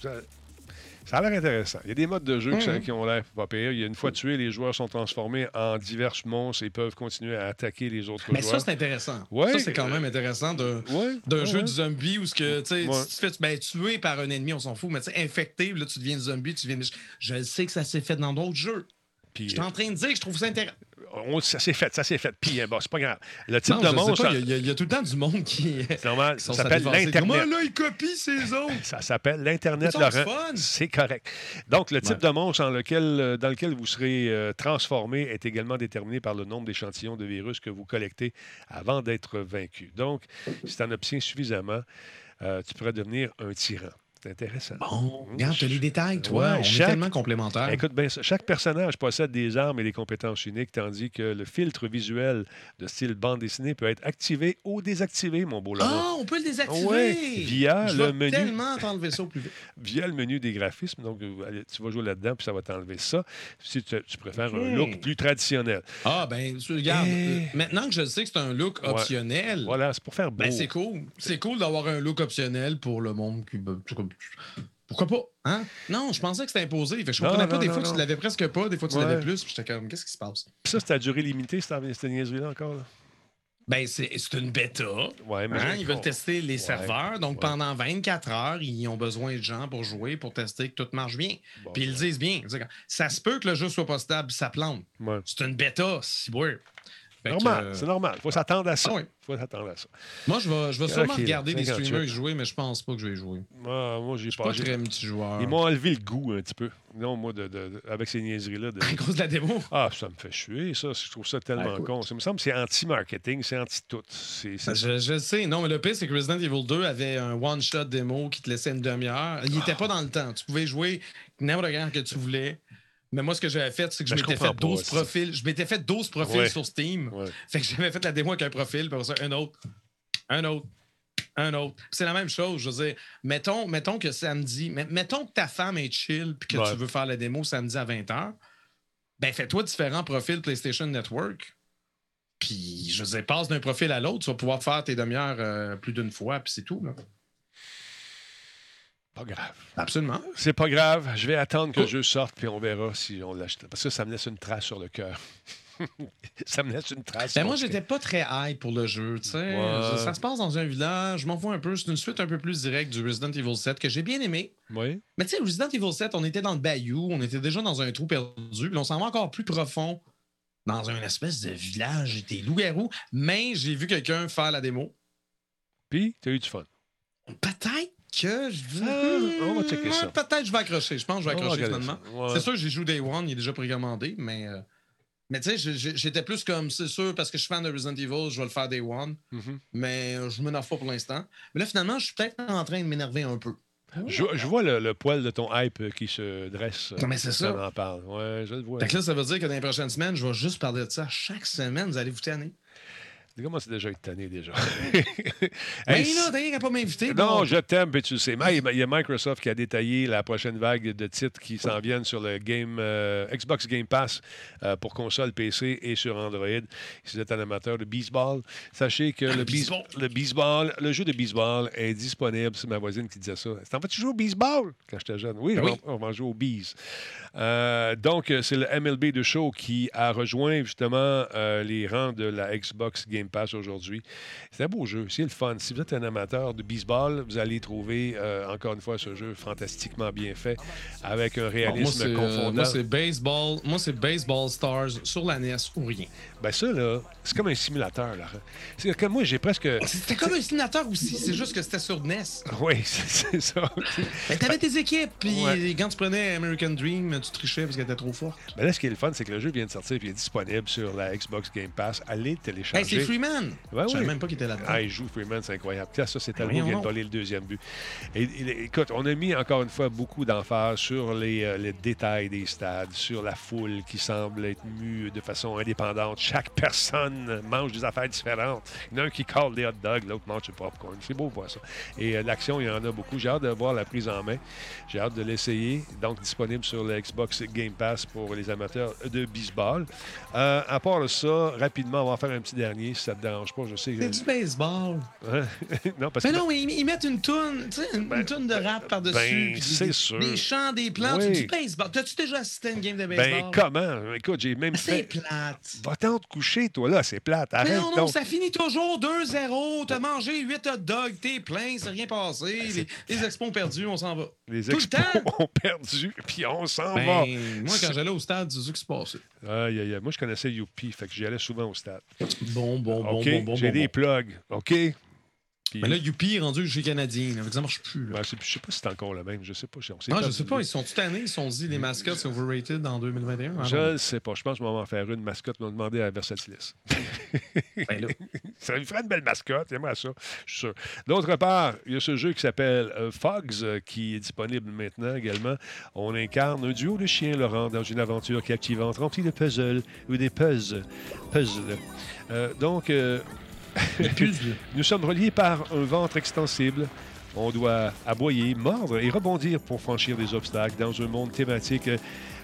ça, a l'air intéressant. Il y a des modes de jeu qui, ont l'air pas pire. Il y a une fois tués, les joueurs sont transformés en divers monstres et peuvent continuer à attaquer les autres Mais joueurs. Mais ça, c'est intéressant. Ouais, ça, c'est quand même intéressant d'un ouais, jeu de zombie où ce que, tu fais ben, tuer par un ennemi, on s'en fout, mais infecté, là, tu deviens zombie, tu deviens. Je sais que ça s'est fait dans d'autres jeux je suis en train de dire que je trouve ça intéressant. ça s'est fait, ça s'est fait. Puis, bon, c'est pas grave. Le type de monstre. Il y, a tout le temps du monde qui. [LAUGHS] Normal. Ça s'appelle l'Internet. Comment là, il copie ses [LAUGHS] autres? Ça s'appelle l'Internet, Laurent. C'est correct. Donc, le type de monstre dans lequel, euh, dans lequel vous serez euh, transformé est également déterminé par le nombre d'échantillons de virus que vous collectez avant d'être vaincu. Donc, si tu en obtiens suffisamment, euh, tu pourrais devenir un tyran. C'est intéressant. Bon, regarde, tu as les détails, toi. on est tellement complémentaires. Écoute bien Chaque personnage possède des armes et des compétences uniques, tandis que le filtre visuel de style bande dessinée peut être activé ou désactivé, mon beau Laurent. Ah, on peut le désactiver! Oui, via Je le menu. tellement t'enlever ça au plus vite. [LAUGHS] Via le menu des graphismes. Donc, euh, tu vas jouer là-dedans, puis ça va t'enlever ça. Si tu, préfères un look plus traditionnel. Ah, ben, regarde, euh, maintenant que je sais que c'est un look optionnel. Voilà, c'est pour faire ben, beau. Ben, c'est cool. C'est cool d'avoir un look optionnel pour le monde qui. Pourquoi pas? Hein? Non, je pensais que c'était imposé. je comprenais pas. des fois, tu l'avais presque pas. Des fois, tu l'avais plus. J'étais comme, qu'est-ce qui se passe? Puis ça, c'était à durée limitée, cette niaiserie-là encore? Là? Ben, c'est une bêta. Ouais, mais hein? Ils veulent tester les serveurs. Donc, pendant 24 heures, ils ont besoin de gens pour jouer, pour tester que tout marche bien. Puis ils le disent bien. Ça se peut que le jeu soit pas stable, ça plante. C'est une bêta, si ouais. Normal, c'est normal. Il faut s'attendre à ça. Ah faut s'attendre à ça. Moi, je vais, je vais sûrement regarder des streamers jouer, mais je pense pas que je vais jouer. Ah, moi, j'ai pas. pas très multijoueur. Ils m'ont enlevé le goût un petit peu. Non, moi, de, de, avec ces niaiseries-là. De... [LAUGHS] À cause de la démo? Ah, ça me fait chuer, ça. Je trouve ça tellement con. Ça me semble que c'est anti-marketing, c'est anti-tout. Je, je, sais. Non, mais le pire, c'est que Resident Evil 2 avait un one-shot démo qui te laissait une demi-heure. Il n'était pas dans le temps. Tu pouvais jouer n'importe quand que tu voulais. Mais moi, ce que j'avais fait, c'est que je m'étais fait 12 profils. Je m'étais fait 12 profils sur Steam. Fait que j'avais fait la démo avec un profil, puis ça, un autre, un autre, un autre. C'est la même chose. Je veux dire, mettons, mettons que samedi, mettons que ta femme est chill puis que tu veux faire la démo samedi à 20h. Ben, fais-toi différents profils PlayStation Network. Puis, je veux dire, passe d'un profil à l'autre, tu vas pouvoir faire tes demi-heures euh, plus d'une fois, puis c'est tout. Là. Pas grave. Absolument. C'est pas grave. Je vais attendre que le jeu sorte, puis on verra si on l'achète. Parce que ça me laisse une trace sur le cœur. [LAUGHS] ça me laisse une trace. Ben moi, j'étais pas très high pour le jeu. Ça se passe dans un village. Je m'en vois un peu. C'est une suite un peu plus directe du Resident Evil 7 que j'ai bien aimé. Oui. Mais tu sais, Resident Evil 7, on était dans le bayou. On était déjà dans un trou perdu. Puis on s'en va encore plus profond dans un espèce de village. J'étais loup-garou. Mais j'ai vu quelqu'un faire la démo. Puis, t'as eu du fun. Peut-être que je veux. on va checker ça. Peut-être que je vais accrocher. Je pense que je vais accrocher finalement. C'est sûr que j'ai joué Day One, il est déjà précommandé, mais. Euh, mais tu sais, j'étais plus comme, c'est sûr, parce que je suis fan de Resident Evil, je vais le faire Day One. Mm-hmm. Mais euh, je ne m'énerve pas pour l'instant. Mais là, finalement, je suis peut-être en train de m'énerver un peu. Je, vois le, poil de ton hype qui se dresse. Mais c'est ça? en parle. Ouais, je le vois. là, ça veut dire que dans les prochaines semaines, je vais juste parler de ça chaque semaine. Vous allez vous tanner. Comment c'est déjà tanné déjà? [LAUGHS] Mais hey, là, t'as pas m'inviter. Non, je t'aime, puis tu le sais. il y a Microsoft qui a détaillé la prochaine vague de titres qui s'en viennent sur le game, euh, Xbox Game Pass euh, pour console, PC et sur Android. Si vous êtes un amateur de baseball, sachez que le, baseball. le baseball, le jeu de baseball est disponible. C'est ma voisine qui disait ça. En fait, tu joues au baseball quand j'étais jeune. Oui, ben On, va jouer au bees. Euh, donc, c'est le MLB de show qui a rejoint justement les rangs de la Xbox Game Pass aujourd'hui. C'est un beau jeu, c'est le fun. Si vous êtes un amateur de baseball, vous allez trouver euh, encore une fois ce jeu fantastiquement bien fait avec un réalisme bon, confondant. moi, c'est baseball, moi c'est baseball stars sur la NES ou rien. Ben ça là, c'est comme un simulateur là. C'est comme moi j'ai presque. C'était comme un simulateur aussi, c'est juste que c'était sur NES. Oui, [LAUGHS] c'est ça. Ben, t'avais tes équipes, puis quand tu prenais American Dream, tu trichais parce qu'elle était trop forte. Mais là, ce qui est le fun, c'est que le jeu vient de sortir et il est disponible sur la Xbox Game Pass. Allez le télécharger. Hey, c'est Freeman! Ouais, Je savais même pas qu'il était là-dedans. Ah, il joue Freeman, c'est incroyable. Ça, c'est Ben Talbot qui vient de voler le deuxième but. Et, et- écoute, on a mis encore une fois beaucoup d'emphase sur les, euh, les détails des stades, sur la foule qui semble être mue de façon indépendante. Chaque personne mange des affaires différentes. Il y en a un qui colle des hot dogs, l'autre mange du popcorn. C'est beau voir ça. Et euh, l'action, il y en a beaucoup. J'ai hâte de voir la prise en main. J'ai hâte de l'essayer. Donc, disponible sur le Xbox Game Pass pour les amateurs de baseball. Euh, à part ça, rapidement, on va en faire un petit dernier, ça ne te dérange pas. Je sais. C'est du baseball. [LAUGHS] non, parce Mais que... non, mais ils, ils mettent une toune, une, Ben, une toune de rap par-dessus. ben, c'est sûr. Des chants, des plans, Oui. du baseball. T'as-tu déjà assisté à une game de Ben, baseball? comment? Écoute, j'ai même Mais c'est plate. Va-t'en te coucher, toi, là, c'est plate. Mais Arrête non, non, donc. ça finit toujours 2-0. T'as mangé 8 hot dogs, t'es plein, c'est rien passé. Les, les expos ont perdu, on s'en va. Les Tout le expos temps. [LAUGHS] ont perdu, puis on s'en va. Ben, moi, quand j'allais au stade, c'est ça qui se passait. Aïe, aïe, aïe. Moi, je connaissais Youpi, fait que j'y allais souvent au stade. Bon, bon, bon, OK, bon, bon. j'ai des plugs, OK? Puis, Mais là, Youpi est rendu chez Canadien. là, ça marche plus. Là. ben, je sais pas si c'est encore le même, je sais pas. on Non, je perdu. sais pas, ils sont tout annés, ils sont dit les mascottes c'est overrated en 2021. Ah, Je ne sais pas. Je pense que je vais m'en faire une mascotte. Ils m'ont demandé à Versatilis. [LAUGHS] Ben. [LAUGHS] Ça lui ferait une belle mascotte. J'aimerais ça, je suis sûr. D'autre part, il y a ce jeu qui s'appelle euh, Fogs, euh, qui est disponible maintenant également. On incarne un duo de chiens, Laurent, dans une aventure captivante, remplie de puzzles ou des puzzles. puzzles. Euh, donc, euh, [LAUGHS] nous sommes reliés par un ventre extensible. On doit aboyer, mordre et rebondir pour franchir des obstacles dans un monde thématique.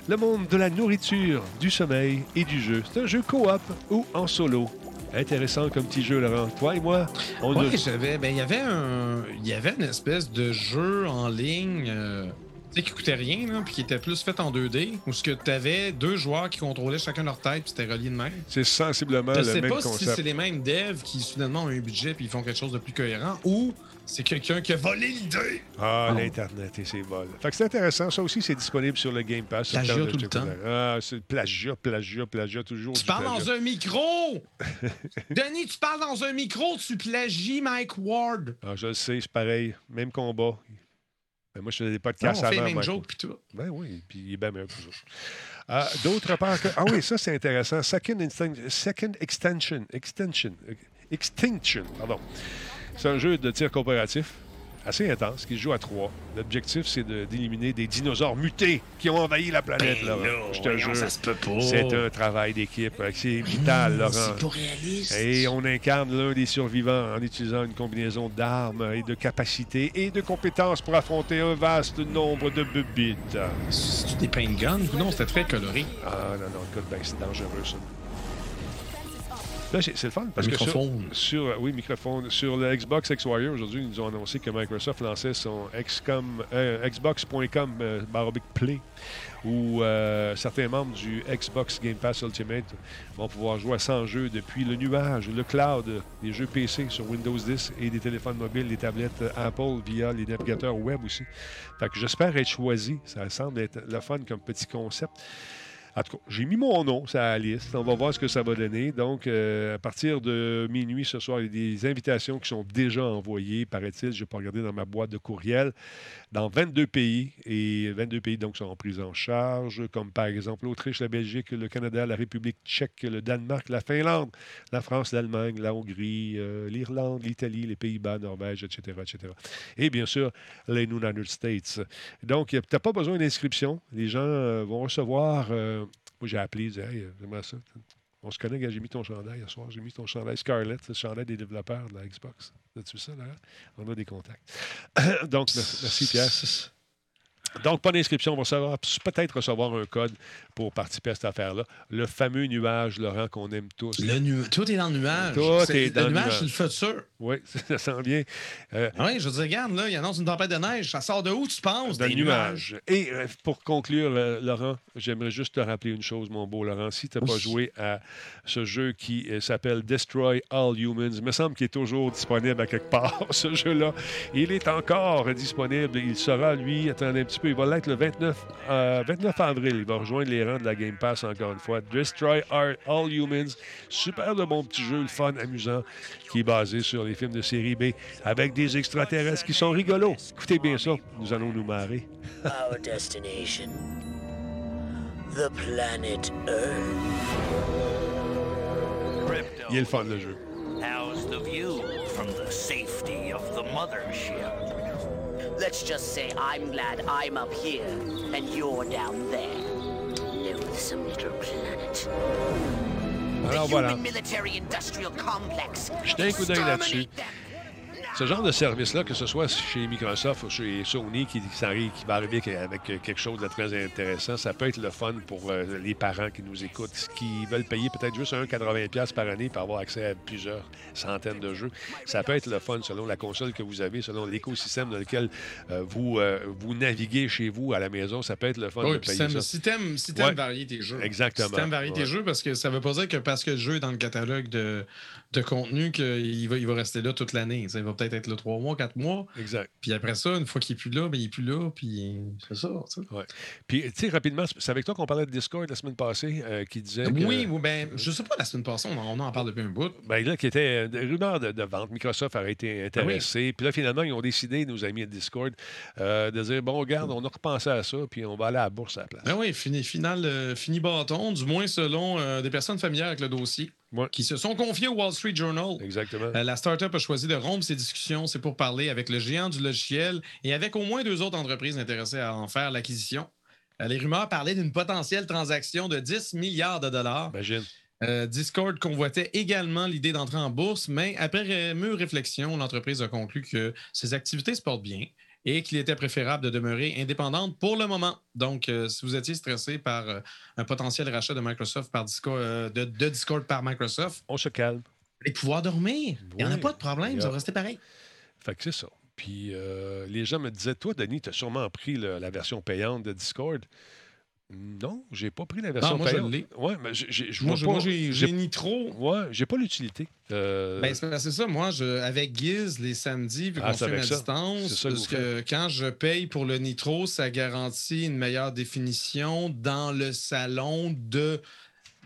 Le monde de la nourriture, du sommeil et du jeu. C'est un jeu coop ou en solo. Intéressant comme petit jeu, Laurent. Toi et moi, on Ouais, a- j'avais. Ben, il y avait un. Il y avait une espèce de jeu en ligne. euh, sais, qui coûtait rien, là, puis qui était plus fait en 2D, où ce que tu avais deux joueurs qui contrôlaient chacun leur tête, puis c'était relié de même. c'est sensiblement Je le sais même pas si concept. c'est les mêmes devs qui soudainement ont un budget puis ils font quelque chose de plus cohérent, ou c'est quelqu'un qui a volé l'idée. Ah, Oh. l'Internet et ses vols. Fait que c'est intéressant. Ça aussi, c'est disponible sur le Game Pass. Plagiat tout le temps. Ah, c'est plagiat, plagiat, plagiat, toujours. Tu parles plagiat. dans un micro! [LAUGHS] Denis, tu parles dans un micro, tu plagies Mike Ward. Ah, je le sais, c'est pareil. Même combat. Ben, moi, je faisais des Non, podcasts on fait les avant. mêmes jokes puis tout. Ben oui, puis il est bien meilleur que. Ah, D'autre part que... Ah oui, ça, c'est intéressant. Second, instinct- second Extension. Extension. Extinction, pardon. C'est un jeu de tir coopératif assez intense qui se joue à trois. L'objectif, c'est de- d'éliminer des dinosaures mutés qui ont envahi la planète, Ben Laurent. là, Je te jure. ça se peut pas. C'est un travail d'équipe. C'est vital, Laurent. C'est pas réaliste. Et on incarne l'un des survivants en utilisant une combinaison d'armes et de capacités et de compétences pour affronter un vaste nombre de bubites. C'est-tu des paint guns? Non, c'était très coloré. Ah non, non, écoute, ben, c'est dangereux, ça. Là, c'est le fun parce que sur, euh, oui, microphone. Sur le Xbox X Warrior, aujourd'hui, ils nous ont annoncé que Microsoft lançait son XCOM, euh, Xbox.com euh, baroblique Play, où euh, certains membres du Xbox Game Pass Ultimate vont pouvoir jouer à 100 jeux depuis le nuage, le cloud, des jeux PC sur Windows 10 et des téléphones mobiles, des tablettes Apple via les navigateurs web aussi. Fait que j'espère être choisi. Ça semble être le fun comme petit concept. En tout cas, j'ai mis mon nom sur la liste. On va voir ce que ça va donner. Donc, euh, à partir de minuit ce soir, il y a des invitations qui sont déjà envoyées, paraît-il. Je n'ai pas regardé dans ma boîte de courriel. Dans 22 pays. Et 22 pays, donc, sont pris en charge, comme par exemple l'Autriche, la Belgique, le Canada, la République tchèque, le Danemark, la Finlande, la France, l'Allemagne, la Hongrie, euh, l'Irlande, l'Italie, les Pays-Bas, Norvège, etc., etc. Et bien sûr, les United States. Donc, tu n'as pas besoin d'inscription. Les gens euh, vont recevoir. euh, moi, j'ai appelé, j'ai dit, hey, ça. On se connaît, j'ai mis ton chandail hier soir. J'ai mis ton chandail Scarlett, le chandail des développeurs de la Xbox. As-tu ça, là? On a des contacts. [COUGHS] Donc, merci, merci, Pierre. Donc, pas d'inscription. On va savoir- peut-être recevoir un code pour participer à cette affaire-là. Le fameux nuage, Laurent, qu'on aime tous. Le nu- Tout est dans le nuage. Tout est dans le le nuage. c'est le futur. Oui, [LAUGHS] ça sent bien. Euh, Oui, je veux dire, regarde, là, il annonce une tempête de neige. Ça sort de où, tu penses? Dans Des le nuage. Et euh, pour conclure, euh, Laurent, j'aimerais juste te rappeler une chose, mon beau Laurent. Si tu n'as pas joué à ce jeu qui euh, s'appelle Destroy All Humans, il me semble qu'il est toujours disponible à quelque part, [LAUGHS] ce jeu-là. Il est encore disponible. Il sera, lui, attendez un petit peu, il va l'être le 29, euh, 29 avril. Il va rejoindre les rangs de la Game Pass encore une fois. Destroy All All Humans. Super de bon petit jeu, le fun, amusant, qui est basé sur les films de série B avec des extraterrestres qui sont rigolos. Écoutez bien ça, nous allons nous marrer. Our destination. the planet Earth. Il est le fun, le jeu. How's the view from the safety of the mothership? Let's just say I'm glad I'm up here and you're down there. Loathsome little planet. Alors the voilà. human military industrial complex. Jetez un coup d'œil là-dessus. Ce genre de service-là, que ce soit chez Microsoft ou chez Sony, qui, va arriver avec quelque chose de très intéressant, ça peut être le fun pour euh, les parents qui nous écoutent, qui veulent payer peut-être juste 1,80$ par année pour avoir accès à plusieurs centaines de jeux. Ça peut être le fun selon la console que vous avez, selon l'écosystème dans lequel euh, vous, euh, vous naviguez chez vous à la maison. Ça peut être le fun Oui, de payer si ça. t'aimes si t'aimes Ouais. varier tes jeux. Exactement. Si t'aimes varier tes jeux, parce que ça veut pas dire que parce que le jeu est dans le catalogue de, de contenu qu'il va, il va rester là toute l'année. Il va peut-être être là trois mois, quatre mois. Exact. Puis après ça, une fois qu'il est plus là, ben, il est plus là. Puis c'est ça. tu sais. Puis, tu sais, rapidement, c'est avec toi qu'on parlait de Discord la semaine passée, euh, qui disait. que- Oui, oui, ben, je sais pas, la semaine passée, on en, on en parle depuis un bout. Ben là, qui était euh, des rumeurs de, de vente. Microsoft aurait été intéressé. Puis là, finalement, ils ont décidé, nos amis de Discord, euh, de dire bon, regarde, on a repensé à ça, puis on va aller à la bourse à la place. Ben oui, fini, final, euh, fini bâton, du moins selon euh, des personnes familières avec le dossier, Ouais. qui se sont confiées au Wall Street Journal. Exactement. Euh, la startup a choisi de rompre ses discussions. C'est pour parler avec le géant du logiciel et avec au moins deux autres entreprises intéressées à en faire l'acquisition. Euh, les rumeurs parlaient d'une potentielle transaction de 10 milliards de dollars. Imagine. Euh, Discord convoitait également l'idée d'entrer en bourse, mais après mûre réflexion, l'entreprise a conclu que ses activités se portent bien et qu'il était préférable de demeurer indépendante pour le moment. Donc, euh, si vous étiez stressé par euh, un potentiel rachat de Microsoft par Discord, euh, de, de Discord par Microsoft, On se calme. allez pouvoir dormir. Il n'y en a Oui. pas de problème, ça va rester pareil. Fait que c'est ça. Puis les gens me disaient Toi, Denis, tu as sûrement pris le- la version payante de Discord. Non, j'ai pas pris la version moi, je payante. l'ai. Ouais, mais j'ai- j'ai- je Moi, vois j'ai- pas. moi, j'ai j'ai- j'ai Nitro. Ouais, j'ai pas l'utilité. Euh, Ben, c'est c'est ça, moi, je, avec Giz, les samedis, vu Ah, qu'on filme à ça. distance, C'est ça que parce que quand je paye pour le Nitro, ça garantit une meilleure définition dans le salon de,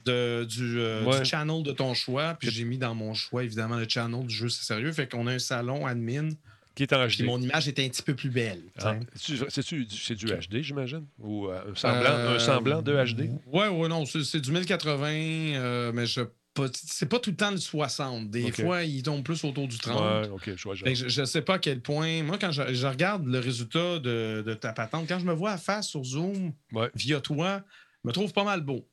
de- du, euh, Ouais. du channel de ton choix. Puis j'ai mis dans mon choix, évidemment, le channel du jeu, c'est sérieux. Fait qu'on a un salon admin, qui est en puis HD. mon image est un petit peu plus belle. Ah, du- c'est du HD, j'imagine? Ou euh, un, semblant, Euh, un semblant de HD? Ouais, ouais, non, c'est c'est du 1080, euh, mais je pas- c'est pas tout le temps le 60. Des fois, il tombe plus autour du 30. Ouais, ok, je vois. je je, sais pas à quel point. Moi, quand je, je regarde le résultat de, de ta patente, quand je me vois à face sur Zoom Ouais. via toi, je me trouve pas mal beau.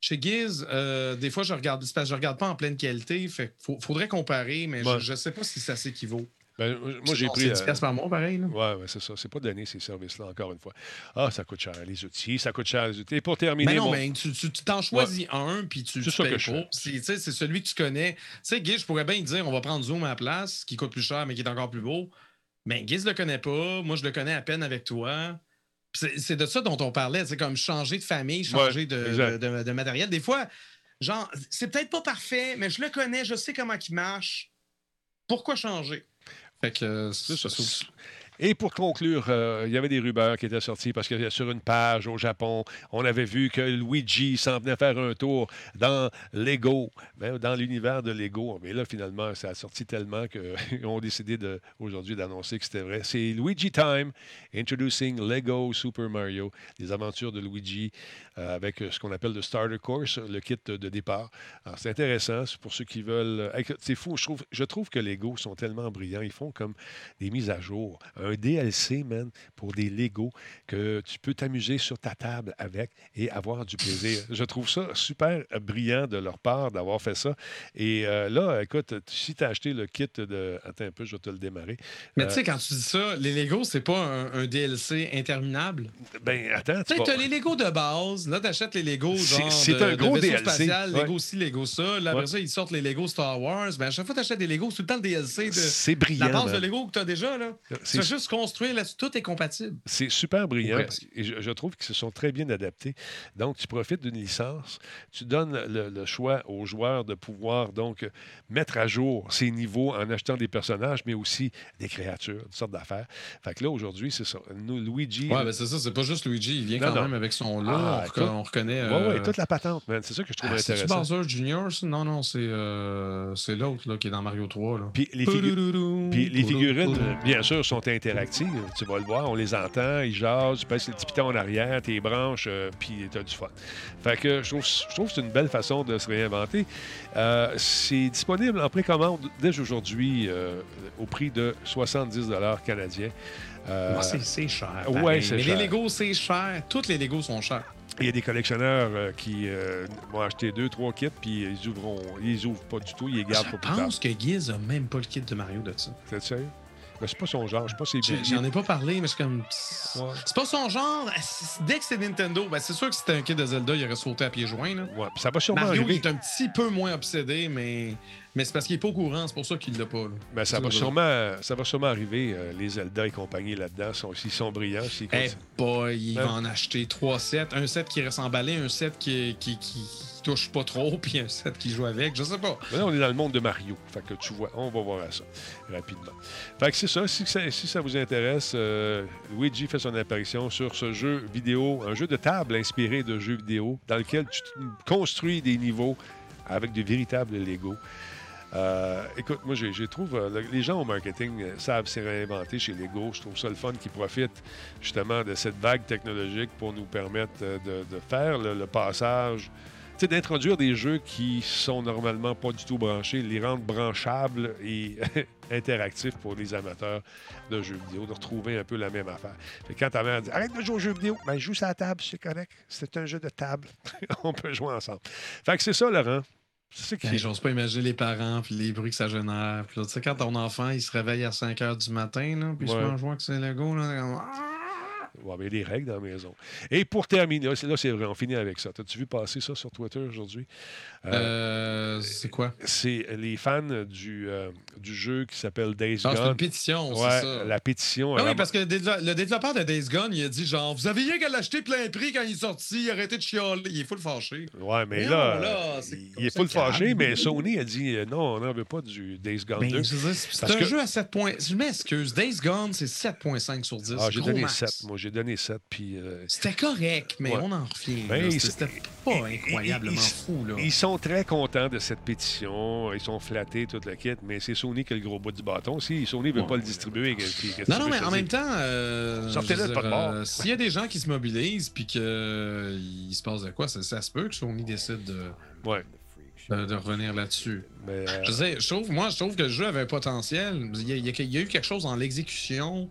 Chez Giz, euh, des fois, je regarde, c'est parce que je regarde pas en pleine qualité. Fait faut- faudrait comparer, mais Ouais. je, ne sais pas si ça s'équivaut. Ben, moi, j'ai pris. C'est euh, 10 piastres par mois, pareil. Là. Ouais, c'est ça. C'est pas donné, ces services-là, encore une fois. Ah, ça coûte cher, les outils. Ça coûte cher, les outils. Et pour terminer. Mais non, mon- mais tu tu- t'en choisis un, puis tu, C'est ça que je. C'est celui que tu connais. Tu sais, Giz, je pourrais bien te dire, on va prendre Zoom à la place, qui coûte plus cher, mais qui est encore plus beau. Mais Giz le connaît pas. Moi, je le connais à peine avec toi. C'est de ça dont on parlait. C'est comme changer de famille, changer Ouais, de, exact. de- de- de matériel. Des fois, genre, c'est peut-être pas parfait, mais je le connais, je sais comment il marche. Pourquoi changer? Fait que euh, ça. Et pour conclure, euh, il y avait des rumeurs qui étaient sorties parce que sur une page au Japon, on avait vu que Luigi s'en venait faire un tour dans Lego, ben, dans l'univers de Lego. Mais là, finalement, ça a sorti tellement qu'ils [LAUGHS] ont décidé aujourd'hui d'annoncer que c'était vrai. C'est Luigi Time, Introducing Lego Super Mario, les aventures de Luigi euh, avec ce qu'on appelle le Starter Course, le kit de départ. Alors, c'est intéressant, c'est pour ceux qui veulent. C'est fou, je trouve, je trouve que Lego sont tellement brillants. Ils font comme des mises à jour. DLC, man, pour des Lego que tu peux t'amuser sur ta table avec et avoir du plaisir. [LAUGHS] Je trouve ça super brillant de leur part d'avoir fait ça. Et euh, là, écoute, si tu as acheté le kit de. Attends un peu, je vais te le démarrer. Mais Euh, tu sais, quand tu dis ça, les Lego, c'est pas un, un DLC interminable? Ben, attends, Tu tu sais, vas- t'as les Lego de base. Là, t'achètes les Lego C'est- genre c'est de, un gros de DLC, spatial, ouais. Lego ci, Lego ça. Là, après Ouais. ça, ils sortent les Lego Star Wars. Ben, à chaque fois que t'achètes des Lego, c'est tout le temps le DLC de C'est brillant. la base de. Lego que t'as déjà. Là. Tu C'est construire là tout est compatible. C'est super brillant Ouais. et je, je trouve qu'ils se sont très bien adaptés. Donc, tu profites d'une licence, tu donnes le, le choix aux joueurs de pouvoir donc mettre à jour ces niveaux en achetant des personnages, mais aussi des créatures, toutes sortes d'affaires. Fait que là, aujourd'hui, c'est ça. Nous, Luigi. Ouais, ben c'est ça, c'est pas juste Luigi. Il vient Non, quand non. même avec son lot. Ah, on, reconnaît. Ouais, ouais, euh, toute la patente, man. C'est ça que je trouve ah, intéressant. Bowser Jr. ça? Non, non, c'est euh, c'est l'autre là, qui est dans Mario 3. Là. Puis les, figu- Poulouloulou, puis les figurines, bien sûr, sont intérieures interactive. Tu vas le voir, on les entend, ils jasent, tu pèses le petit piton en arrière, tes branches, euh, puis tu as du fun. Fait que je trouve, je trouve que c'est une belle façon de se réinventer. Euh, c'est disponible en précommande dès aujourd'hui euh, au prix de 70 canadiens. Euh, c'est cher. Ouais, c'est Mais cher. les Legos, c'est cher. Toutes les Legos sont chers. Il y a des collectionneurs euh, qui euh, vont acheter deux, trois kits, puis ils ouvront, ils ouvrent pas du tout, ils les gardent Je pour plus tard. pense que Giz a même pas le kit de Mario de ça. C'est sérieux? Mais c'est pas son genre, je sais pas c'est J'en ai pas parlé, mais c'est comme. Ouais. C'est pas son genre. Dès que c'est Nintendo, ben c'est sûr que si c'était un kit de Zelda, il aurait sauté à pieds joints. Là. Ouais, ça va sûrement Mario, il arriver. est un petit peu moins obsédé, mais, mais c'est parce qu'il est pas au courant, c'est pour ça qu'il l'a pas. Mais ça va, sûrement, ça va sûrement arriver. euh, les Zelda et compagnie là-dedans, sont, s'ils sont brillants, s'ils Eh continuent. boy, il Hein? va en acheter trois sets. Un set qui reste emballé, un set qui, qui, qui touche pas trop, puis un set qui joue avec. Je sais pas. Mais là, on est dans le monde de Mario. Fait que tu vois, on va voir à ça rapidement. Fait que c'est ça. Si ça, si ça vous intéresse, euh, Luigi fait son apparition sur ce jeu vidéo, un jeu de table inspiré de jeux vidéo, dans lequel tu construis des niveaux avec de véritables Lego. Euh, écoute, moi, je trouve, euh, le- les gens au marketing euh, savent se réinventer chez Lego. Je trouve ça le fun qu'ils profitent justement de cette vague technologique pour nous permettre de, faire le, passage, tu sais, d'introduire des jeux qui sont normalement pas du tout branchés, les rendre branchables et [LAUGHS] interactifs pour les amateurs de jeux vidéo, de retrouver un peu la même affaire. Quand ta mère dit arrête de jouer aux jeux vidéo, ben joue sur la table, c'est correct. C'est un jeu de table. [LAUGHS] On peut jouer ensemble. Fait que c'est ça, Laurent. Hey, J'ose pas imaginer les parents, puis les bruits que ça génère. Puis là, tu sais, quand ton enfant, il se réveille à 5 h du matin, là, puis il se Ouais. met en jouant que c'est Lego, là, comme! Ouais, mais il y a des règles dans la maison. Et pour terminer, là, c'est- c'est vrai, on finit avec ça. T'as-tu vu passer ça sur Twitter aujourd'hui? Euh, Euh, c'est quoi? c'est les fans du, euh, du jeu qui s'appelle Days Ah, c'est Gone. une pétition, Ouais, c'est ça. la pétition. Ah oui, parce que le, dévelop- le développeur de Days Gone, il a dit genre, vous avez rien qu'à l'acheter plein prix quand il est sorti, arrêtez de chialer. Il est full fâché. Ouais, mais Non, là, là, c'est il comme est full fâché, mais Sony a dit non, on n'en veut pas du Days Gone Ben, 2. je veux dire, c'est un que- jeu à 7 points. Je m'excuse, Days Gone, c'est 7.5 sur 10. Ah, j'ai gros donné max. 7. Moi, j'ai donné 7. Puis, euh, C'était correct, mais Ouais. on en revient. Ben, C'était pas incroyablement fou. Là. Ils sont très contents de cette pétition. Ils sont flattés, toute la kit, mais c'est Sony qui a le gros bout du bâton. Si Sony ne veut Ouais. pas le distribuer, Non, non, mais en même te temps, euh, Sortez-le de euh, S'il y a des gens qui se mobilisent puis qu'il se passe de quoi, ça, ça se peut que Sony décide de, dise? Ouais. de- de revenir là-dessus. Euh, Je sais, je trouve, moi, je trouve que le jeu avait un potentiel. Il y a, il y a- il y a eu quelque chose dans l'exécution.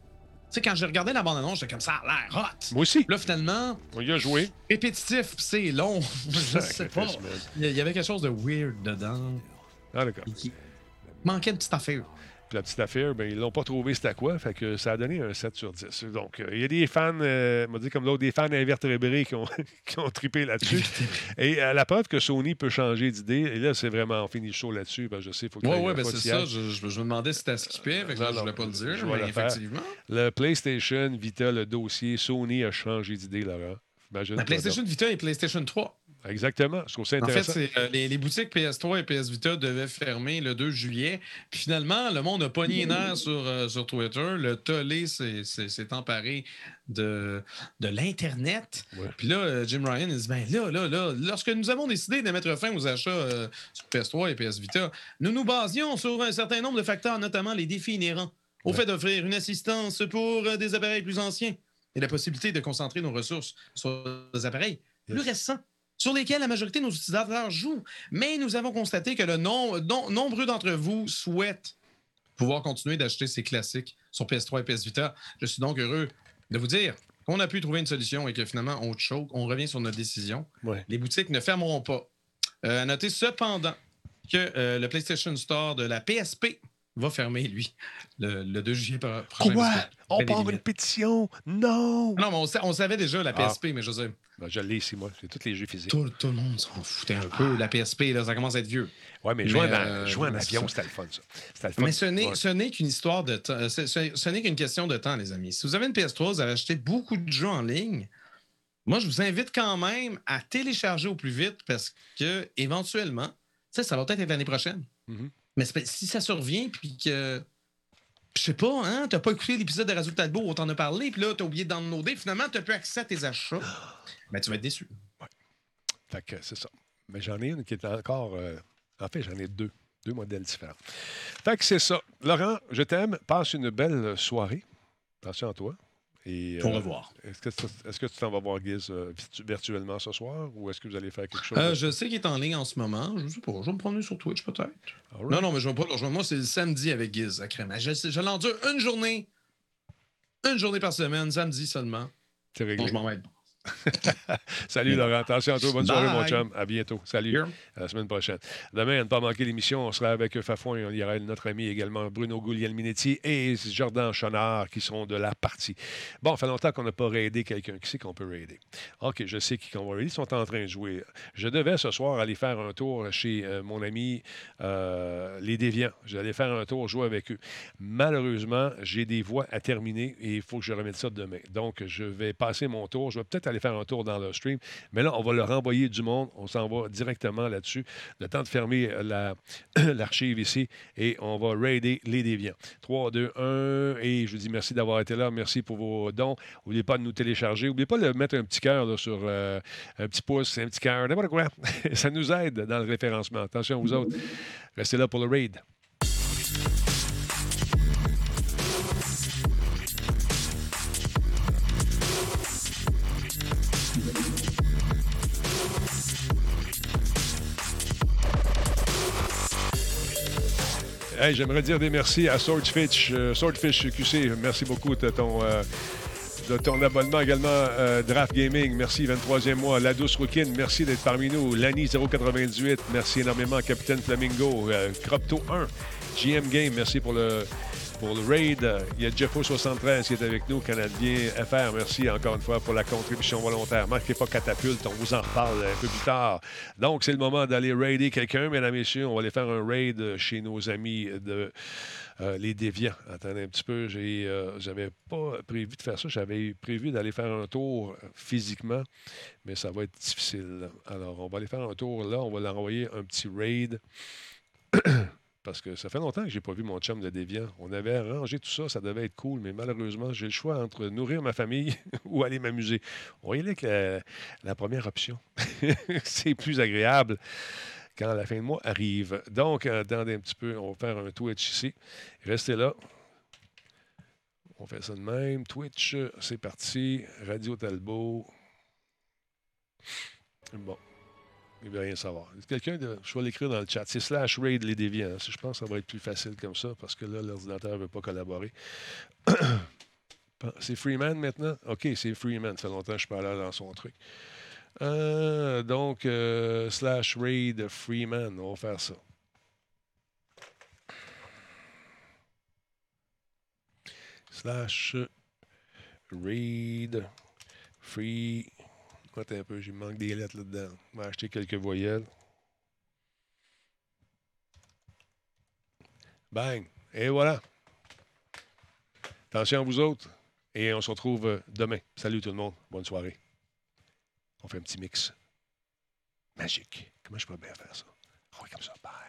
Tu sais, quand j'ai regardé la bande-annonce, j'étais comme ça a l'air hot. moi aussi, Là, finalement, on y a joué. répétitif, c'est long. [LAUGHS] je sais pas. Il y avait quelque chose de weird dedans. Ah, d'accord. manquait de petite affaire. Puis la petite affaire, ben, ils l'ont pas trouvé c'était quoi, fait que ça a donné un 7 sur 10. Donc, euh, il y a des fans, euh, on dit comme l'autre, des fans invertébrés qui ont, [LAUGHS] qui ont trippé là-dessus. Et euh, la preuve que Sony peut changer d'idée, et là, c'est vraiment, on finit le show là-dessus, ben, je sais, il faut que ouais, un ben c'est ça. Je, me demandais si t'as skippé, Non, là, je voulais pas le dire, mais le effectivement. Le PlayStation Vita, le dossier, Sony a changé d'idée, Laurent. Imagine La PlayStation Vita et PlayStation 3. Exactement. Je trouve ça En fait, euh, les, les boutiques PS3 et PS Vita devaient fermer le 2 juillet. Puis finalement, le monde a pogné les nerfs sur, euh, sur Twitter. Le tollé s'est, emparé de, de l'Internet. Ouais. Puis là, euh, Jim Ryan, il dit ben là, là, là, lorsque nous avons décidé de mettre fin aux achats euh, sur PS3 et PS Vita, nous nous basions sur un certain nombre de facteurs, notamment les défis inhérents au Ouais. fait d'offrir une assistance pour des appareils plus anciens et la possibilité de concentrer nos ressources sur des appareils plus récents sur lesquels la majorité de nos utilisateurs jouent. Mais nous avons constaté que le nom- nom- nombreux d'entre vous souhaitent pouvoir continuer d'acheter ces classiques sur PS3 et PS Vita. Je suis donc heureux de vous dire qu'on a pu trouver une solution et que finalement, on choke, on revient sur notre décision. Ouais. Les boutiques ne fermeront pas. Euh, à noter cependant que euh, le PlayStation Store de la PSP va fermer, lui, le, le 2 juillet pro- prochain. Quoi? On part une pétition? Non! Non, mais on, sa- on savait déjà la Ah. PSP, mais je sais, Ben, je l'ai ici, moi. J'ai tous les jeux physiques. tout, tout le monde s'en foutait un peu. La PSP, là, ça commence à être vieux. Ouais, mais jouer, en, euh, jouer en c'est avion, ça. c'était le fun, ça. C'était le fun. Mais ce n'est, Ouais. ce n'est qu'une histoire de temps. Ce, n'est qu'une question de temps, les amis. Si vous avez une PS3, vous avez acheté beaucoup de jeux en ligne. Moi, je vous invite quand même à télécharger au plus vite parce que éventuellement, ça va peut-être être l'année prochaine. Mhm. Mais si ça survient, puis que. Je sais pas, hein, t'as pas écouté l'épisode de Radio Talbot où on t'en a parlé, puis là, t'as oublié de downloader, finalement, t'as plus accès à tes achats. [GASPS] Ben, tu vas être déçu. Fait que c'est ça. Mais j'en ai une qui est encore. euh, En fait, j'en ai deux. Deux modèles différents. Fait que c'est ça. Laurent, je t'aime. Passe une belle soirée. Attention à toi. Et, Pour revoir. Est-ce que, est que, tu t'en vas voir Giz virtuellement ce soir ou est-ce que vous allez faire quelque chose? Euh, je sais qu'il est en ligne en ce moment. Je sais pas. Je vais me prendre sur Twitch peut-être. Non, non, mais je vais pas le rejoindre. Moi, c'est le samedi avec Giz à Crème. Je, je l'endure une journée. Une journée par semaine, samedi seulement. C'est réglé. Bon, je m'en vais [LAUGHS] Salut Laurent. Attention à toi. Bonne soirée, mon chum. À bientôt. Salut. À la semaine prochaine. Demain, à ne pas manquer l'émission, on sera avec Fafouin. Il y aura notre ami également Bruno Guglielminetti et Jordan Chonard qui seront de la partie. Bon, fait longtemps qu'on n'a pas raidé quelqu'un. Qui sait qu'on peut raider? OK, je sais qui qu'on va raider. Ils sont en train de jouer. Je devais ce soir aller faire un tour chez euh, mon ami euh, Les Déviants. J'allais faire un tour, jouer avec eux. Malheureusement, j'ai des voix à terminer et il faut que je remette ça demain. Donc, je vais passer mon tour. Je vais peut-être aller faire un tour dans le stream. Mais là, on va leur envoyer du monde. On s'en va directement là-dessus. Le temps de fermer [CLEARS THROAT] l'archive ici et on va raider les déviants. 3, 2, 1. Et je vous dis merci d'avoir été là. Merci pour vos dons. N'oubliez pas de nous télécharger. N'oubliez pas de mettre un petit cœur sur euh, un petit pouce, un petit cœur, n'importe quoi. [LAUGHS] Ça nous aide dans le référencement. Attention, vous autres. Restez là pour le raid. J'aimerais dire des merci à Swordfish, euh, Swordfish QC. Merci beaucoup de ton, euh, de ton abonnement également. Euh, Draft Gaming, merci, 23e mois. La Douce Rookin, merci d'être parmi nous. Lani 098, merci énormément. Capitaine Flamingo, Cropto 1, GM Game, merci pour le, pour le raid. Il y a Jeffo73 qui est avec nous, Canadien FR. Merci encore une fois pour la contribution volontaire. Manquez pas catapulte, on vous en reparle un peu plus tard. Donc, c'est le moment d'aller raider quelqu'un, mesdames et messieurs. On va aller faire un raid chez nos amis de euh, les déviants. Attendez un petit peu, j'ai, euh, j'avais pas prévu de faire ça. J'avais prévu d'aller faire un tour physiquement, mais ça va être difficile. Alors, on va aller faire un tour là. On va leur envoyer un petit raid. [CLEARS THROAT] parce que ça fait longtemps que j'ai pas vu mon chum de déviant. On avait arrangé tout ça, ça devait être cool, mais malheureusement, j'ai le choix entre nourrir ma famille [LAUGHS] ou aller m'amuser. On y aller avec la, première option. [LAUGHS] c'est plus agréable quand la fin de mois arrive. Donc, attendez un petit peu, on va faire un Twitch ici. Restez là. On fait ça de même. Twitch, c'est parti. Radio Talbot. Bon. Il veut rien savoir. Quelqu'un de. Je vais l'écrire dans le chat. C'est slash raid les déviants. Je pense que ça va être plus facile comme ça parce que là, l'ordinateur ne veut pas collaborer. [COUGHS] c'est Freeman maintenant? OK, c'est Freeman. Ça fait longtemps que je suis pas là dans son truc. Euh, donc, euh, slash raid Freeman. On va faire ça. Slash raid free un peu, j'ai manque des lettres là-dedans. On va acheter quelques voyelles. Bang! Et voilà. Attention à vous autres. Et on se retrouve euh, demain. Salut tout le monde. Bonne soirée. On fait un petit mix magique. Comment je peux bien faire ça? Oh, comme ça. Bye.